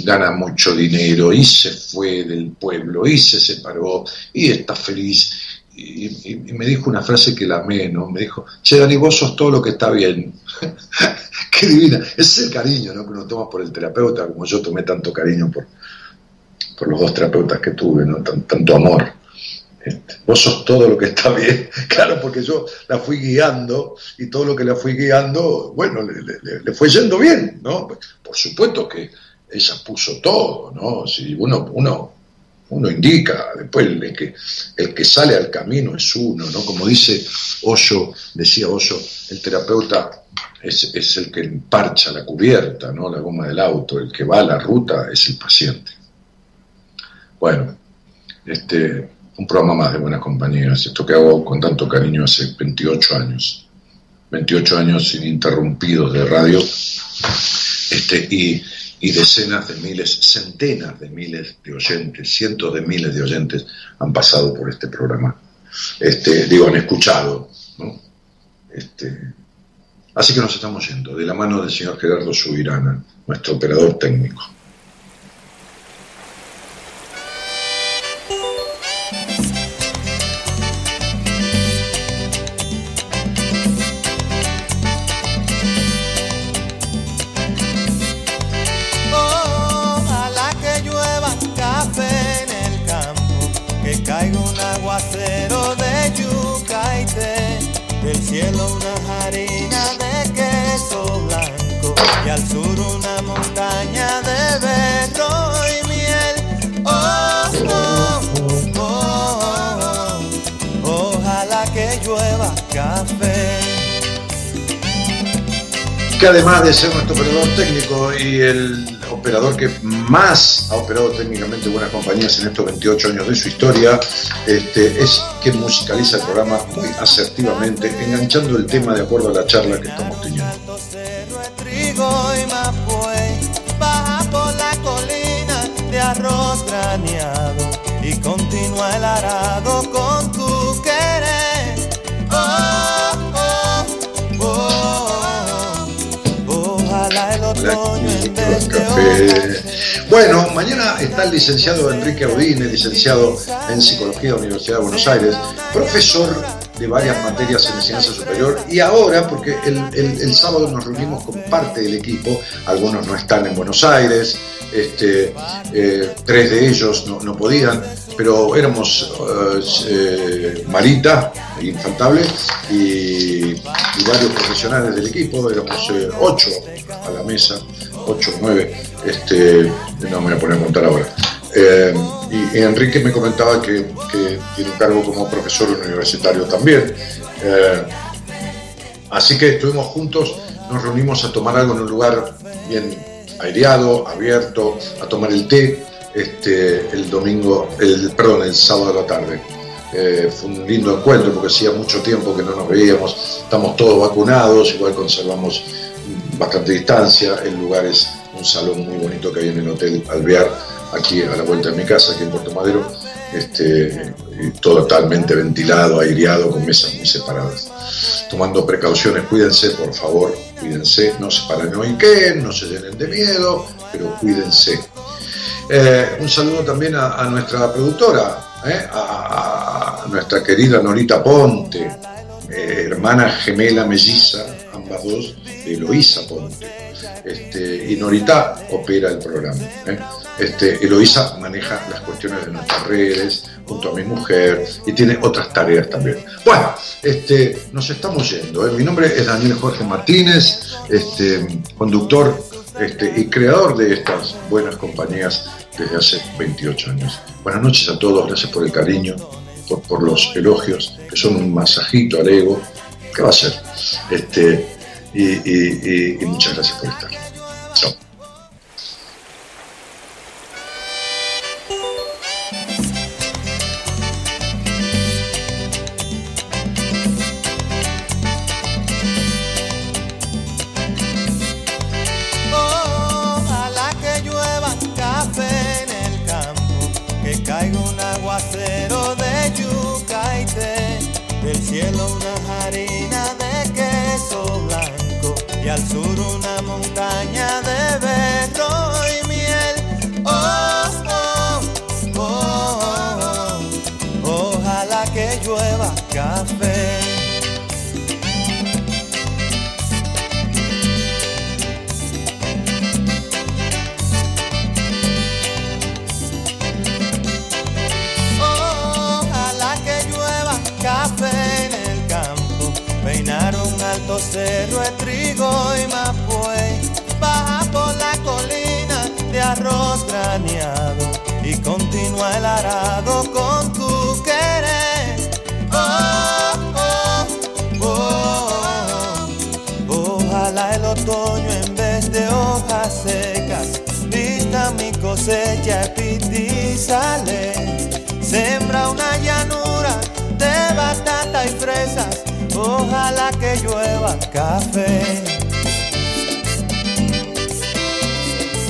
gana mucho dinero, y se fue del pueblo, y se separó, y está feliz. Y, me dijo una frase que la amé, ¿no? Me dijo, che, Dani, vos sos todo lo que está bien. Qué divina. Ese es el cariño, ¿no? Que uno toma por el terapeuta, como yo tomé tanto cariño por, por los dos terapeutas que tuve, ¿no? Tan- tanto amor. Este, vos sos todo lo que está bien. Claro, porque yo la fui guiando y todo lo que la fui guiando, bueno, le, le- fue yendo bien, ¿no? Por supuesto que ella puso todo, ¿no? Si uno, uno, uno indica, después el que, el que sale al camino es uno, ¿no? Como dice Hoyo, decía Hoyo, el terapeuta es, es el que parcha la cubierta, ¿no? La goma del auto, el que va a la ruta es el paciente. Bueno, este, un programa más de buenas compañías, esto que hago con tanto cariño hace 28 años, 28 años ininterrumpidos de radio, este, y, y decenas de miles, centenas de miles de oyentes, cientos de miles de oyentes han pasado por este programa, este, digo, han escuchado, ¿no? Este, así que nos estamos yendo, de la mano del señor Gerardo Subirana, nuestro operador técnico. Que además de ser nuestro operador técnico y el operador que más ha operado técnicamente buenas compañías en estos 28 años de su historia, este, es quien musicaliza el programa muy asertivamente, enganchando el tema de acuerdo a la charla que estamos teniendo. Bueno, mañana está el licenciado Enrique Audine, licenciado en Psicología de la Universidad de Buenos Aires, profesor de varias materias en enseñanza superior y ahora, porque el, el- el sábado nos reunimos con parte del equipo, algunos no están en Buenos Aires, este, eh, tres de ellos no, no podían, pero éramos eh, eh, Marita, infantable, y, varios profesionales del equipo, éramos eh, ocho a la mesa, ocho, nueve, este, no me voy a poner a contar ahora. Eh, y, Enrique me comentaba que, tiene un cargo como profesor universitario también. Así que estuvimos juntos, nos reunimos a tomar algo en un lugar bien aireado, abierto, a tomar el té este, el domingo, el, perdón, el sábado a la tarde. Eh, fue un lindo encuentro porque hacía mucho tiempo que no nos veíamos, estamos todos vacunados, igual conservamos bastante distancia, el lugar es un salón muy bonito que hay en el Hotel Alvear, aquí a la vuelta de mi casa, aquí en Puerto Madero, este, totalmente ventilado, aireado, con mesas muy separadas. Tomando precauciones, cuídense, por favor, cuídense, no se paranoiquen, no se llenen de miedo, pero cuídense. Eh, un saludo también a, nuestra productora, ¿eh? a, nuestra querida Norita Ponte, eh, hermana gemela melliza, ambas dos, de Eloísa Ponte. Este, y Norita opera el programa. Este, Eloísa maneja las cuestiones de nuestras redes junto a mi mujer y tiene otras tareas también. Bueno, este, nos estamos yendo. Mi nombre es Daniel Jorge Martínez, este, conductor este, y creador de estas buenas compañías desde hace 28 años. Buenas noches a todos, gracias por el cariño, por, los elogios, que son un masajito al ego. ¿Qué va a ser? Este, y- y muchas gracias por estar. Chao. Sale. Sembra una llanura de batata y fresas. Ojalá que llueva café.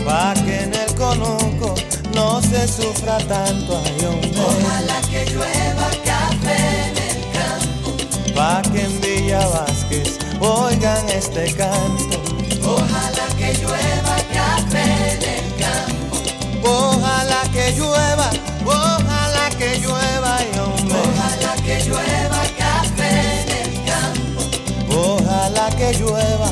Pa' que en el conuco no se sufra tanto ay, hombre. Ojalá que llueva café en el campo. Pa' que en Villa Vázquez oigan este canto.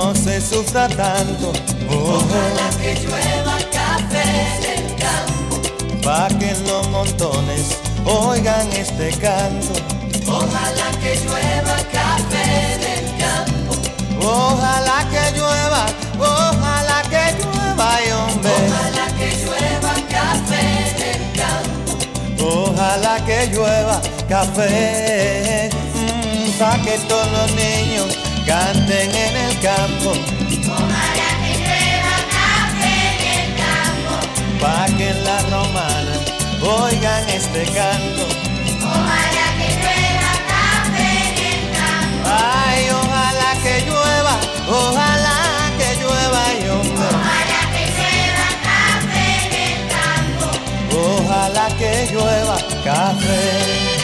no se sufra tanto. Ojalá que llueva café en el campo. Pa' que los montones oigan este canto. Ojalá que llueva café en el campo. Ojalá que llueva, ojalá que llueva, y hombre. Ojalá que llueva café en el campo. Ojalá que llueva café. mm, pa' que todos los niños canten en el campo. Ojalá que llueva café en el campo. Pa' que en la oigan este canto. Ojalá que llueva café en el campo. Ay, ojalá que llueva, ojalá que llueva, y hombre. Ojalá que llueva café en el campo. Ojalá que llueva café.